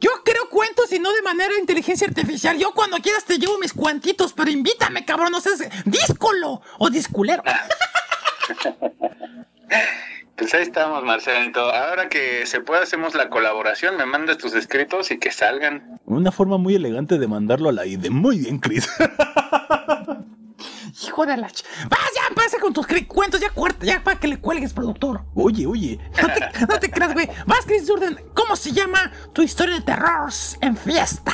Speaker 3: Yo creo cuentos y no de manera de inteligencia artificial. Yo cuando quieras te llevo mis cuantitos, pero invítame, cabrón, no seas díscolo o disculero. (laughs)
Speaker 17: Pues ahí estamos, Marcelito. Ahora que se puede, hacemos la colaboración. Me mandas tus escritos y que salgan.
Speaker 2: Una forma muy elegante de mandarlo a la ID. Muy bien, Chris. (laughs)
Speaker 3: Hijo de la ch... Vas ya, pasa con tus cuentos, ya cuarta, ya para que le cuelgues, productor.
Speaker 2: Oye, oye.
Speaker 3: No te, no te creas, güey. Vas, Chris Durden. ¿Cómo se llama tu historia de terror en fiesta?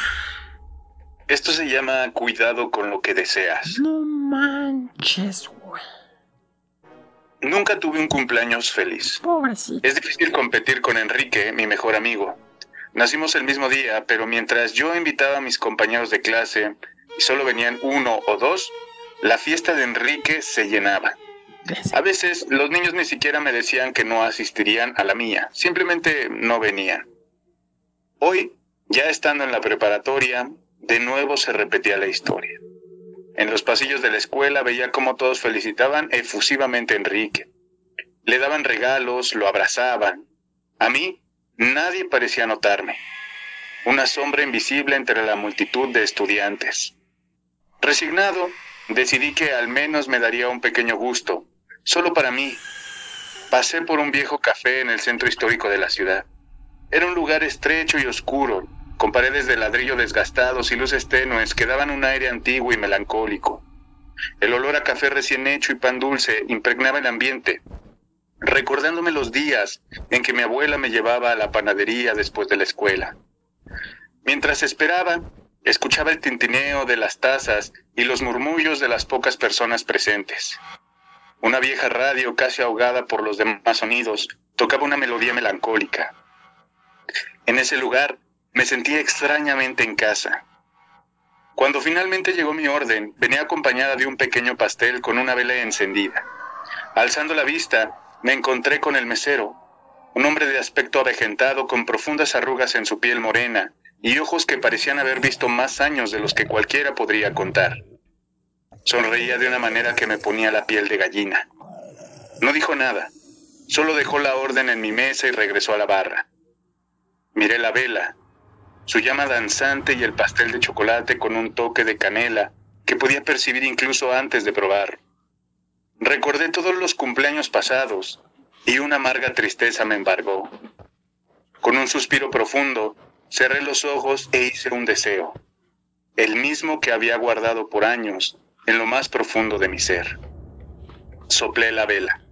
Speaker 17: Esto se llama cuidado con lo que deseas.
Speaker 3: No manches, güey.
Speaker 17: Nunca tuve un cumpleaños feliz.
Speaker 3: Pobrecito.
Speaker 17: Es difícil competir con Enrique, mi mejor amigo. Nacimos el mismo día, pero mientras yo invitaba a mis compañeros de clase y solo venían uno o dos, la fiesta de Enrique se llenaba. A veces los niños ni siquiera me decían que no asistirían a la mía, simplemente no venían. Hoy, ya estando en la preparatoria, de nuevo se repetía la historia. En los pasillos de la escuela veía cómo todos felicitaban efusivamente a Enrique. Le daban regalos, lo abrazaban. A mí, nadie parecía notarme. Una sombra invisible entre la multitud de estudiantes. Resignado, decidí que al menos me daría un pequeño gusto, solo para mí. Pasé por un viejo café en el centro histórico de la ciudad. Era un lugar estrecho y oscuro, con paredes de ladrillo desgastados y luces tenues que daban un aire antiguo y melancólico. El olor a café recién hecho y pan dulce impregnaba el ambiente, recordándome los días en que mi abuela me llevaba a la panadería después de la escuela. Mientras esperaba, escuchaba el tintineo de las tazas y los murmullos de las pocas personas presentes. Una vieja radio casi ahogada por los demás sonidos tocaba una melodía melancólica. En ese lugar me sentía extrañamente en casa. Cuando finalmente llegó mi orden, venía acompañada de un pequeño pastel con una vela encendida. Alzando la vista, me encontré con el mesero, un hombre de aspecto avejentado con profundas arrugas en su piel morena y ojos que parecían haber visto más años de los que cualquiera podría contar. Sonreía de una manera que me ponía la piel de gallina. No dijo nada, solo dejó la orden en mi mesa y regresó a la barra. Miré la vela, su llama danzante y el pastel de chocolate con un toque de canela que podía percibir incluso antes de probar. Recordé todos los cumpleaños pasados y una amarga tristeza me embargó. Con un suspiro profundo, cerré los ojos e hice un deseo, el mismo que había guardado por años en lo más profundo de mi ser. Soplé la vela.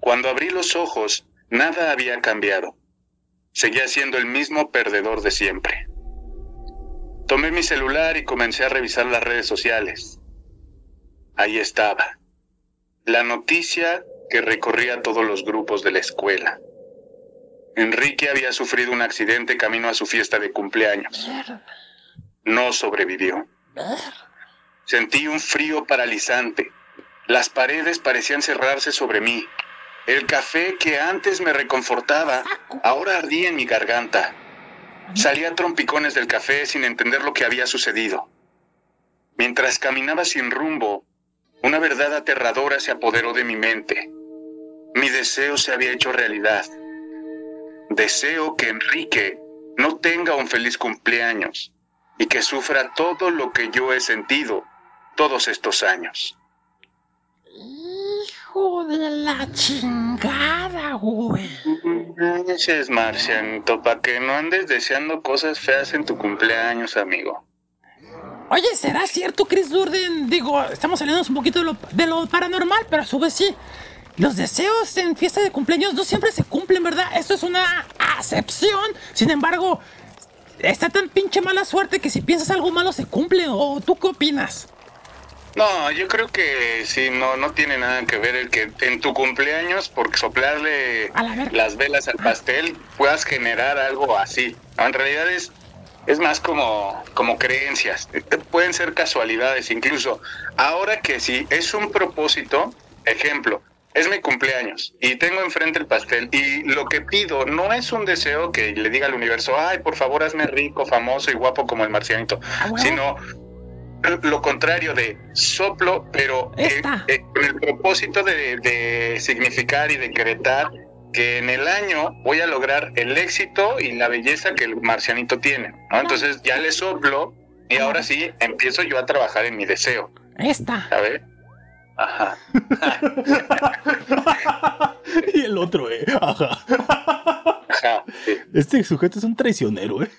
Speaker 17: Cuando abrí los ojos, nada había cambiado. Seguía siendo el mismo perdedor de siempre. Tomé mi celular y comencé a revisar las redes sociales. Ahí estaba. La noticia que recorría todos los grupos de la escuela. Enrique había sufrido un accidente camino a su fiesta de cumpleaños. No sobrevivió. Sentí un frío paralizante. Las paredes parecían cerrarse sobre mí. El café que antes me reconfortaba, ahora ardía en mi garganta. Salí a trompicones del café sin entender lo que había sucedido. Mientras caminaba sin rumbo, una verdad aterradora se apoderó de mi mente. mi deseo se había hecho realidad. Deseo que Enrique no tenga un feliz cumpleaños y que sufra todo lo que yo he sentido todos estos años.
Speaker 3: Hijo de la chingada, güey.
Speaker 17: Gracias, Marcianito, para que no andes deseando cosas feas en tu cumpleaños, amigo.
Speaker 3: Oye, ¿será cierto, Chris Durden? Digo, estamos saliendo un poquito de lo, de lo paranormal, pero a su vez sí. Los deseos en fiesta de cumpleaños no siempre se cumplen, ¿verdad? Esto es una acepción. Sin embargo, está tan pinche mala suerte que si piensas algo malo se cumple. ¿O tú qué opinas?
Speaker 17: No, yo creo que sí, no, no tiene nada que ver el que en tu cumpleaños, por soplarle las velas al pastel, puedas generar algo así. No, en realidad es, es más como, como creencias. Pueden ser casualidades incluso. Ahora que sí, es un propósito, ejemplo, es mi cumpleaños y tengo enfrente el pastel y lo que pido no es un deseo que le diga al universo, ay, por favor, hazme rico, famoso y guapo como el marcianito, sino lo contrario de soplo, pero eh, eh, con el propósito de, de significar y decretar que en el año voy a lograr el éxito y la belleza que el marcianito tiene. ¿no? Entonces ya le soplo y ahora sí empiezo yo a trabajar en mi deseo.
Speaker 3: Esta.
Speaker 17: ¿Sabes? Ajá. (laughs)
Speaker 2: y el otro, eh. Ajá.
Speaker 17: Ajá. sí.
Speaker 2: Este sujeto es un traicionero, eh.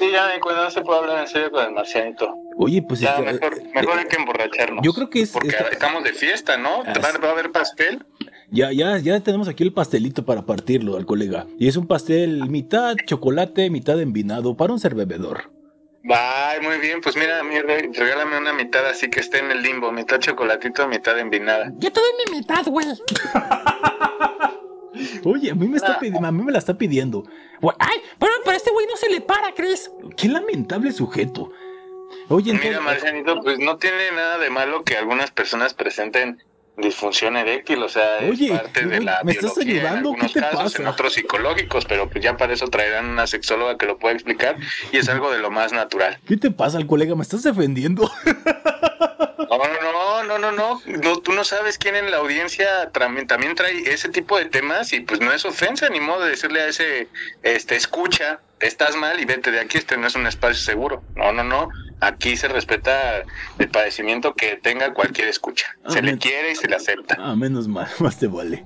Speaker 17: Sí, ya me cuenta, no se puede hablar en serio con el marcianito.
Speaker 2: Oye, pues
Speaker 17: Ya, mejor, mejor hay que emborracharnos.
Speaker 2: Yo creo que es.
Speaker 17: Porque
Speaker 2: esta-
Speaker 17: estamos de fiesta, ¿no?
Speaker 2: Ah,
Speaker 17: ¿Va, a haber pastel?
Speaker 2: Ya, ya, ya tenemos aquí el pastelito para partirlo al colega. Y es un pastel mitad chocolate, mitad envinado para un ser bebedor.
Speaker 17: Bye, muy bien. Pues mira, a mí re- regálame una mitad así que esté en el limbo. Mitad chocolatito, mitad envinada.
Speaker 3: Yo te doy mi mitad, güey. (laughs)
Speaker 2: Oye, a mí me está
Speaker 17: Ah.
Speaker 2: pidi- a mí me la está pidiendo.
Speaker 3: Ay, pero, pero a este güey no se le para, Chris.
Speaker 2: Qué lamentable sujeto. Oye, entonces,
Speaker 17: Mira, Marcianito, pues no tiene nada de malo que algunas personas presenten disfunción eréctil, o sea,
Speaker 2: Oye,
Speaker 17: es parte de la
Speaker 2: ¿me estás
Speaker 17: biología
Speaker 2: ayudando?
Speaker 17: en algunos
Speaker 2: ¿Qué te
Speaker 17: casos,
Speaker 2: pasa?
Speaker 17: en otros psicológicos, pero pues ya para eso traerán una sexóloga que lo pueda explicar y es algo de lo más natural.
Speaker 2: ¿qué te pasa, al colega? ¿Me estás defendiendo?
Speaker 17: No, no, no, no, no, no, tú no sabes quién en la audiencia también, también trae ese tipo de temas y pues no es ofensa ni modo de decirle a ese, este, escucha, estás mal y vete de aquí, este no es un espacio seguro. No, no, no, aquí se respeta el padecimiento que tenga cualquier escucha. Se
Speaker 2: Ah,
Speaker 17: le
Speaker 2: men-
Speaker 17: quiere y se le acepta.
Speaker 2: Ah, menos mal, (laughs) más te vale.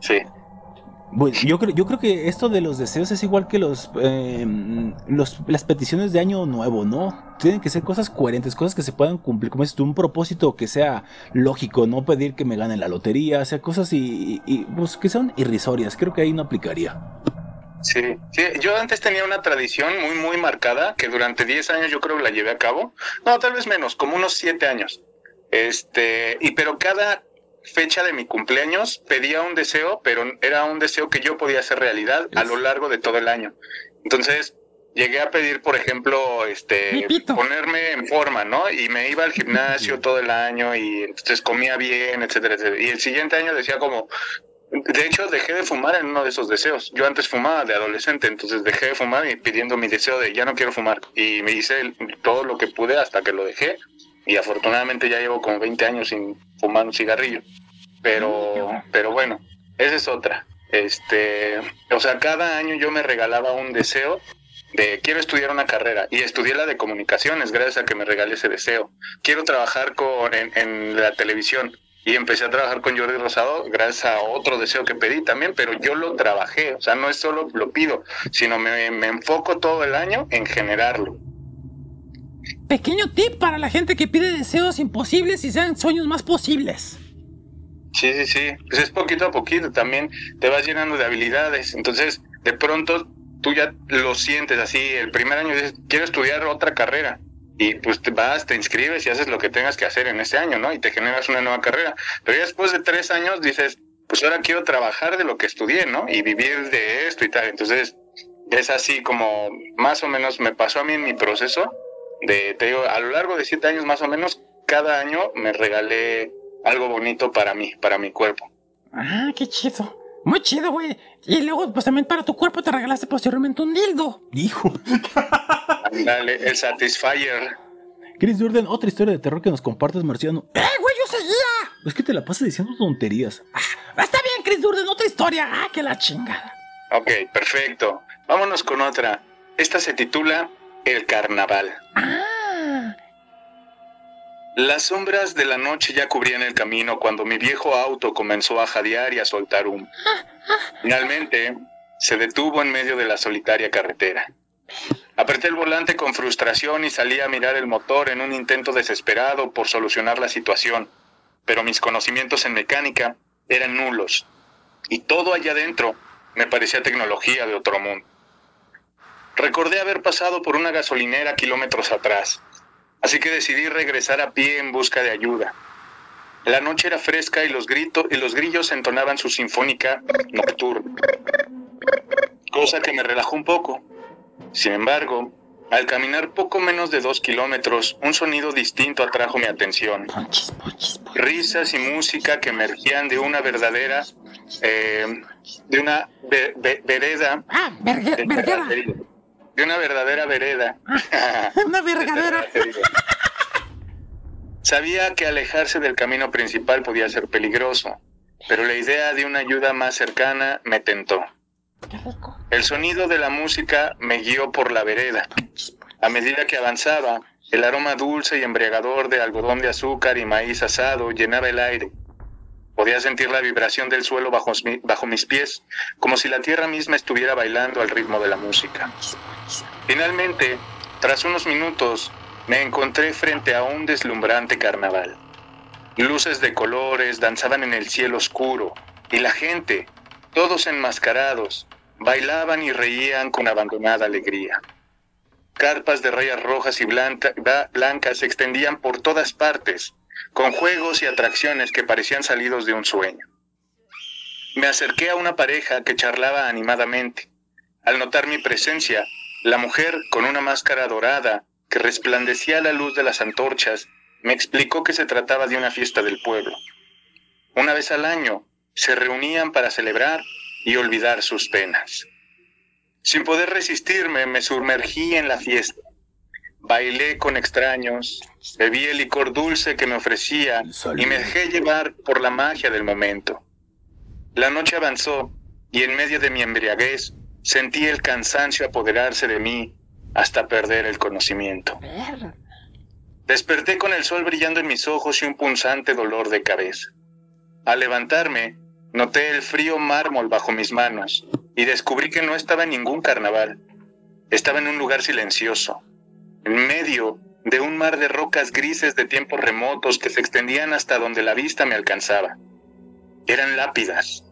Speaker 17: Sí.
Speaker 2: Bueno, yo creo, yo creo que esto de los deseos es igual que los, eh, los las peticiones de año nuevo, ¿no? Tienen que ser cosas coherentes, cosas que se puedan cumplir, como es un propósito que sea lógico, no pedir que me gane la lotería, o sea, cosas y, y, pues, que sean irrisorias. Creo que ahí no aplicaría.
Speaker 17: Sí, sí, yo antes tenía una tradición muy, muy marcada que durante 10 años yo creo que la llevé a cabo. No, tal vez menos, como unos 7 años. Este, y pero cada fecha de mi cumpleaños pedía un deseo, pero era un deseo que yo podía hacer realidad a lo largo de todo el año. Entonces, llegué a pedir, por ejemplo, este, ponerme en forma, ¿no? Y me iba al gimnasio todo el año y entonces comía bien, etcétera, etcétera. Y el siguiente año decía como, de hecho, dejé de fumar en uno de esos deseos. Yo antes fumaba de adolescente, entonces dejé de fumar y pidiendo mi deseo de ya no quiero fumar. Y me hice todo lo que pude hasta que lo dejé. Y afortunadamente ya llevo como 20 años sin fumar un cigarrillo. Pero, pero bueno, esa es otra. Este, o sea, cada año yo me regalaba un deseo de quiero estudiar una carrera y estudié la de comunicaciones gracias a que me regalé ese deseo. Quiero trabajar con, en, en la televisión y empecé a trabajar con Jordi Rosado gracias a otro deseo que pedí también, pero yo lo trabajé, o sea, no es solo lo pido, sino me, me enfoco todo el año en generarlo.
Speaker 3: Pequeño tip para la gente que pide deseos imposibles y sean sueños más posibles.
Speaker 17: Sí, sí, sí. Pues es poquito a poquito. También te vas llenando de habilidades. Entonces, de pronto, tú ya lo sientes así. El primer año dices, quiero estudiar otra carrera. Y pues te vas, te inscribes y haces lo que tengas que hacer en ese año, ¿no? Y te generas una nueva carrera. Pero ya después de tres años dices, pues ahora quiero trabajar de lo que estudié, ¿no? Y vivir de esto y tal. Entonces, es así como más o menos me pasó a mí en mi proceso. De, te digo, a lo largo de siete años más o menos, cada año me regalé algo bonito para mí, para mi cuerpo.
Speaker 3: Ah, qué chido. Muy chido, güey. Y luego, pues también para tu cuerpo te regalaste posteriormente un dildo.
Speaker 2: Hijo.
Speaker 17: Dale, el Satisfyer.
Speaker 2: Chris Durden, otra historia de terror que nos compartes, Marciano.
Speaker 3: ¡Eh, güey, yo seguía!
Speaker 2: Es que te la pasas diciendo tonterías.
Speaker 3: Está bien, Chris Durden, otra historia. Ah, que la chingada.
Speaker 17: Ok, perfecto. Vámonos con otra. Esta se titula El Carnaval.
Speaker 3: Ah,
Speaker 17: Las sombras de la noche ya cubrían el camino cuando mi viejo auto comenzó a jadear y a soltar humo. Finalmente, se detuvo en medio de la solitaria carretera. Apreté el volante con frustración y salí a mirar el motor en un intento desesperado por solucionar la situación, pero mis conocimientos en mecánica eran nulos y todo allá adentro me parecía tecnología de otro mundo. Recordé haber pasado por una gasolinera kilómetros atrás, así que decidí regresar a pie en busca de ayuda. La noche era fresca y los gritos y los grillos entonaban su sinfónica nocturna, cosa que me relajó un poco. Sin embargo, al caminar poco menos de dos kilómetros, un sonido distinto atrajo mi atención. Risas y música que emergían de una verdadera, eh, de una ve- ve- vereda,
Speaker 3: ah, verguera.
Speaker 17: De una verdadera vereda. (laughs)
Speaker 3: Una vergadera. (laughs)
Speaker 17: Sabía que alejarse del camino principal podía ser peligroso, pero la idea de una ayuda más cercana me tentó. El sonido de la música me guió por la vereda. A medida que avanzaba, el aroma dulce y embriagador de algodón de azúcar y maíz asado llenaba el aire. Podía sentir la vibración del suelo bajo, bajo mis pies, como si la tierra misma estuviera bailando al ritmo de la música. Finalmente, tras unos minutos, me encontré frente a un deslumbrante carnaval. Luces de colores danzaban en el cielo oscuro y la gente, todos enmascarados, bailaban y reían con abandonada alegría. Carpas de rayas rojas y blancas se extendían por todas partes, con juegos y atracciones que parecían salidos de un sueño. Me acerqué a una pareja que charlaba animadamente. Al notar mi presencia, la mujer, con una máscara dorada que resplandecía a la luz de las antorchas, me explicó que se trataba de una fiesta del pueblo. Una vez al año, se reunían para celebrar y olvidar sus penas. Sin poder resistirme, me sumergí en la fiesta. Bailé con extraños, bebí el licor dulce que me ofrecía y me dejé llevar por la magia del momento. La noche avanzó y en medio de mi embriaguez sentí el cansancio apoderarse de mí hasta perder el conocimiento. Desperté con el sol brillando en mis ojos y un punzante dolor de cabeza. Al levantarme, noté el frío mármol bajo mis manos y descubrí que no estaba en ningún carnaval. Estaba en un lugar silencioso, en medio de un mar de rocas grises de tiempos remotos que se extendían hasta donde la vista me alcanzaba. Eran lápidas.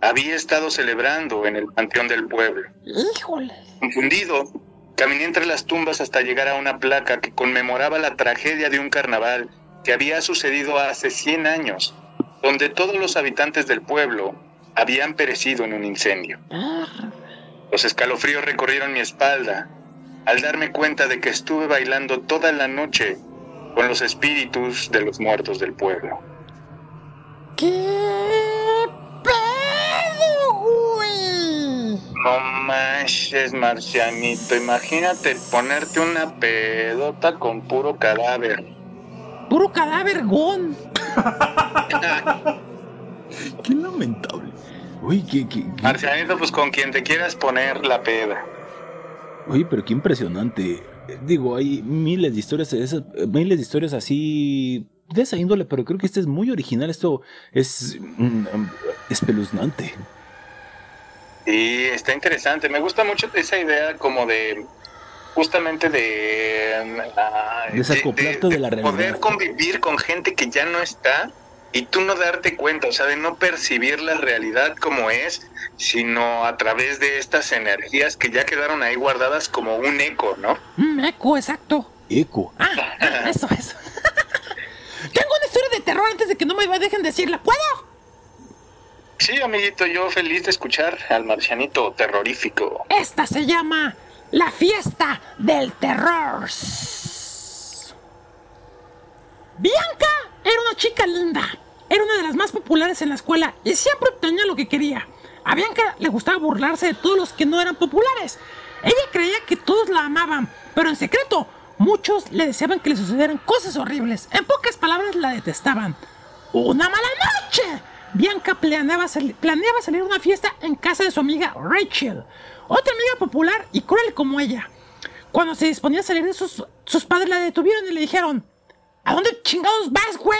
Speaker 17: Había estado celebrando en el panteón del pueblo.
Speaker 3: Híjole.
Speaker 17: Confundido, caminé entre las tumbas hasta llegar a una placa que conmemoraba la tragedia de un carnaval que había sucedido hace 100 años, donde todos los habitantes del pueblo habían perecido en un incendio. Los escalofríos recorrieron mi espalda al darme cuenta de que estuve bailando toda la noche con los espíritus de los muertos del pueblo.
Speaker 3: ¿Qué pedo, güey?
Speaker 17: No manches, marcianito. Imagínate ponerte una pedota con puro cadáver.
Speaker 3: Puro cadáver gon. (laughs)
Speaker 2: Qué lamentable. Uy, qué, qué- qué-
Speaker 17: Marcianito, pues con quien te quieras poner la peda.
Speaker 2: Oye, pero qué impresionante. Eh, Digo, hay miles de historias, de esas- eh, miles de historias así de esa índole, pero creo que este es muy original. Esto es mm, mm, espeluznante.
Speaker 17: Sí, está interesante. Me gusta mucho esa idea como de justamente de, ah,
Speaker 2: Desacoplarte de la realidad.
Speaker 17: poder convivir con gente que ya no está y tú no darte cuenta, o sea, de no percibir la realidad como es, sino a través de estas energías que ya quedaron ahí guardadas como un eco, ¿no?
Speaker 3: Mm, eco, exacto.
Speaker 2: Eco.
Speaker 3: Ah, (laughs) eso, eso. Tengo una historia de terror antes de que no me dejen decirla. ¿Puedo?
Speaker 17: Sí, amiguito, yo feliz de escuchar al marcianito terrorífico.
Speaker 3: Esta se llama La Fiesta del Terror. Bianca era una chica linda. Era una de las más populares en la escuela y siempre obtenía lo que quería. A Bianca le gustaba burlarse de todos los que no eran populares. Ella creía que todos la amaban, pero en secreto muchos le deseaban que le sucedieran cosas horribles. En pocas palabras la detestaban. una mala noche. Bianca planeaba, planeaba salir a una fiesta en casa de su amiga Rachel, otra amiga popular y cruel como ella. Cuando se disponía a salir, sus padres la detuvieron y le dijeron: ¿A dónde chingados vas, güey?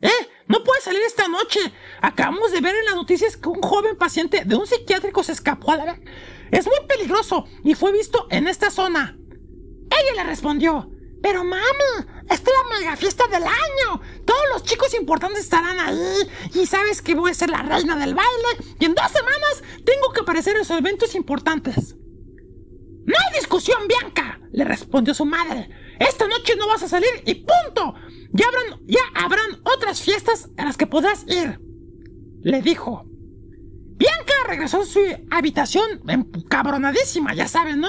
Speaker 3: ¿Eh? No puedes salir esta noche. Acabamos de ver en las noticias que un joven paciente de un psiquiátrico se escapó a la vez. Es muy peligroso y fue visto en esta zona. Ella le respondió, pero mami, esta es la mega fiesta del año. Todos los chicos importantes estarán ahí y sabes que voy a ser la reina del baile y en dos semanas tengo que aparecer en esos eventos importantes. No hay discusión, Bianca, le respondió su madre. Esta noche no vas a salir y punto. Ya habrán, otras fiestas a las que podrás ir. Le dijo. Bianca regresó a su habitación cabronadísima, ya saben, ¿no?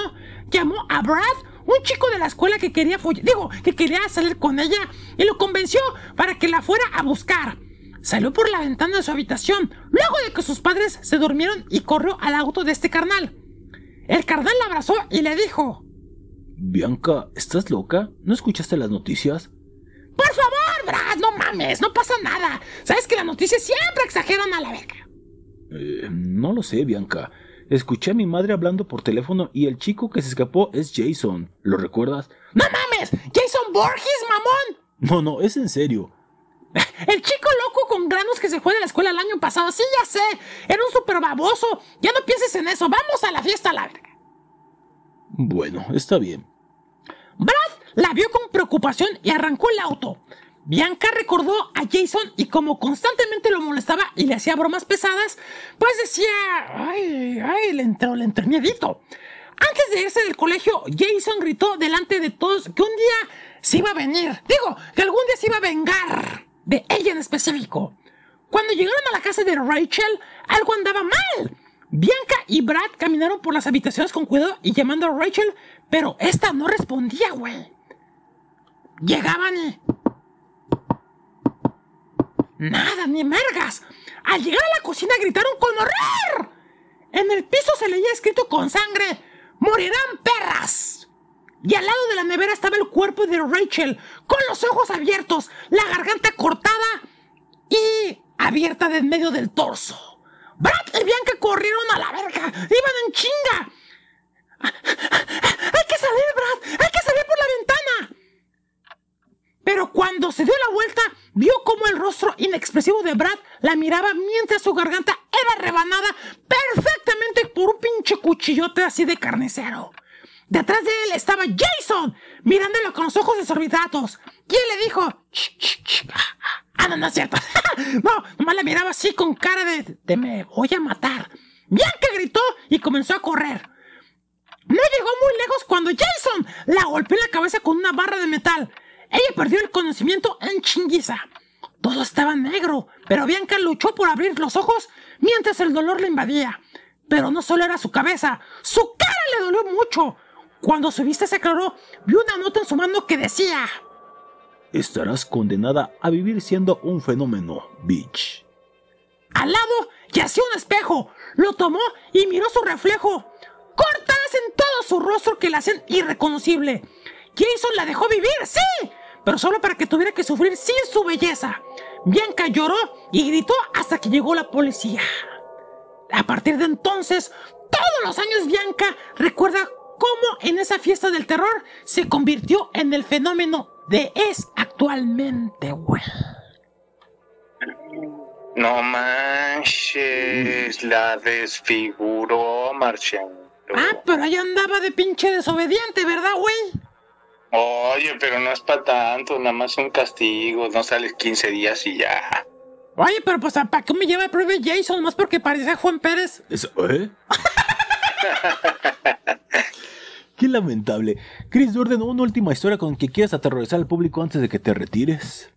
Speaker 3: Llamó a Brad, un chico de la escuela que quería digo, que quería salir con ella y lo convenció para que la fuera a buscar. Salió por la ventana de su habitación, luego de que sus padres se durmieron y corrió al auto de este carnal. El carnal la abrazó y le dijo,
Speaker 2: Bianca, ¿estás loca? ¿No escuchaste las noticias?
Speaker 3: Por favor, Brad, no mames, no pasa nada. Sabes que las noticias siempre exageran a la verga.
Speaker 2: Eh, no lo sé, Bianca. Escuché a mi madre hablando por teléfono y el chico que se escapó es Jason. ¿Lo recuerdas?
Speaker 3: ¡No mames! ¡Jason Borges, mamón!
Speaker 2: No, no, es en serio. (laughs)
Speaker 3: El chico loco con granos que se fue de la escuela el año pasado, sí, ya sé. Era un super baboso. Ya no pienses en eso. Vamos a la fiesta a la verga.
Speaker 2: Bueno, está bien.
Speaker 3: Brad la vio con preocupación y arrancó el auto. Bianca recordó a Jason y como constantemente lo molestaba y le hacía bromas pesadas, pues decía, ay, ay, le entró, le entró. Antes de irse del colegio, Jason gritó delante de todos que un día se iba a venir. Digo, que algún día se iba a vengar de ella en específico. Cuando llegaron a la casa de Rachel, algo andaba mal. Bianca y Brad caminaron por las habitaciones con cuidado y llamando a Rachel, pero esta no respondía, güey. Llegaban y... Nada, ni mergas. Al llegar a la cocina gritaron con horror. En el piso se leía escrito con sangre, morirán perras. Y al lado de la nevera estaba el cuerpo de Rachel, con los ojos abiertos, la garganta cortada y abierta de en medio del torso. Brad y Bianca corrieron a la verga, iban en chinga. Hay que salir, Brad, hay que salir por la ventana. Pero cuando se dio la vuelta, vio como el rostro inexpresivo de Brad la miraba mientras su garganta era rebanada perfectamente por un pinche cuchillote así de carnicero. Detrás de él estaba Jason, mirándolo con los ojos desorbitados. Y él le dijo, "Ch, ch, ch". Ah, no, no es cierto. (laughs) no, nomás la miraba así con cara de, de me voy a matar. Bianca gritó y comenzó a correr. No llegó muy lejos cuando Jason la golpeó en la cabeza con una barra de metal. Ella perdió el conocimiento en chinguiza. Todo estaba negro, pero Bianca luchó por abrir los ojos mientras el dolor le invadía. Pero no solo era su cabeza, su cara le dolió mucho. Cuando su vista se aclaró, vio una nota en su mano que decía...
Speaker 2: Estarás condenada a vivir siendo un fenómeno, bitch.
Speaker 3: Al lado yacía un espejo. Lo tomó y miró su reflejo. Cortadas en todo su rostro que la hacían irreconocible. Jason la dejó vivir, sí, pero solo para que tuviera que sufrir sin su belleza. Bianca lloró y gritó hasta que llegó la policía. A partir de entonces, todos los años Bianca recuerda cómo en esa fiesta del terror se convirtió en el fenómeno de es actualmente, güey.
Speaker 17: No manches, la desfiguró, Marciano.
Speaker 3: Ah, pero ahí andaba de pinche desobediente, ¿verdad, güey?
Speaker 17: Oye, pero no es para tanto, nada más un castigo, no sales 15 días y ya.
Speaker 3: Oye, pero pues, ¿para qué me lleva el propio Jason? Más porque parecía Juan Pérez.
Speaker 2: Eso, ¿eh? (laughs) Qué lamentable. Chris Durden, una última historia con que quieras aterrorizar al público antes de que te retires.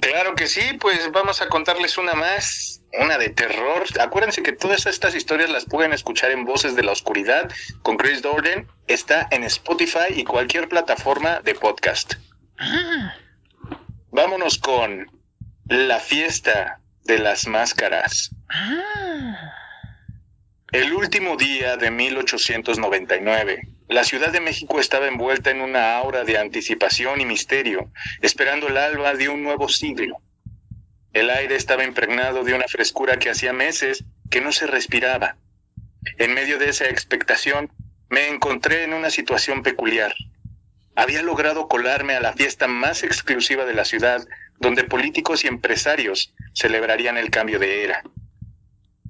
Speaker 17: Claro que sí, pues vamos a contarles una más, una de terror. Acuérdense que todas estas historias las pueden escuchar en Voces de la Oscuridad con Chris Dorden. Está en Spotify y cualquier plataforma de podcast. Vámonos con La fiesta de las máscaras. El último día de 1899, la Ciudad de México estaba envuelta en una aura de anticipación y misterio, esperando el alba de un nuevo siglo. El aire estaba impregnado de una frescura que hacía meses que no se respiraba. En medio de esa expectación, me encontré en una situación peculiar. Había logrado colarme a la fiesta más exclusiva de la ciudad, donde políticos y empresarios celebrarían el cambio de era.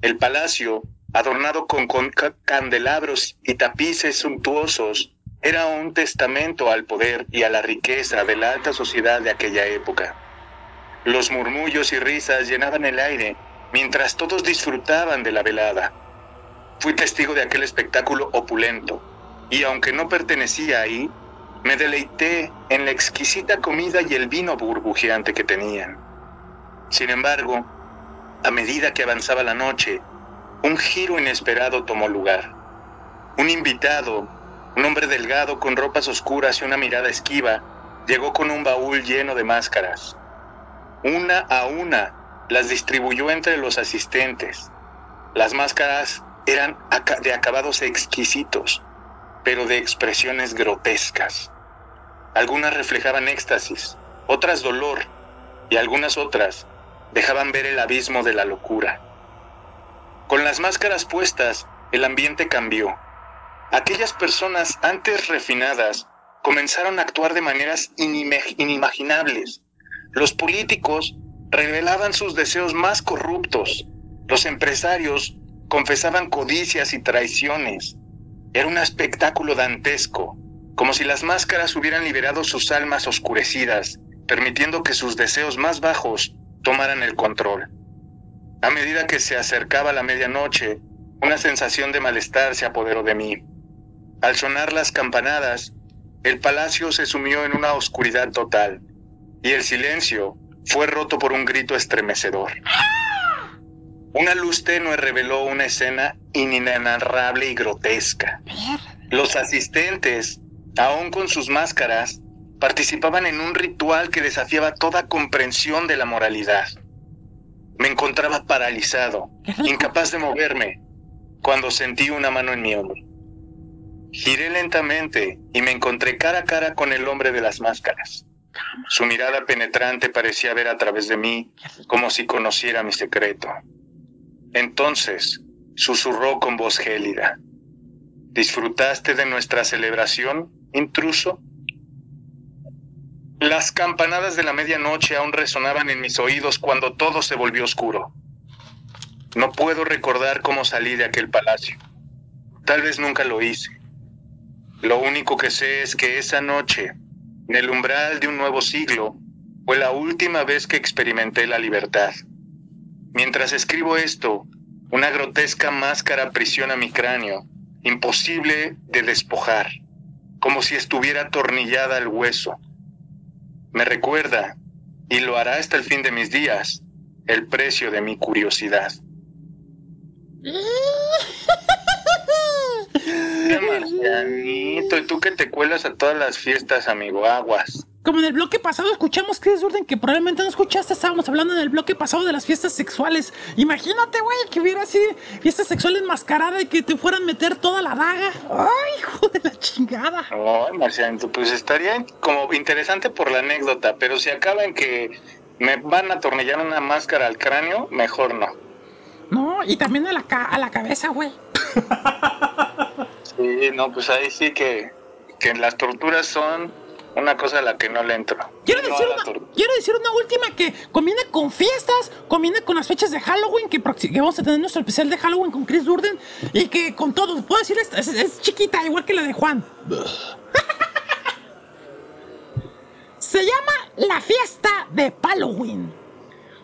Speaker 17: El palacio, adornado con, con ca- candelabros y tapices suntuosos, era un testamento al poder y a la riqueza de la alta sociedad de aquella época. Los murmullos y risas llenaban el aire mientras todos disfrutaban de la velada. Fui testigo de aquel espectáculo opulento y aunque no pertenecía ahí, me deleité en la exquisita comida y el vino burbujeante que tenían. Sin embargo, a medida que avanzaba la noche, un giro inesperado tomó lugar. Un invitado, un hombre delgado con ropas oscuras y una mirada esquiva, llegó con un baúl lleno de máscaras. Una a una las distribuyó entre los asistentes. Las máscaras eran de acabados exquisitos, pero de expresiones grotescas. Algunas reflejaban éxtasis, otras dolor, y algunas otras dejaban ver el abismo de la locura. Con las máscaras puestas, el ambiente cambió. Aquellas personas antes refinadas comenzaron a actuar de maneras inimaginables. Los políticos revelaban sus deseos más corruptos. Los empresarios confesaban codicias y traiciones. Era un espectáculo dantesco, como si las máscaras hubieran liberado sus almas oscurecidas, permitiendo que sus deseos más bajos tomaran el control. A medida que se acercaba la medianoche, una sensación de malestar se apoderó de mí. Al sonar las campanadas, el palacio se sumió en una oscuridad total, y el silencio fue roto por un grito estremecedor. Una luz tenue reveló una escena inenarrable y grotesca. Los asistentes, aún con sus máscaras, participaban en un ritual que desafiaba toda comprensión de la moralidad. Me encontraba paralizado, incapaz de moverme, cuando sentí una mano en mi hombro. Giré lentamente y me encontré cara a cara con el hombre de las máscaras. Su mirada penetrante parecía ver a través de mí, como si conociera mi secreto. Entonces, susurró con voz gélida. ¿Disfrutaste de nuestra celebración, intruso? Las campanadas de la medianoche aún resonaban en mis oídos cuando todo se volvió oscuro. No puedo recordar cómo salí de aquel palacio. Tal vez nunca lo hice. Lo único que sé es que esa noche, en el umbral de un nuevo siglo, fue la última vez que experimenté la libertad. Mientras escribo esto, una grotesca máscara aprisiona mi cráneo, imposible de despojar, como si estuviera atornillada al hueso. Me recuerda, y lo hará hasta el fin de mis días, el precio de mi curiosidad. (laughs) Qué marcianito, y tú que te cuelas a todas las fiestas, amigo, aguas.
Speaker 3: Como en el bloque pasado escuchamos Chris Durden, que probablemente no escuchaste, estábamos hablando en el bloque pasado de las fiestas sexuales. Imagínate, güey, que hubiera así fiestas sexuales enmascarada y que te fueran a meter toda la daga. Ay, hijo de la chingada.
Speaker 17: Ay, Marcianito, pues estaría como interesante por la anécdota, pero si acaba en que me van a atornillar una máscara al cráneo, mejor no.
Speaker 3: No, y también a la, ca- a la cabeza, güey. (laughs)
Speaker 17: Sí, no, pues ahí sí que, que las torturas son una cosa a la que no le entro.
Speaker 3: Quiero
Speaker 17: No
Speaker 3: decir, una,
Speaker 17: tor-
Speaker 3: quiero decir una última que combina con fiestas, combina con las fechas de Halloween, que, vamos a tener nuestro especial de Halloween con Chris Durden, y que con todo, puedo decir, es, es- es chiquita, igual que la de Juan. (laughs) Se llama La Fiesta de Halloween.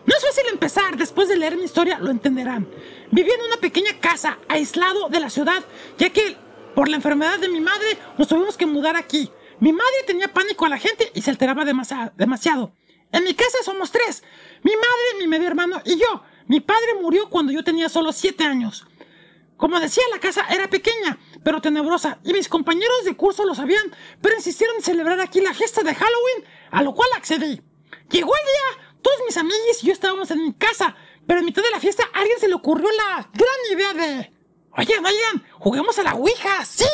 Speaker 3: No es fácil empezar, después de leer mi historia lo entenderán. Vivía en una pequeña casa, aislado de la ciudad, ya que por la enfermedad de mi madre nos tuvimos que mudar aquí. Mi madre tenía pánico a la gente y se alteraba demasiado. En mi casa somos tres, mi madre, mi medio hermano y yo. Mi padre murió cuando yo tenía solo siete años. Como decía, la casa era pequeña, pero tenebrosa, y mis compañeros de curso lo sabían, pero insistieron en celebrar aquí la fiesta de Halloween, a lo cual accedí. Llegó el día, todos mis amigos y yo estábamos en mi casa, pero en mitad de la fiesta a alguien se le ocurrió la gran idea de... Oigan, oigan, juguemos a la Ouija, sí.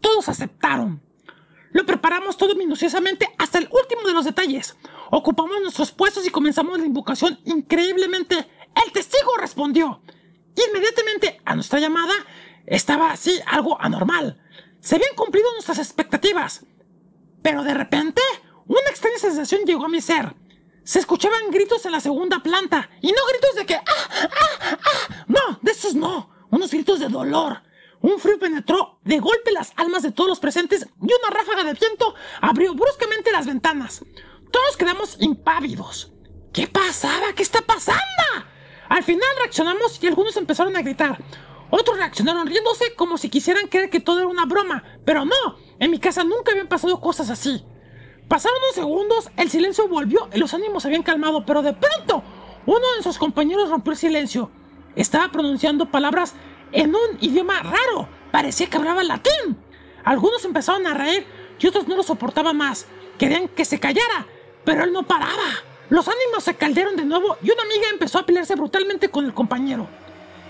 Speaker 3: Todos aceptaron. Lo preparamos todo minuciosamente hasta el último de los detalles. Ocupamos nuestros puestos y comenzamos la invocación. Increíblemente, el testigo respondió. Inmediatamente a nuestra llamada estaba así algo anormal. Se habían cumplido nuestras expectativas. Pero de repente, una extraña sensación llegó a mi ser. Se escuchaban gritos en la segunda planta. Y no gritos de que... ¡Ah, ah, ah! No, de esos no. Unos gritos de dolor. Un frío penetró de golpe las almas de todos los presentes y una ráfaga de viento abrió bruscamente las ventanas. Todos quedamos impávidos. ¿Qué pasaba? ¿Qué está pasando? Al final reaccionamos y algunos empezaron a gritar. Otros reaccionaron riéndose como si quisieran creer que todo era una broma. Pero no, en mi casa nunca habían pasado cosas así. Pasaron unos segundos, el silencio volvió y los ánimos se habían calmado, pero de pronto uno de sus compañeros rompió el silencio. Estaba pronunciando palabras en un idioma raro. Parecía que hablaba latín. Algunos empezaron a reír y otros no lo soportaban más. Querían que se callara, pero él no paraba. Los ánimos se caldearon de nuevo y una amiga empezó a pelearse brutalmente con el compañero.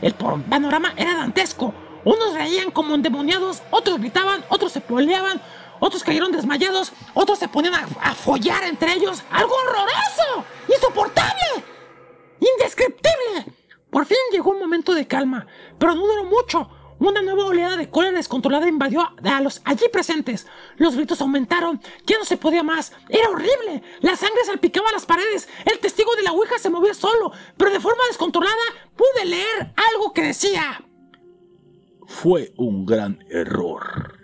Speaker 3: El panorama era dantesco. Unos reían como endemoniados, otros gritaban, otros se peleaban, otros cayeron desmayados, otros se ponían a, a follar entre ellos. ¡Algo horroroso! ¡Insoportable! ¡Indescriptible! Por fin llegó un momento de calma, pero no duró mucho. Una nueva oleada de cólera descontrolada invadió a los allí presentes. Los gritos aumentaron, ya no se podía más. Era horrible. La sangre salpicaba las paredes. El testigo de la Ouija se movía solo, pero de forma descontrolada pude leer algo que decía.
Speaker 2: Fue un gran error.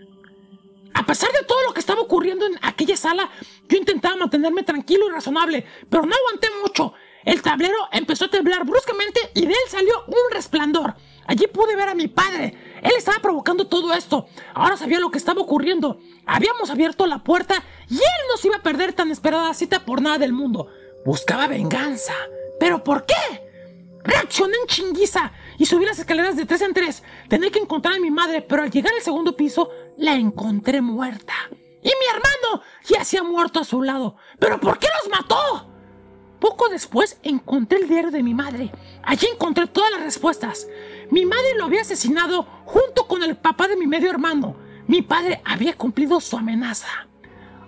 Speaker 3: A pesar de todo lo que estaba ocurriendo en aquella sala, yo intentaba mantenerme tranquilo y razonable, pero no aguanté mucho. El tablero empezó a temblar bruscamente y de él salió un resplandor. Allí pude ver a mi padre. Él estaba provocando todo esto. Ahora sabía lo que estaba ocurriendo. Habíamos abierto la puerta y él no se iba a perder tan esperada cita por nada del mundo. Buscaba venganza. ¿Pero por qué? Reaccioné en chinguiza y subí las escaleras de tres en tres. Tenía que encontrar a mi madre, pero al llegar al segundo piso, la encontré muerta. Y mi hermano ya se ha muerto a su lado. ¿Pero por qué los mató? Poco después encontré el diario de mi madre. Allí encontré todas las respuestas. Mi madre lo había asesinado junto con el papá de mi medio hermano. Mi padre había cumplido su amenaza.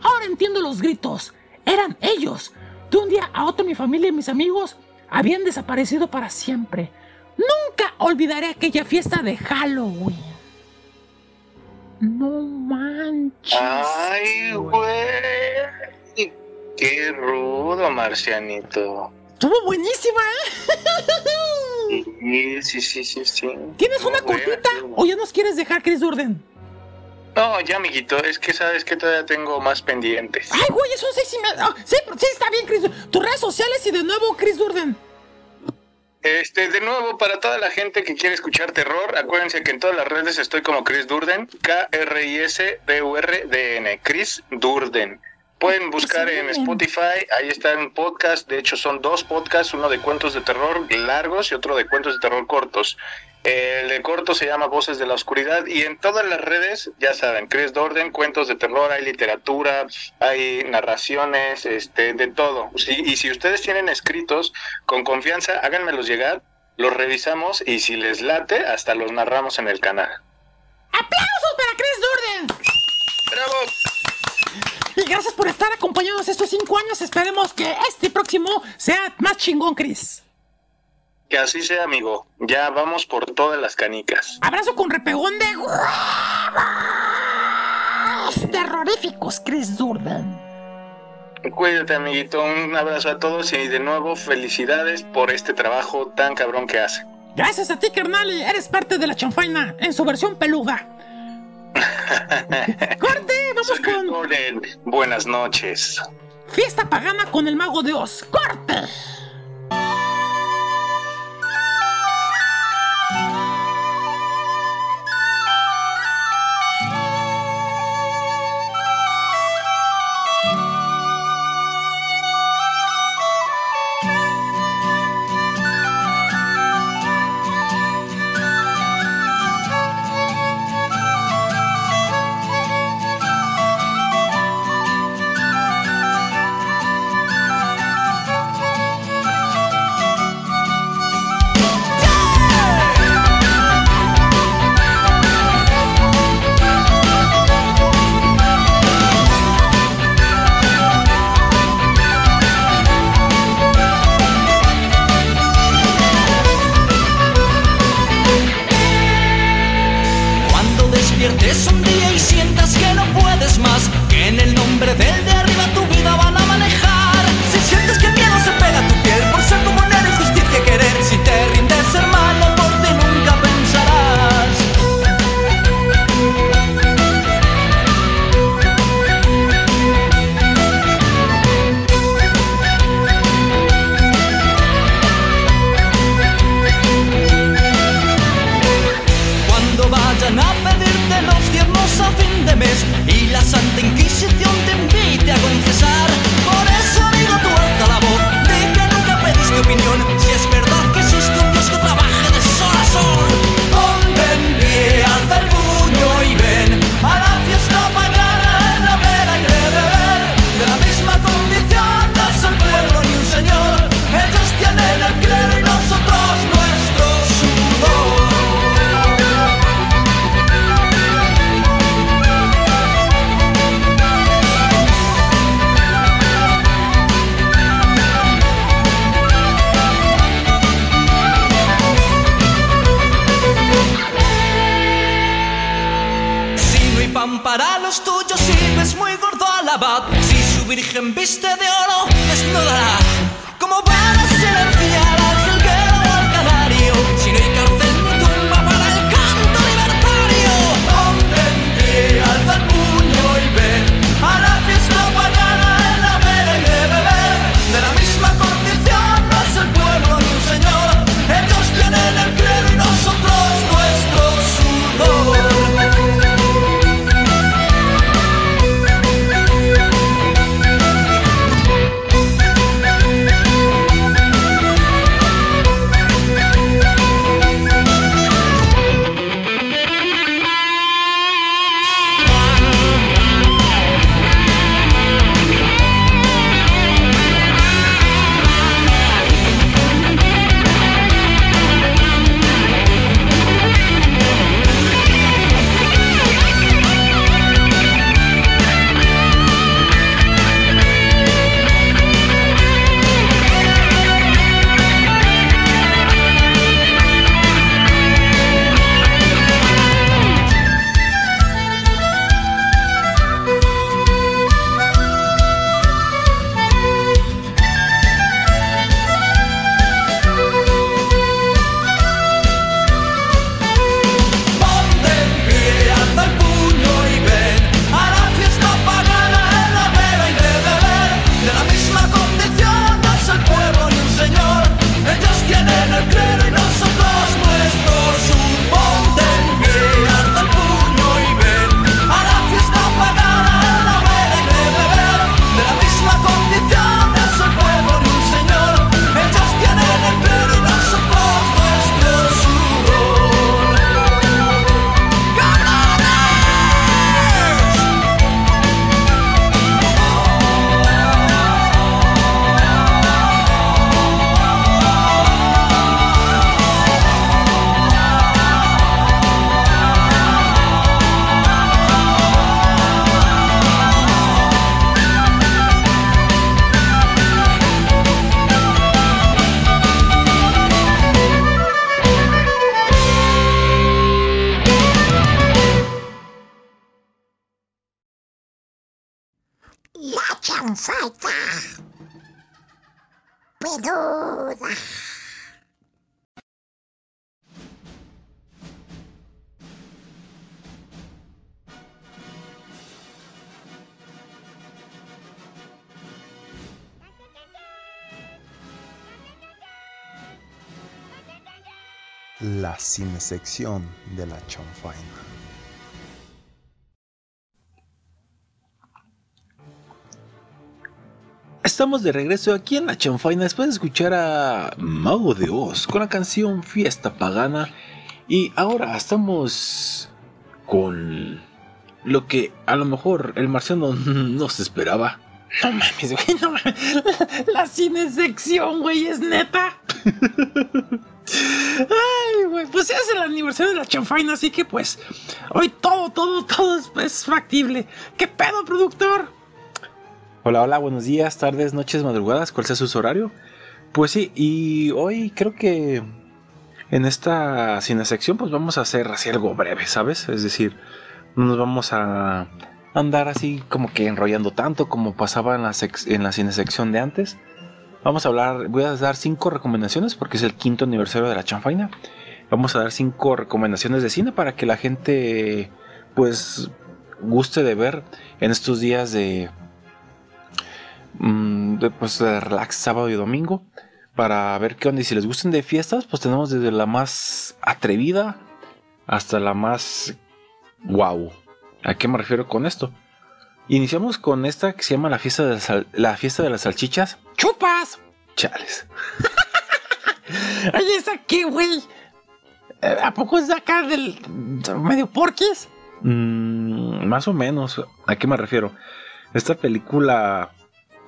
Speaker 3: Ahora entiendo los gritos. Eran ellos. De un día a otro mi familia y mis amigos habían desaparecido para siempre. Nunca olvidaré aquella fiesta de Halloween. No manches.
Speaker 17: Ay, güey. Qué rudo, Marcianito.
Speaker 3: Estuvo buenísima, ¿eh?
Speaker 17: Sí, sí, sí, sí.
Speaker 3: ¿Tienes una cortita o ya nos quieres dejar, Chris Durden?
Speaker 17: No, ya, amiguito, es que sabes que todavía tengo más pendientes.
Speaker 3: Ay, güey, son seis y media. Ah, sí, sí, está bien, Chris. Durden. Tus redes sociales y de nuevo, Chris Durden.
Speaker 17: Este, de nuevo, para toda la gente que quiere escuchar terror, acuérdense que en todas las redes estoy como Chris Durden, K-R-I-S-D-U-R-D-N, Chris Durden. Pueden buscar en Spotify, ahí está un podcast, de hecho son dos podcasts, uno de cuentos de terror largos y otro de cuentos de terror cortos. El de corto se llama Voces de la Oscuridad y en todas las redes, ya saben, Chris Durden, cuentos de terror, hay literatura, hay narraciones, este, de todo. Sí, y si ustedes tienen escritos, con confianza, háganmelos llegar, los revisamos y si les late, hasta los narramos en el canal.
Speaker 3: ¡Aplausos para Chris Durden!
Speaker 17: ¡Bravo!
Speaker 3: Y gracias por estar acompañándonos estos cinco años. Esperemos que este próximo sea más chingón, Chris.
Speaker 17: Que así sea, amigo. Ya vamos por todas las canicas.
Speaker 3: Abrazo con repegón de huevos terroríficos, Chris Durden.
Speaker 17: Cuídate, amiguito. Un abrazo a todos y de nuevo felicidades por este trabajo tan cabrón que hace.
Speaker 3: Gracias a ti, carnal. Eres parte de la chanfaina en su versión peluda. (laughs) Corte, vamos con
Speaker 17: buenas noches.
Speaker 3: fiesta pagana con el mago de Oz. Corte.
Speaker 18: la
Speaker 16: cinesección de la Chonfaina.
Speaker 2: Estamos de regreso aquí en la Chonfaina después de escuchar a Mago de Oz con la canción Fiesta Pagana y ahora estamos con lo que a lo mejor el marciano (laughs) no se esperaba.
Speaker 3: No mames, güey, no mames. La, cine sección, güey, es neta. Ay, güey, pues ya es el aniversario de la chanfaina, así que pues hoy todo, todo, todo es, factible. ¿Qué pedo, productor?
Speaker 2: Hola, hola, buenos días, tardes, noches, madrugadas, ¿cuál sea su horario? Pues sí, y hoy creo que en esta cine sección pues vamos a hacer así algo breve, ¿sabes? Es decir, no nos vamos a andar así como que enrollando tanto como pasaba en la, sec- en la cinesección de antes. Vamos a hablar, voy a dar cinco recomendaciones porque es el quinto aniversario de la chanfaina. Vamos a dar cinco recomendaciones de cine para que la gente pues guste de ver en estos días de, mm, pues, de relax sábado y domingo para ver qué onda y si les gustan de fiestas pues tenemos desde la más atrevida hasta la más wow. ¿A qué me refiero con esto? Iniciamos con esta que se llama la fiesta de las la fiesta de las salchichas.
Speaker 3: ¡Chupas!
Speaker 2: Chales. (laughs)
Speaker 3: Oye, ¿esa qué, güey? Eh, ¿A poco es de acá del medio porquis?
Speaker 2: Mm, más o menos. ¿A qué me refiero? Esta película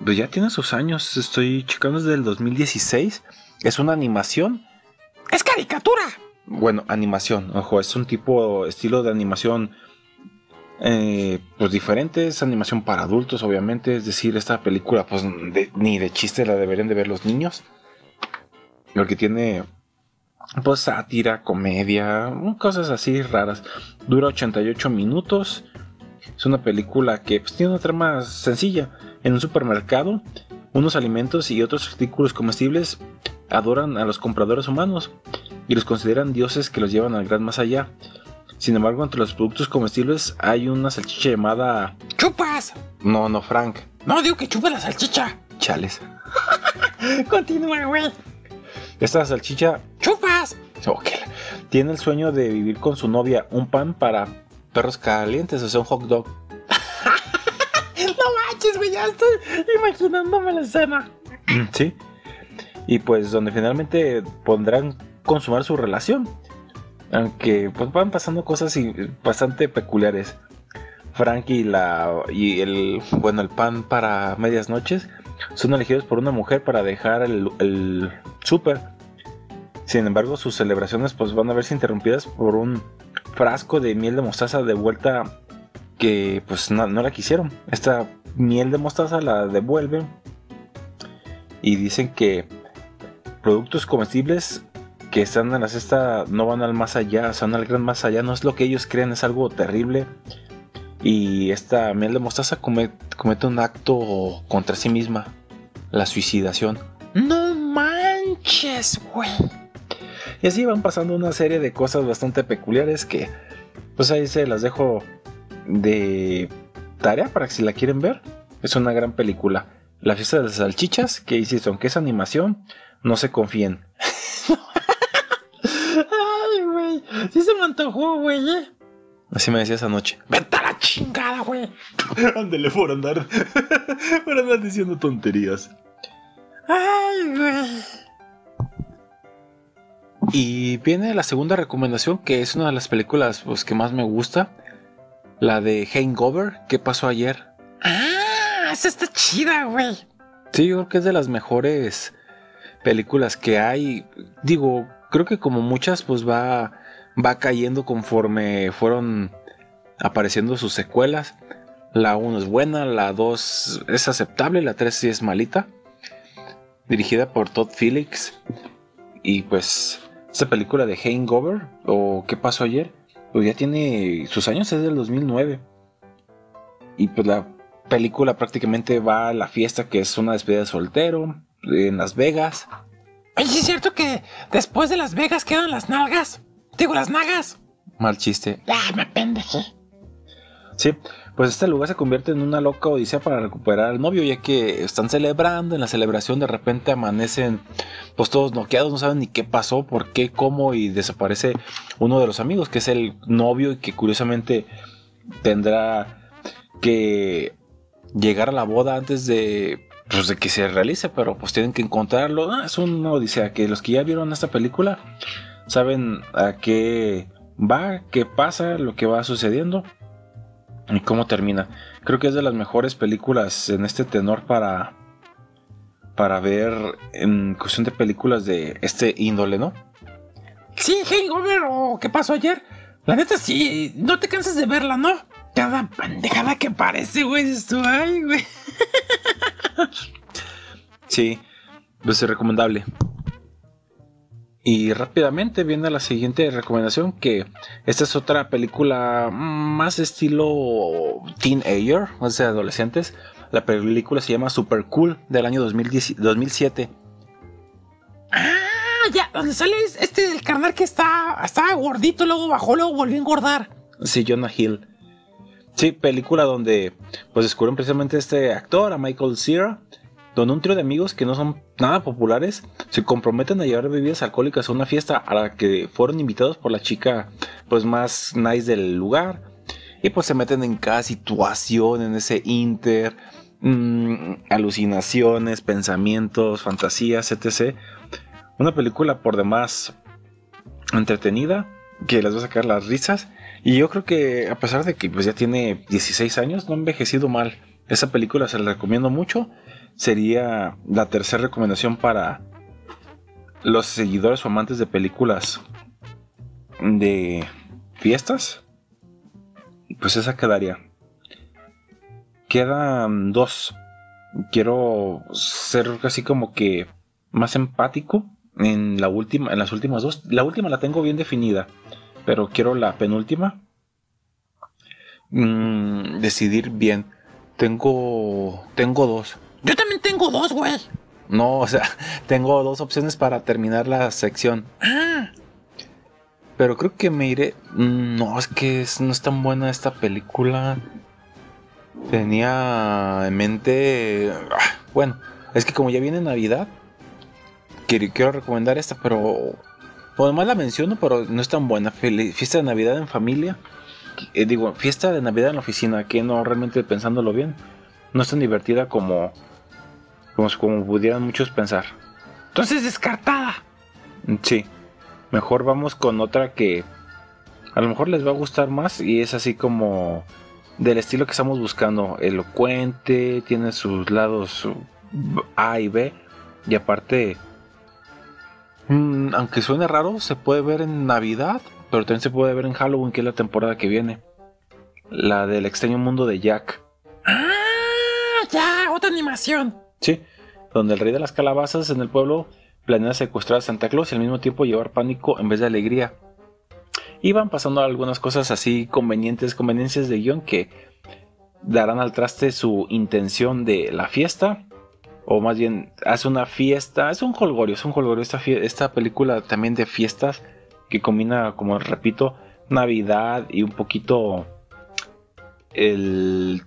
Speaker 2: pues ya tiene sus años. Estoy checando desde el 2016. Es una animación.
Speaker 3: ¡Es caricatura!
Speaker 2: Bueno, animación. Ojo, es un tipo, estilo de animación. Eh, pues diferente. Es animación para adultos, obviamente. Es decir, esta película, pues ni de chiste la deberían de ver los niños. Porque tiene pues sátira, comedia, cosas así raras. Dura 88 minutos. Es una película que pues, tiene una trama sencilla. En un supermercado, unos alimentos y otros artículos comestibles adoran a los compradores humanos y los consideran dioses que los llevan al gran más allá. Sin embargo, entre los productos comestibles hay una salchicha llamada...
Speaker 3: ¡Chupas!
Speaker 2: No, no, Frank.
Speaker 3: No, digo que chupa la salchicha.
Speaker 2: Chales. (laughs)
Speaker 3: Continúa, güey.
Speaker 2: Esta salchicha
Speaker 3: ¡Chupas!
Speaker 2: Ok. Tiene el sueño de vivir con su novia un pan para perros calientes, o sea, un hot dog. (laughs)
Speaker 3: No manches, güey, ya estoy imaginándome la escena. (clears throat)
Speaker 2: Sí. Y pues donde finalmente pondrán consumar su relación. Aunque pues van pasando cosas bastante peculiares. Frank y la y el bueno el pan para medias noches son elegidos por una mujer para dejar el, el súper. Sin embargo, sus celebraciones pues van a verse interrumpidas por un frasco de miel de mostaza de vuelta que pues no, no la quisieron. Esta miel de mostaza la devuelven y dicen que productos comestibles que están en la cesta no van al más allá, son al gran más allá, no es lo que ellos creen, es algo terrible. Y esta miel de mostaza come- comete un acto contra sí misma, la suicidación.
Speaker 3: No manches, güey.
Speaker 2: Y así van pasando una serie de cosas bastante peculiares que pues ahí se las dejo de tarea para que si la quieren ver. Es una gran película. La fiesta de las salchichas, que insisto, aunque es animación, no se confíen.
Speaker 3: Ay, güey. Sí se me antojó, güey, eh.
Speaker 2: Así me decías anoche.
Speaker 3: Vete a la chingada, güey. (laughs)
Speaker 2: Ándele por andar. (laughs) por andar diciendo tonterías.
Speaker 3: Ay, güey.
Speaker 2: Y viene la segunda recomendación, que es una de las películas pues, que más me gusta. La de Hangover, ¿qué pasó ayer?
Speaker 3: Ah, esa está chida, güey.
Speaker 2: Sí, yo creo que es de las mejores películas que hay. Digo, creo que como muchas, pues va, va cayendo conforme fueron apareciendo sus secuelas. La 1 es buena, la 2 es aceptable, la 3 sí es malita. Dirigida por Todd Phillips. Y pues, esta película de Hangover, o ¿Qué pasó ayer? Pues ya tiene sus años, es del 2009. Y pues la película prácticamente va a la fiesta que es una despedida de soltero en Las Vegas.
Speaker 3: Oye, ¿sí ¿es cierto que después de Las Vegas quedan las nalgas? Digo, las nagas.
Speaker 2: Mal chiste.
Speaker 3: Ah, me pendejé.
Speaker 2: Sí, pues este lugar se convierte en una loca odisea para recuperar al novio, ya que están celebrando, en la celebración de repente amanecen pues todos noqueados, no saben ni qué pasó, por qué, cómo, y desaparece uno de los amigos, que es el novio y que curiosamente tendrá que llegar a la boda antes de, pues, de que se realice, pero pues tienen que encontrarlo. Ah, es una odisea, que los que ya vieron esta película saben a qué va, qué pasa, lo que va sucediendo y cómo termina. Creo que es de las mejores películas en este tenor para para ver en cuestión de películas de este índole, ¿no?
Speaker 3: Sí, Hangover o ¿qué pasó ayer? La neta sí, no te cansas de verla, ¿no? Cada pendejada que parece, güey, tú, ay, güey. (laughs)
Speaker 2: Sí, pues es recomendable. Y rápidamente viene la siguiente recomendación que esta es otra película más estilo teenager, o sea, adolescentes. La película se llama Super Cool del año 2010 2007.
Speaker 3: Ah, ya, donde sale este del carnal que está, estaba gordito, luego bajó, luego volvió a engordar.
Speaker 2: Sí, Jonah Hill. Sí, película donde pues descubren precisamente este actor, a Michael Cera, donde un trío de amigos que no son nada populares se comprometen a llevar bebidas alcohólicas a una fiesta a la que fueron invitados por la chica pues más nice del lugar. Y pues se meten en cada situación, en ese inter, mm, alucinaciones, pensamientos, fantasías, etc. Una película por demás entretenida, que les va a sacar las risas. Y yo creo que a pesar de que pues, ya tiene 16 años, no ha envejecido mal. Esa película se la recomiendo mucho. Sería la tercera recomendación para los seguidores o amantes de películas de fiestas. Pues esa quedaría. Quedan dos. Quiero ser casi como que más empático en la última, en las últimas dos. La última la tengo bien definida, pero quiero la penúltima. Mm, decidir bien. Tengo, tengo dos.
Speaker 3: Yo también tengo dos, güey.
Speaker 2: No, o sea, (laughs) tengo dos opciones para terminar la sección.
Speaker 3: Ah,
Speaker 2: Pero creo que me iré. Mm, No, es que es- no es tan buena esta película. Tenía en mente. ah, Bueno, es que como ya viene Navidad, quiero, quiero recomendar esta, pero. Por demás la menciono, pero no es tan buena. Fiesta de Navidad en familia. Eh, digo, fiesta de Navidad en la oficina, que no realmente pensándolo bien. No es tan divertida como. Como, como pudieran muchos pensar.
Speaker 3: entonces descartada.
Speaker 2: Sí. Mejor vamos con otra que a lo mejor les va a gustar más y es así como del estilo que estamos buscando. Elocuente, tiene sus lados A y B. Y aparte, mm, aunque suene raro, se puede ver en Navidad, pero también se puede ver en Halloween, que es la temporada que viene. La del extraño mundo de Jack.
Speaker 3: Ah, ya, otra animación.
Speaker 2: Sí, donde el rey de las calabazas en el pueblo planea secuestrar a Santa Claus y al mismo tiempo llevar pánico en vez de alegría. Y van pasando algunas cosas así convenientes, conveniencias de guion que darán al traste su intención de la fiesta. O más bien, hace una fiesta, es un holgorio, es un holgorio esta, esta película también de fiestas que combina, como repito, Navidad y un poquito el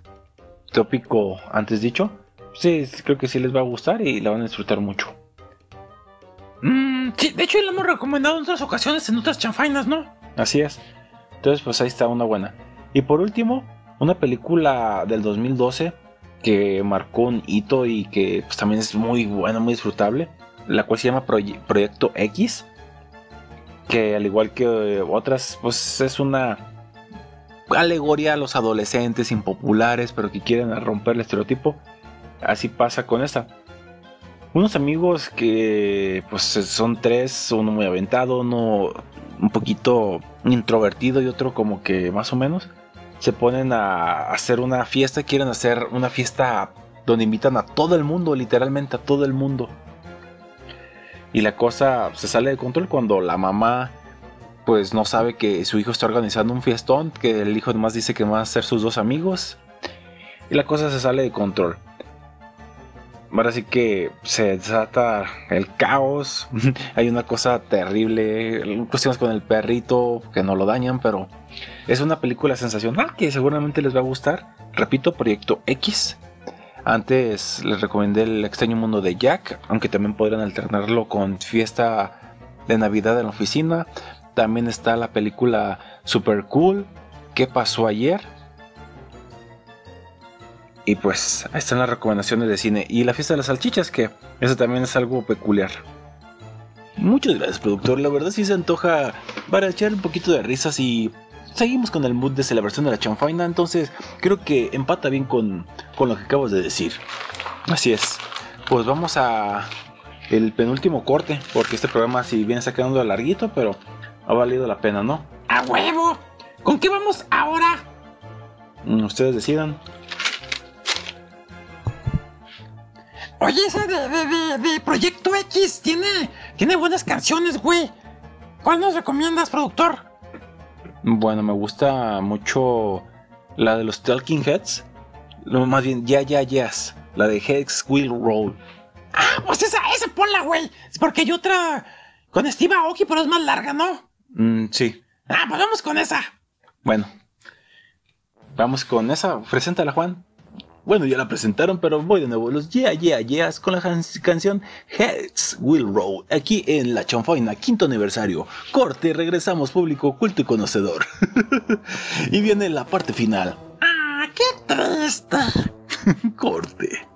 Speaker 2: tópico antes dicho. Sí, creo que sí les va a gustar y la van a disfrutar mucho.
Speaker 3: Mm, sí, de hecho, la hemos recomendado en otras ocasiones en otras chanfainas, ¿no?
Speaker 2: Así es. Entonces, pues ahí está una buena. Y por último, una película del 2012 que marcó un hito y que pues, también es muy buena, muy disfrutable, la cual se llama Proye- Proyecto X, que al igual que eh, otras, pues es una alegoría a los adolescentes impopulares, pero que quieren romper el estereotipo. Así pasa con esta. Unos amigos que pues son tres, uno muy aventado, uno un poquito introvertido y otro como que más o menos, se ponen a hacer una fiesta, quieren hacer una fiesta donde invitan a todo el mundo, literalmente a todo el mundo. Y la cosa se sale de control cuando la mamá pues no sabe que su hijo está organizando un fiestón, que el hijo además dice que van a ser sus dos amigos. Y la cosa se sale de control. Ahora sí que se desata el caos. (laughs) Hay una cosa terrible. Cuestiones con el perrito que no lo dañan, pero es una película sensacional que seguramente les va a gustar. Repito, Proyecto X. Antes les recomendé El extraño mundo de Jack, aunque también podrían alternarlo con Fiesta de Navidad en la oficina. También está la película Super Cool, ¿Qué pasó ayer? Y pues ahí están las recomendaciones de cine. Y la fiesta de las salchichas, que eso también es algo peculiar. Muchas gracias, productor. La verdad sí se antoja para echar un poquito de risas y seguimos con el mood de celebración de la chanfaina. Entonces creo que empata bien con, con lo que acabas de decir. Así es. Pues vamos a el penúltimo corte, porque este programa si bien está quedando larguito, pero ha valido la pena, ¿no?
Speaker 3: ¡A huevo! ¿Con qué vamos ahora?
Speaker 2: Mm, Ustedes decidan.
Speaker 3: Oye, esa de, de- de- de Proyecto X tiene, Tiene buenas canciones, güey. ¿Cuál nos recomiendas, productor?
Speaker 19: Bueno, me gusta mucho la de los Talking Heads. No, más bien, Ya Ya Yes. La de Hex Will Roll.
Speaker 3: Ah, pues esa, esa ponla, güey. Es porque hay otra con Steve Aoki, pero es más larga, ¿no?
Speaker 19: Mm, sí.
Speaker 3: Ah, pues vamos con esa.
Speaker 19: Bueno. Vamos con esa. Preséntala, Juan. Bueno, ya la presentaron, pero voy de nuevo. Los Yeah Yeah Yeahs con la can- canción Heads Will Roll. Aquí en La Chanfaina, quinto aniversario. Corte, regresamos, público culto y conocedor. (laughs) y viene la parte final.
Speaker 3: Ah, qué triste. (laughs)
Speaker 19: Corte.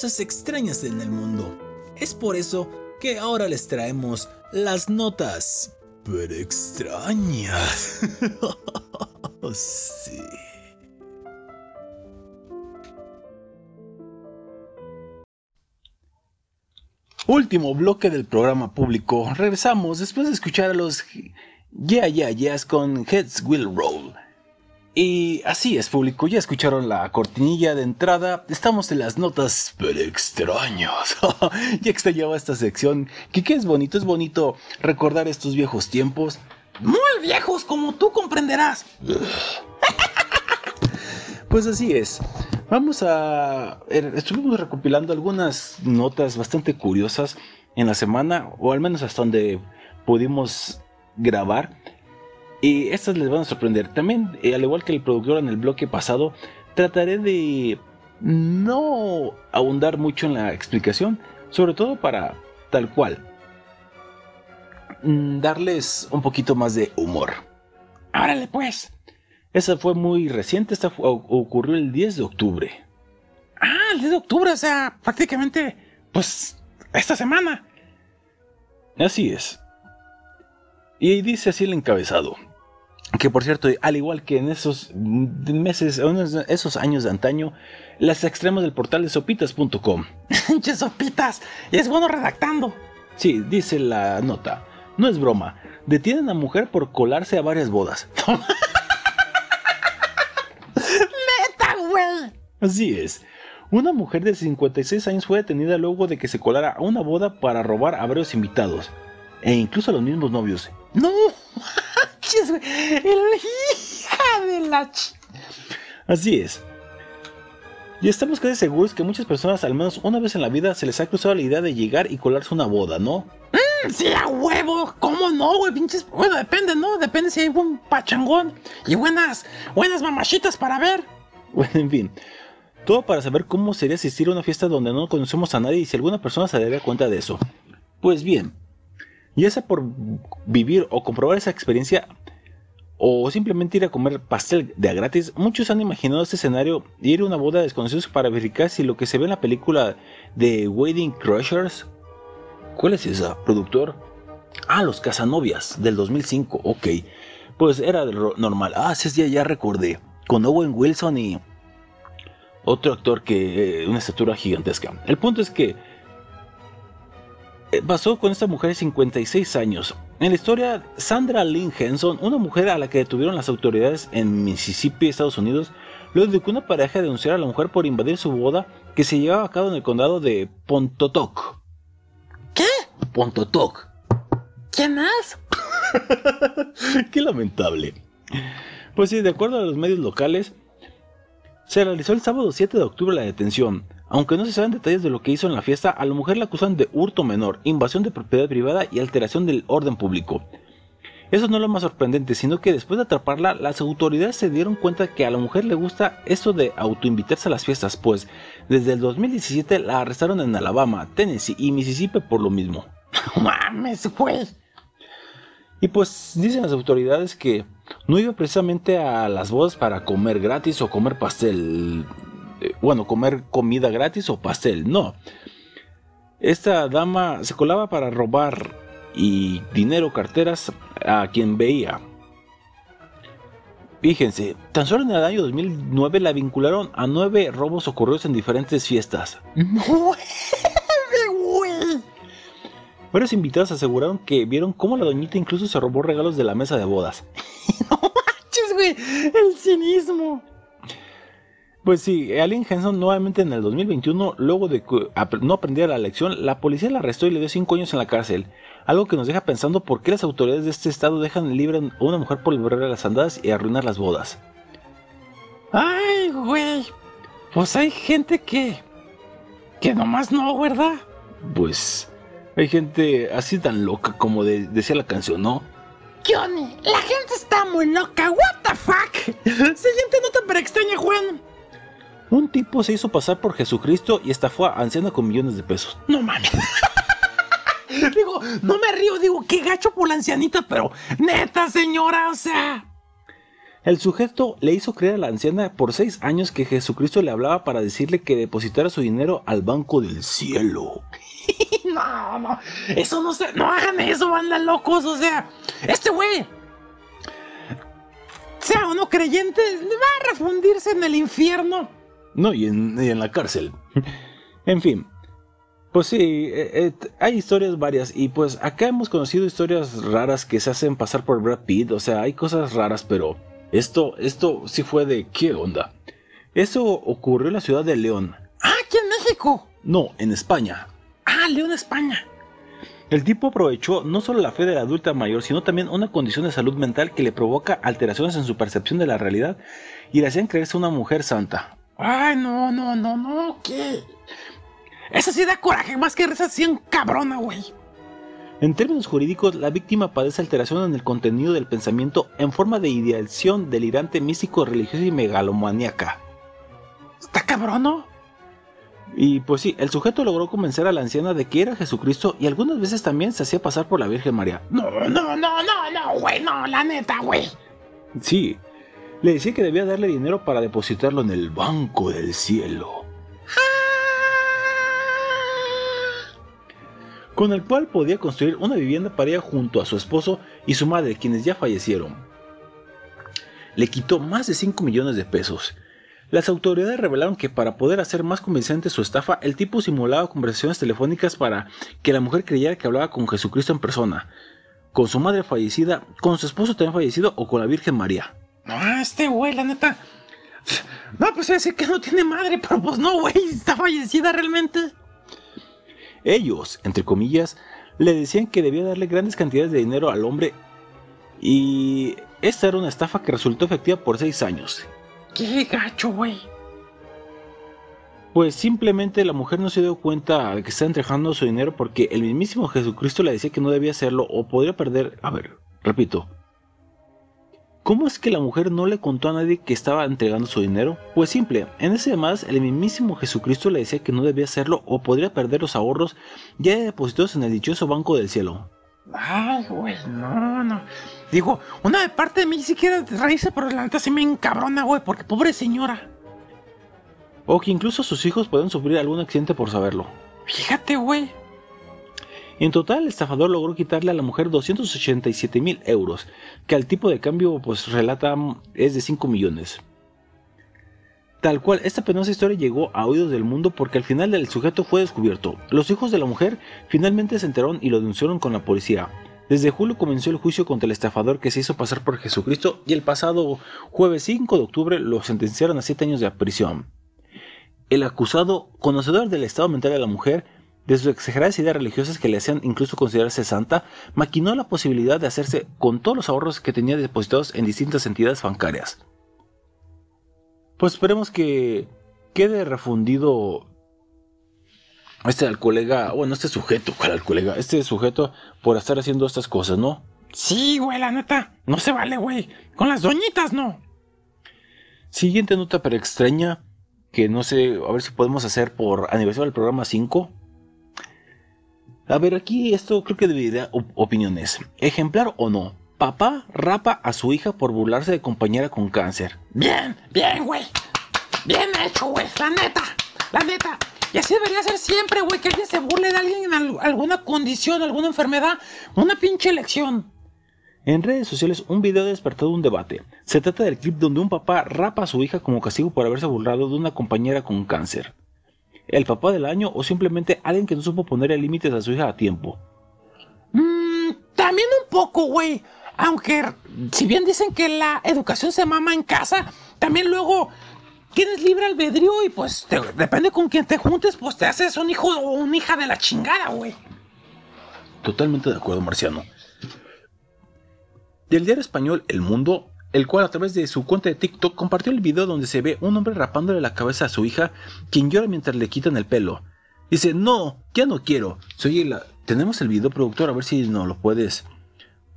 Speaker 19: Cosas extrañas en el mundo. Es por eso que ahora les traemos las notas, pero extrañas. (laughs) sí. Último bloque del programa público. Regresamos después de escuchar a los
Speaker 2: Yeah, yeah, yes con Heads Will Roll. Y así es, público, ya escucharon la cortinilla de entrada. Estamos en las notas pero extraños. (laughs) ya extrañaba esta sección. Que qué es bonito, es bonito recordar estos viejos tiempos.
Speaker 3: Muy viejos, como tú comprenderás. (laughs)
Speaker 2: Pues así es. Vamos a... Estuvimos recopilando algunas notas bastante curiosas en la semana, o al menos hasta donde pudimos grabar. Y estas les van a sorprender. También, eh, al igual que el productor en el bloque pasado, trataré de no ahondar mucho en la explicación, sobre todo para tal cual. mm, Darles un poquito más de humor.
Speaker 3: Árale, pues.
Speaker 2: Esa fue muy reciente, esta ocurrió el 10 de octubre.
Speaker 3: Ah, el 10 de octubre, o sea, prácticamente, pues, esta semana.
Speaker 2: Así es. Y dice así el encabezado. Que por cierto, al igual que en esos meses, en esos- años de antaño, las extremos del portal de sopitas.com.
Speaker 3: Pinches (laughs) sopitas. Y es bueno redactando.
Speaker 2: Sí, dice la nota. No es broma. Detienen a mujer por colarse a varias bodas. (laughs)
Speaker 3: ¡Neta, güey!
Speaker 2: Así es. Una mujer de 56 años fue detenida luego de que se colara a una boda para robar a varios invitados. E incluso a los mismos novios.
Speaker 3: No, manches, güey. El hija de la ch...
Speaker 2: Así es. Y estamos casi seguros que muchas personas, al menos una vez en la vida, se les ha cruzado la idea de llegar y colarse una boda, ¿no?
Speaker 3: Mm, Sí, a huevo. ¿Cómo no, güey? Pinches. Bueno, depende, ¿no? Depende si hay buen pachangón y buenas, buenas mamachitas para ver.
Speaker 2: Bueno, en fin. Todo para saber cómo sería asistir a una fiesta donde no conocemos a nadie y si alguna persona se daría cuenta de eso. Pues bien, ya sea por vivir o comprobar esa experiencia o simplemente ir a comer pastel de a gratis, muchos han imaginado este escenario de ir a una boda de desconocidos para verificar si lo que se ve en la película de Wedding Crushers. ¿Cuál es esa, productor? Ah, Los Casanovias del 2005, ok. Pues era normal. Ah, sí, ya, ya recordé. Con Owen Wilson y otro actor que eh, una estatura gigantesca. El punto es que pasó con esta mujer de 56 años. En la historia, Sandra Lynn Henson, una mujer a la que detuvieron las autoridades en Mississippi, Estados Unidos, luego de que una pareja denunciara a la mujer por invadir su boda que se llevaba a cabo en el condado de Pontotoc.
Speaker 3: ¿Qué?
Speaker 2: Pontotoc.
Speaker 3: ¿Quién es? (laughs)
Speaker 2: Qué lamentable. Pues sí, de acuerdo a los medios locales, se realizó el sábado 7 de octubre la detención. Aunque no se saben detalles de lo que hizo en la fiesta, a la mujer la acusan de hurto menor, invasión de propiedad privada y alteración del orden público. Eso no es lo más sorprendente, sino que después de atraparla, las autoridades se dieron cuenta que a la mujer le gusta esto de autoinvitarse a las fiestas, pues desde el 2017 la arrestaron en Alabama, Tennessee y Mississippi por lo mismo. (laughs)
Speaker 3: Mames, güey.
Speaker 2: Y pues dicen las autoridades que no iba precisamente a las bodas para comer gratis o comer pastel. Eh, Bueno, comer comida gratis o pastel, no. Esta dama se colaba para robar y dinero, carteras a quien veía. Fíjense, tan solo en el año 2009 la vincularon a nueve robos ocurridos en diferentes fiestas. (laughs)
Speaker 3: No, güey.
Speaker 2: Varios invitados aseguraron que vieron cómo la doñita incluso se robó regalos de la mesa de bodas. (laughs)
Speaker 3: Manches, güey. El cinismo.
Speaker 2: Pues sí, Allen Henson nuevamente en el 2021, luego de que no aprendiera la lección, la policía la arrestó y le dio 5 años en la cárcel. Algo que nos deja pensando por qué las autoridades de este estado dejan libre a una mujer por liberar las andadas y arruinar las bodas.
Speaker 3: Ay, güey. Pues hay gente que. que nomás no, ¿verdad?
Speaker 2: Pues hay gente así tan loca como de- decía la canción, ¿no?
Speaker 3: Johnny, la gente está muy loca. ¿What the fuck? (laughs) Siguiente nota para extraña, Juan.
Speaker 2: Un tipo se hizo pasar por Jesucristo y estafó a anciana con millones de pesos.
Speaker 3: No mames. (laughs) digo, no me río, digo, qué gacho por la ancianita, pero neta, señora, o sea.
Speaker 2: El sujeto le hizo creer a la anciana por seis años que Jesucristo le hablaba para decirle que depositara su dinero al banco del cielo. (laughs)
Speaker 3: No, no, eso no se. No hagan eso, banda locos, o sea. Este güey. Sea o no creyente, va a refundirse en el infierno.
Speaker 2: No, y en, y en la cárcel. en fin. Pues sí, eh, eh, hay historias varias y pues acá hemos conocido historias raras que se hacen pasar por Brad Pitt, o sea, hay cosas raras, pero esto, esto sí fue de ¿qué onda? Eso ocurrió en la ciudad de León.
Speaker 3: Ah, aquí en México.
Speaker 2: No, en España.
Speaker 3: Ah, León, España.
Speaker 2: El tipo aprovechó no solo la fe de la adulta mayor, sino también una condición de salud mental que le provoca alteraciones en su percepción de la realidad y le hacían creerse una mujer santa.
Speaker 3: Ay, no, no, no, no, ¿qué? Esa sí da coraje, más que risa, sí cabrona, güey.
Speaker 2: En términos jurídicos, la víctima padece alteración en el contenido del pensamiento en forma de ideación delirante, místico, religiosa y megalomaníaca.
Speaker 3: Está cabrón, ¿no?
Speaker 2: Y pues sí, el sujeto logró convencer a la anciana de que era Jesucristo y algunas veces también se hacía pasar por la Virgen María.
Speaker 3: No, no, no, no, no, güey, no, la neta, güey.
Speaker 2: Sí, le decía que debía darle dinero para depositarlo en el banco del cielo. Con el cual podía construir una vivienda para ella junto a su esposo y su madre, quienes ya fallecieron. Le quitó más de 5 millones de pesos. Las autoridades revelaron que para poder hacer más convincente su estafa, el tipo simulaba conversaciones telefónicas para que la mujer creyera que hablaba con Jesucristo en persona, con su madre fallecida, con su esposo también fallecido o con la Virgen María.
Speaker 3: No, este güey, la neta. No, pues decir que no tiene madre, pero pues no, güey, está fallecida realmente.
Speaker 2: Ellos, entre comillas, le decían que debía darle grandes cantidades de dinero al hombre y esta era una estafa que resultó efectiva por seis años.
Speaker 3: Qué gacho, güey.
Speaker 2: Pues simplemente la mujer no se dio cuenta de que estaba entregando su dinero porque el mismísimo Jesucristo le decía que no debía hacerlo o podría perder... A ver, repito. ¿Cómo es que la mujer no le contó a nadie que estaba entregando su dinero? Pues simple, en ese demás el mismísimo Jesucristo le decía que no debía hacerlo o podría perder los ahorros ya depositados en el dichoso banco del cielo.
Speaker 3: Ay, güey, no, no. Digo, una de parte de mí sí quiere reírse, pero la neta sí me encabrona, güey, porque pobre señora.
Speaker 2: O que incluso sus hijos pueden sufrir algún accidente por saberlo.
Speaker 3: Fíjate, güey.
Speaker 2: En total, el estafador logró quitarle a la mujer 287 mil euros, que al tipo de cambio pues relata mm, es de 5 millones. Tal cual, esta penosa historia llegó a oídos del mundo porque al final el sujeto fue descubierto. Los hijos de la mujer finalmente se enteraron y lo denunciaron con la policía. Desde julio comenzó el juicio contra el estafador que se hizo pasar por Jesucristo y el pasado jueves 5 de octubre lo sentenciaron a 7 años de prisión. El acusado, conocedor del estado mental de la mujer, de sus exageradas ideas religiosas que le hacían incluso considerarse santa, maquinó la posibilidad de hacerse con todos los ahorros que tenía depositados en distintas entidades bancarias. Pues esperemos que quede refundido este al colega, bueno, este sujeto, ¿cuál al colega? Este sujeto por estar haciendo estas cosas, ¿no?
Speaker 3: Sí, güey, la neta. No se vale, güey. Con las doñitas, no.
Speaker 2: Siguiente nota pero extraña, que no sé, a ver si podemos hacer por aniversario del programa 5. A ver, aquí esto creo que debería op- opiniones. Ejemplar o no. Papá rapa a su hija por burlarse de compañera con cáncer.
Speaker 3: Bien, bien, güey. Bien hecho, güey. La neta, la neta. Y así debería ser siempre, güey, que alguien se burle de alguien en al- alguna condición, alguna enfermedad, una pinche elección.
Speaker 2: En redes sociales un video ha despertado un debate. Se trata del clip donde un papá rapa a su hija como castigo por haberse burlado de una compañera con cáncer. ¿El papá del año o simplemente alguien que no supo ponerle límites a su hija a tiempo?
Speaker 3: Mm, también un poco, güey. Aunque, si bien dicen que la educación se mama en casa, también luego tienes libre albedrío y pues te- depende con quién te juntes, pues te haces un hijo o una hija de la chingada, güey.
Speaker 2: Totalmente de acuerdo, Marciano. Del diario español El Mundo, el cual a través de su cuenta de TikTok compartió el video donde se ve un hombre rapándole la cabeza a su hija, quien llora mientras le quitan el pelo. Dice, no, ya no quiero. Oye la... Tenemos el video, productor, a ver si nos lo puedes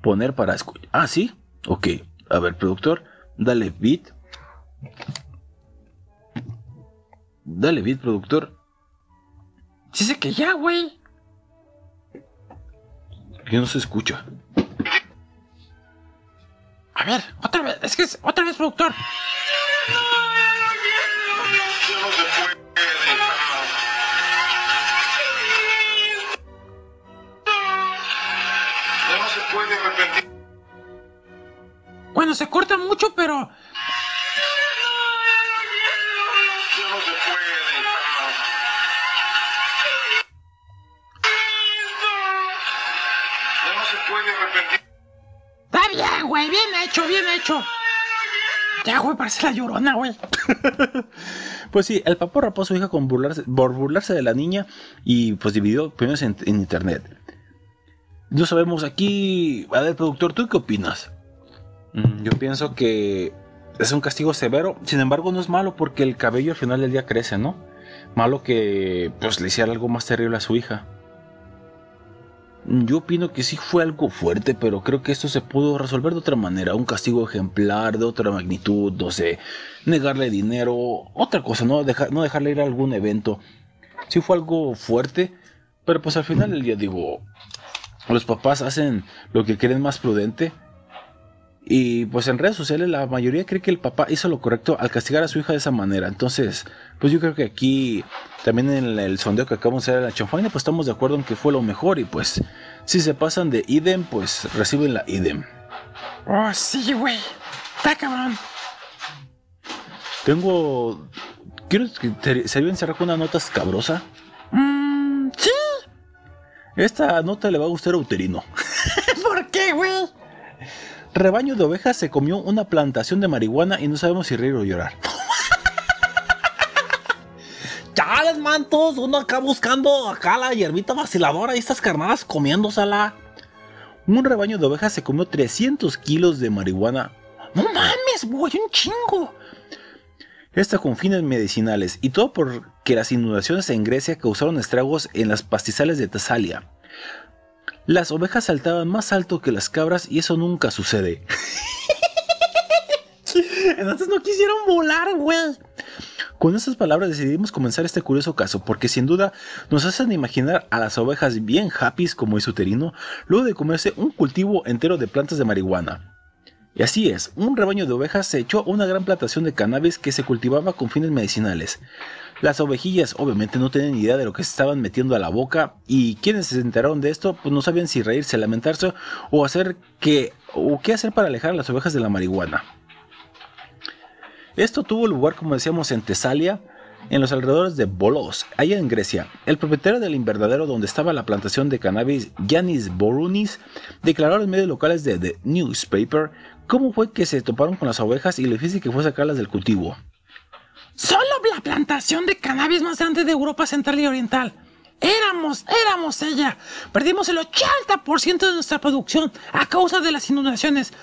Speaker 2: poner para escuchar. Ah, sí. Ok. A ver, productor, dale beat. Dale beat, productor.
Speaker 3: Dice que ya, güey.
Speaker 2: Que no se escucha.
Speaker 3: A ver, otra vez, es que es, otra vez, productor.
Speaker 7: Ya no se puede repetir.
Speaker 3: Bueno, se corta mucho, pero. Güey, bien hecho, bien hecho. Ya, güey, parece la llorona, güey. (laughs)
Speaker 2: Pues sí, el papá rapó a su hija con burlarse, por burlarse de la niña y pues dividió opiniones en, en internet. No sabemos aquí, a ver, productor, ¿tú qué opinas? Mm, Yo pienso que es un castigo severo, sin embargo no es malo porque el cabello al final del día crece, ¿no? Malo que pues le hiciera algo más terrible a su hija. Yo opino que sí fue algo fuerte, pero creo que esto se pudo resolver de otra manera. Un castigo ejemplar, de otra magnitud, no sé, negarle dinero, otra cosa, no, no dejarle ir a algún evento. Sí fue algo fuerte, pero pues al final del día digo, los papás hacen lo que creen más prudente. Y pues en redes sociales la mayoría cree que el papá hizo lo correcto al castigar a su hija de esa manera. Entonces, pues yo creo que aquí, también en el sondeo que acabamos de hacer en la chanfaina, pues estamos de acuerdo en que fue lo mejor. Y pues, si se pasan de idem, pues reciben la idem.
Speaker 3: Oh, sí, güey. Está cabrón.
Speaker 2: Tengo. Quiero que te- se deben cerrar con una nota escabrosa.
Speaker 3: Mmm, sí.
Speaker 2: Esta nota le va a gustar a Uterino. (laughs)
Speaker 3: ¿Por qué, güey?
Speaker 2: Rebaño de ovejas se comió una plantación de marihuana y no sabemos si reír o llorar. (laughs)
Speaker 1: Chales, mantos, uno acá buscando acá la hierbita vaciladora y estas carnadas comiéndosela.
Speaker 2: Un rebaño de ovejas se comió 300 kilos de marihuana.
Speaker 3: No mames, güey, un chingo.
Speaker 2: Esta con fines medicinales y todo porque las inundaciones en Grecia causaron estragos en las pastizales de Tesalia. Las ovejas saltaban más alto que las cabras y eso nunca sucede. (laughs)
Speaker 3: Entonces no quisieron volar, güey.
Speaker 2: Con estas palabras decidimos comenzar este curioso caso porque sin duda nos hacen imaginar a las ovejas bien happy como es uterino luego de comerse un cultivo entero de plantas de marihuana. Y así es, un rebaño de ovejas se echó a una gran plantación de cannabis que se cultivaba con fines medicinales. Las ovejillas obviamente no tenían idea de lo que se estaban metiendo a la boca y quienes se enteraron de esto pues no sabían si reírse, lamentarse o hacer que o qué hacer para alejar a las ovejas de la marihuana. Esto tuvo lugar, como decíamos, en Tesalia, en los alrededores de Bolos, allá en Grecia. El propietario del invernadero donde estaba la plantación de cannabis, Yanis Borunis, declaró a los medios locales de The Newspaper cómo fue que se toparon con las ovejas y lo difícil que fue sacarlas del cultivo.
Speaker 3: Solo la plantación de cannabis más grande de Europa Central y Oriental. Éramos, éramos ella. Perdimos el 80% de nuestra producción a causa de las inundaciones.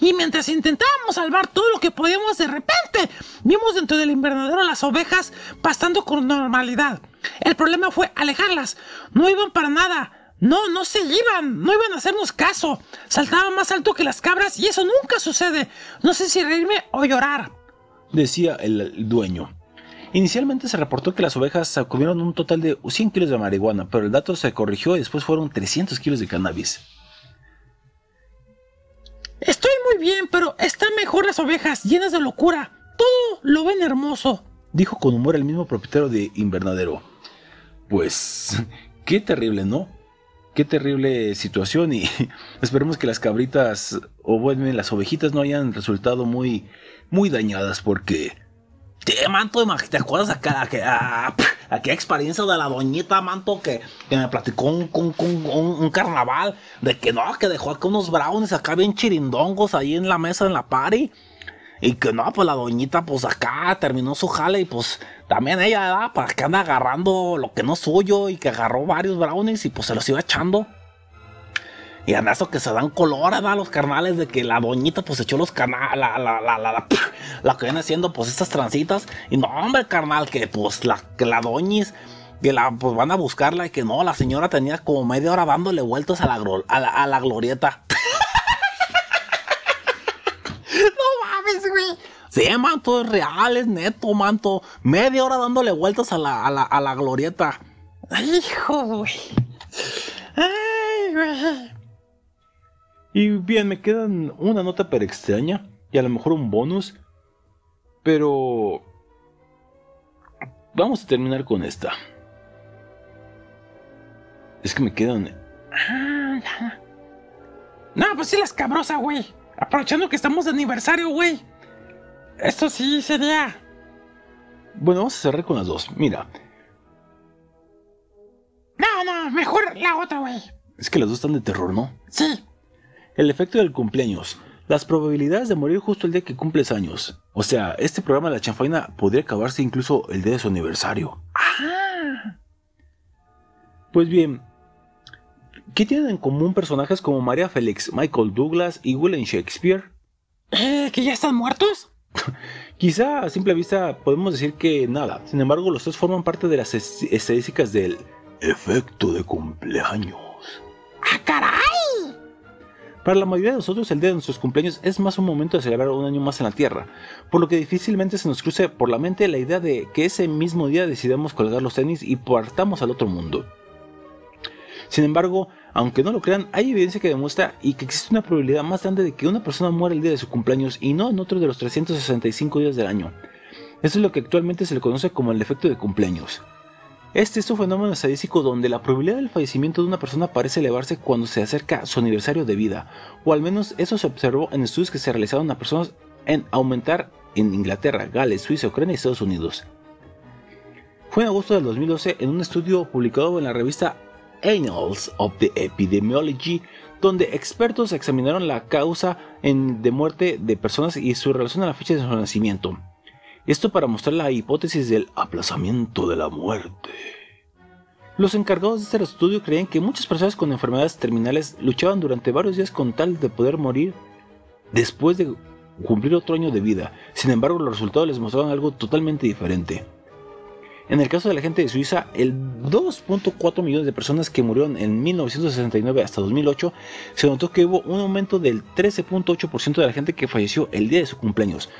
Speaker 3: Y mientras intentábamos salvar todo lo que podíamos, de repente vimos dentro del invernadero las ovejas pastando con normalidad. El problema fue alejarlas. No iban para nada. No, no se iban, no iban a hacernos caso. Saltaban más alto que las cabras y eso nunca sucede. No sé si reírme o llorar.
Speaker 2: Decía el, el dueño. Inicialmente se reportó que las ovejas comieron un total de 100 kilos de marihuana, pero el dato se corrigió y después fueron 300 kilos de cannabis.
Speaker 3: Estoy muy bien, pero están mejor las ovejas, llenas de locura. Todo lo ven hermoso.
Speaker 2: Dijo con humor el mismo propietario de invernadero. Pues, (laughs) qué terrible, ¿no? Qué terrible situación y (laughs) esperemos que las cabritas o bueno, las ovejitas no hayan resultado muy, muy dañadas porque...
Speaker 1: Sí, manto, ¿te acuerdas acá, aquella, aquella experiencia de la doñita, manto, que, que me platicó un- un- un- un carnaval? De que no, que dejó acá unos brownies acá bien chirindongos ahí en la mesa en la party. Y que no, pues la doñita, pues acá terminó su jale y pues también ella, ¿verdad? Para que anda agarrando lo que no es suyo y que agarró varios brownies y pues se los iba echando. Y eso que se dan color, ¿verdad? Los carnales de que la doñita pues echó los canales, la, la, la, la, la, (laughs) que viene haciendo pues estas trancitas. Y no, hombre, carnal, que pues la, que la doñis, que la pues van a buscarla y que no, la señora tenía como media hora dándole vueltas a la, a a glorieta. (laughs)
Speaker 3: No mames, güey.
Speaker 1: Sí, manto, es real, es neto, manto. Media hora dándole vueltas a la, a la, a la glorieta.
Speaker 3: Hijo, güey. Ay, güey.
Speaker 2: Y bien, me quedan una nota pero extraña y a lo mejor un bonus, pero vamos a terminar con esta. Es que me quedan...
Speaker 3: Ah, ya. No, pues sí, la escabrosa, güey. Aprovechando que estamos de aniversario, güey. Esto sí sería.
Speaker 2: Bueno, vamos a cerrar con las dos. Mira,
Speaker 3: No, no, mejor la otra, güey.
Speaker 2: Es que las dos están de terror, ¿no?
Speaker 3: Sí.
Speaker 2: El efecto del cumpleaños. Las probabilidades de morir justo el día que cumples años. O sea, este programa de la chanfaina podría acabarse incluso el día de su aniversario.
Speaker 3: Ah.
Speaker 2: Pues bien, ¿qué tienen en común personajes como María Félix, Michael Douglas y William Shakespeare?
Speaker 3: Eh, ¿que ya están muertos? (laughs)
Speaker 2: Quizá a simple vista podemos decir que nada. Sin embargo, los tres forman parte de las es- estadísticas del efecto de cumpleaños.
Speaker 3: ¡Ah, caray!
Speaker 2: Para la mayoría de nosotros, el día de nuestros cumpleaños es más un momento de celebrar un año más en la Tierra, por lo que difícilmente se nos cruce por la mente la idea de que ese mismo día decidamos colgar los tenis y partamos al otro mundo. Sin embargo, aunque no lo crean, hay evidencia que demuestra y que existe una probabilidad más grande de que una persona muera el día de su cumpleaños y no en otro de los 365 días del año. Esto es lo que actualmente se le conoce como el efecto de cumpleaños. Este es un fenómeno estadístico donde la probabilidad del fallecimiento de una persona parece elevarse cuando se acerca su aniversario de vida, o al menos eso se observó en estudios que se realizaron a personas en aumentar en Inglaterra, Gales, Suiza, Ucrania y Estados Unidos. Fue en agosto del 2012 en un estudio publicado en la revista Annals of the Epidemiology, donde expertos examinaron la causa en- de muerte de personas y su relación a la fecha de su nacimiento. Esto para mostrar la hipótesis del aplazamiento de la muerte. Los encargados de este estudio creían que muchas personas con enfermedades terminales luchaban durante varios días con tal de poder morir después de cumplir otro año de vida. Sin embargo, los resultados les mostraban algo totalmente diferente. En el caso de la gente de Suiza, el 2.4 millones de personas que murieron en 1969 hasta 2008, se notó que hubo un aumento del 13.8% de la gente que falleció el día de su cumpleaños.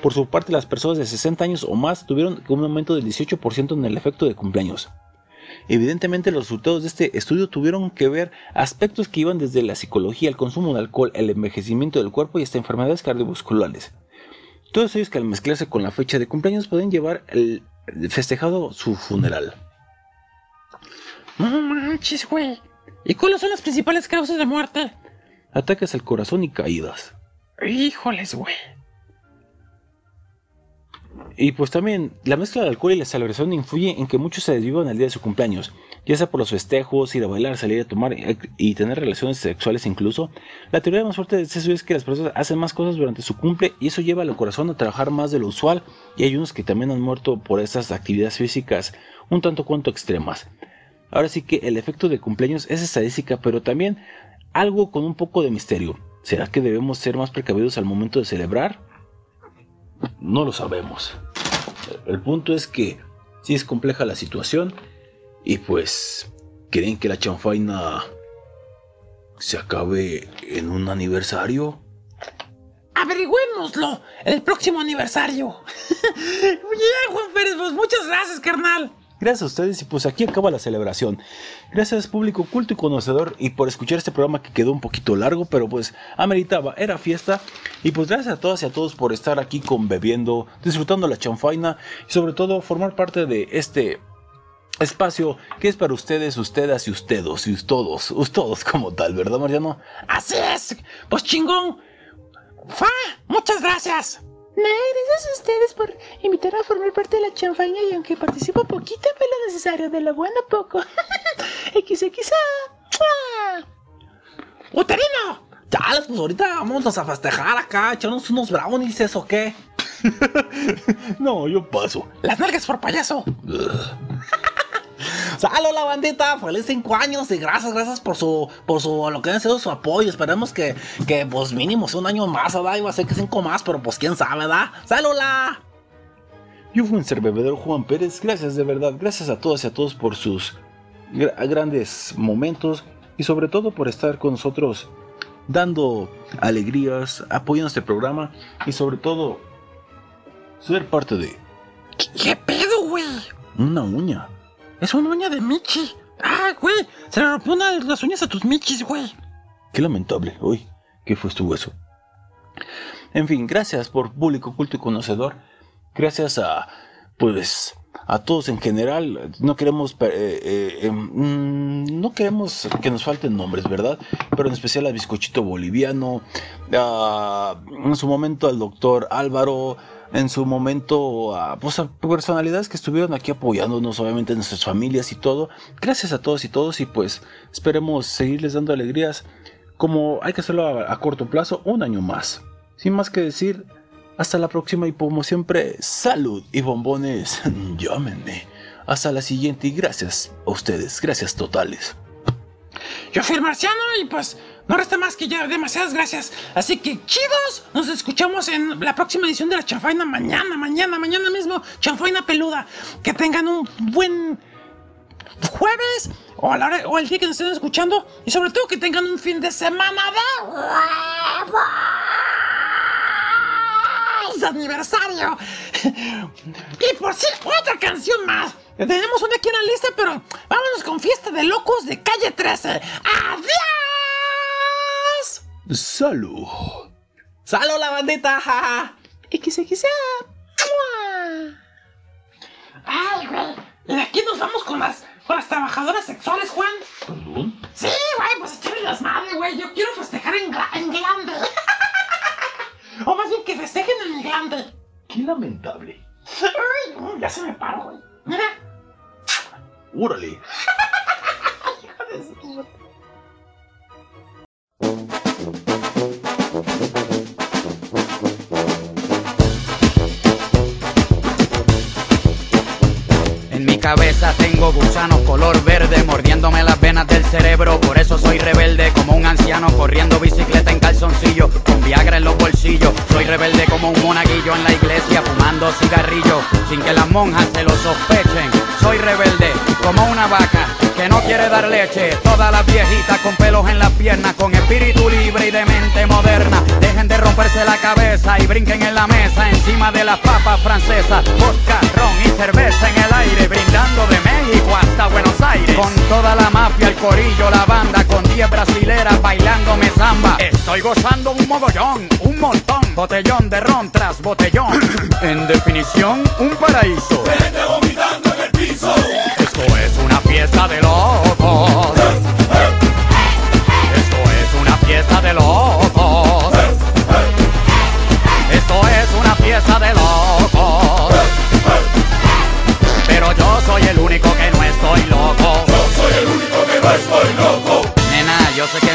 Speaker 2: Por su parte, las personas de 60 años o más tuvieron un aumento del 18% en el efecto de cumpleaños. Evidentemente los resultados de este estudio tuvieron que ver aspectos que iban desde la psicología, el consumo de alcohol, el envejecimiento del cuerpo y hasta enfermedades cardiovasculares. Todos ellos que al mezclarse con la fecha de cumpleaños pueden llevar el festejado su funeral.
Speaker 3: No manches, güey. ¿Y cuáles son las principales causas de muerte?
Speaker 2: Ataques al corazón y caídas.
Speaker 3: Híjoles, güey.
Speaker 2: Y pues también la mezcla de alcohol y la celebración influye en que muchos se desvivan el día de su cumpleaños, ya sea por los festejos, ir a bailar, salir a tomar eh, y tener relaciones sexuales incluso. La teoría más fuerte de eso es que las personas hacen más cosas durante su cumple y eso lleva al corazón a trabajar más de lo usual y hay unos que también han muerto por estas actividades físicas un tanto cuanto extremas. Ahora sí que el efecto de cumpleaños es estadística, pero también algo con un poco de misterio. ¿Será que debemos ser más precavidos al momento de celebrar? No lo sabemos. El punto es que sí es compleja la situación y pues creen que la chanfaina se acabe en un aniversario.
Speaker 3: Averigüémoslo el próximo aniversario. (laughs) Bien, Juan Pérez, pues muchas gracias, carnal.
Speaker 2: Gracias a ustedes y pues aquí acaba la celebración. Gracias público culto y conocedor y por escuchar este programa que quedó un poquito largo, pero pues ameritaba, era fiesta. Y pues gracias a todas y a todos por estar aquí con bebiendo, disfrutando la chanfaina y sobre todo formar parte de este espacio que es para ustedes, ustedes y ustedes y todos, todos como tal, ¿verdad Mariano?
Speaker 3: Así es. Pues chingón. Fa, muchas gracias.
Speaker 5: No, gracias a ustedes por invitarme a formar parte de la chanfaina y aunque participo poquito, fue lo necesario, de lo bueno poco. (laughs) XXA.
Speaker 3: ¡Uterino!
Speaker 1: Chales, pues ahorita vámonos a festejar acá, echarnos unos brownies, ¿eso qué? (laughs)
Speaker 2: no, yo paso.
Speaker 3: Las nalgas por payaso. (laughs)
Speaker 1: Salud la bandita, feliz 5 años y gracias, gracias por su, por su, lo que han sido su apoyo. Esperemos que, que pues mínimo sea un año más, ¿verdad? Iba a ser que 5 más, pero pues quién sabe, ¿verdad? ¡Salud!
Speaker 2: Yo fui un ser bebedor Juan Pérez, gracias de verdad, gracias a todas y a todos por sus gra- grandes momentos y sobre todo por estar con nosotros dando alegrías, apoyando este programa y sobre todo ser parte de
Speaker 3: ¿Qué pedo, güey?
Speaker 2: una uña.
Speaker 3: Es una uña de Michi. Ah, güey. Se le rompió una de las uñas a tus Michis, güey.
Speaker 2: Qué lamentable. Uy, ¿qué fue tu hueso? En fin, gracias por público culto y conocedor. Gracias a, pues, a todos en general. No queremos, eh, eh, eh, mm, no queremos que nos falten nombres, ¿verdad? Pero en especial al bizcochito boliviano, en su momento al doctor Álvaro, en su momento a, pues, a personalidades que estuvieron aquí apoyándonos, obviamente nuestras familias y todo. Gracias a todos y todos y pues esperemos seguirles dando alegrías como hay que hacerlo a, a corto plazo, un año más. Sin más que decir, hasta la próxima y como siempre, salud y bombones, (laughs) llámenme. Hasta la siguiente y gracias a ustedes, gracias totales.
Speaker 3: Yo fui el marciano y pues no resta más que ya demasiadas gracias. Así que chidos, nos escuchamos en la próxima edición de la chanfaina mañana, mañana, mañana mismo. Chanfaina peluda. Que tengan un buen jueves o, a el día que nos estén escuchando. Y sobre todo que tengan un fin de semana de aniversario. Y por si otra canción más. Tenemos una aquí en la lista, pero vámonos con Fiesta de Locos de Calle 13. ¡Adiós!
Speaker 2: Salud.
Speaker 1: ¡Salud, la bandita!
Speaker 5: quizá.
Speaker 3: Ay, güey. Y de aquí nos vamos con las, con las trabajadoras sexuales, Juan.
Speaker 2: ¿Perdón?
Speaker 3: Sí, güey, pues echarle las madres, güey. Yo quiero festejar en, en glande. (laughs) o más bien que festejen en mi glande.
Speaker 2: Qué lamentable.
Speaker 3: Ay, no, ya se me paró, güey. Mira.
Speaker 2: Órale. (laughs)
Speaker 20: En mi cabeza tengo gusanos color verde mordiéndome las venas del cerebro. Por eso soy rebelde como un anciano corriendo bicicleta en calzoncillo con Viagra en los bolsillos. Soy rebelde como un monaguillo en la iglesia fumando cigarrillo sin que las monjas se lo sospechen. Soy rebelde como una vaca que no quiere dar leche. Todas las viejitas con pelos en las piernas, con espíritu libre y de mente moderna. Dejen de romperse la cabeza y brinquen en la mesa encima de las papas francesas. Vodka, ron y cerveza en el aire, brindando de México hasta Buenos Aires. Con toda la mafia, el corillo, la banda, con 10 brasileras bailándome samba. Estoy gozando un mogollón, un montón, botellón de ron tras botellón. (coughs) en definición, un paraíso. Esto es una fiesta de locos. Esto es una fiesta de locos. Estoy loco. Nena, yo sé que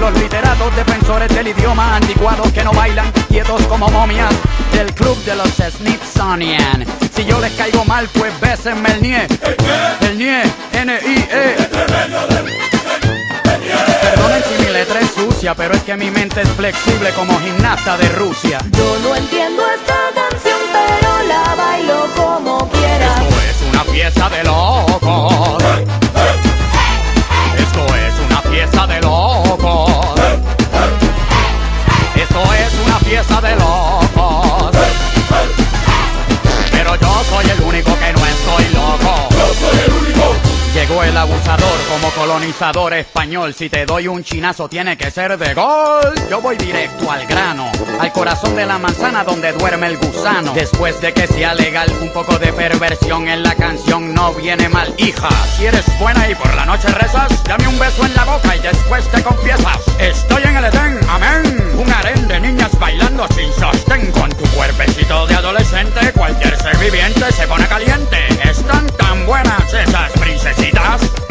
Speaker 20: los literatos defensores del idioma anticuados que no bailan quietos como momias del club de los Smithsonian. Si yo les caigo mal, pues bésenme el nie. ¿El nie? N-I-E. Perdonen si mi letra es sucia, pero es que mi mente es flexible como gimnasta de Rusia.
Speaker 19: Yo no entiendo esta canción, pero la bailo como quiera.
Speaker 20: Esto es una fiesta de locos. Fiesta de locos. Esto es una fiesta de locos. Pero yo soy el único que Llegó el abusador como colonizador español. Si te doy un chinazo tiene que ser de gol. Yo voy directo al grano, al corazón de la manzana donde duerme el gusano. Después de que sea legal, un poco de perversión en la canción no viene mal. Hija, si eres buena y por la noche rezas, dame un beso en la boca y después te confiesas. Estoy en el Edén, amén. Un harén de niñas bailando sin sostén con tu cuerpecito de adolescente. Cualquier ser viviente se pone caliente. Están tan buenas esas princesitas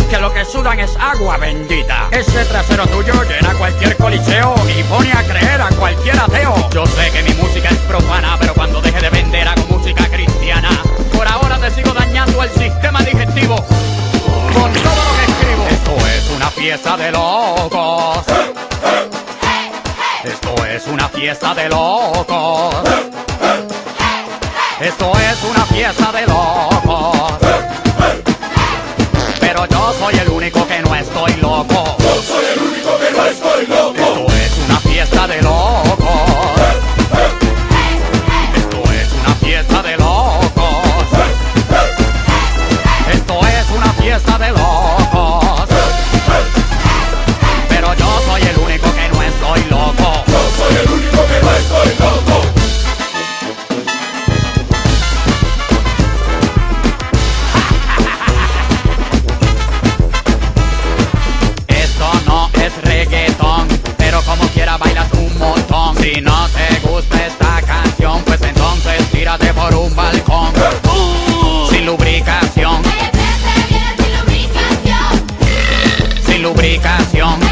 Speaker 20: que lo que sudan es agua bendita. Ese trasero tuyo llena cualquier coliseo y pone a creer a cualquier ateo. Yo sé que mi música es profana, pero cuando deje de vender hago música cristiana. Por ahora te sigo dañando el sistema digestivo con todo lo que escribo. Esto es una fiesta de locos. Esto es una fiesta de locos. Esto es una fiesta de locos. Yo soy el único que no estoy loco. Yo soy el único que no estoy loco. gusta esta canción, pues entonces tírate por un balcón. Sin lubricación. Sin lubricación. Sin lubricación.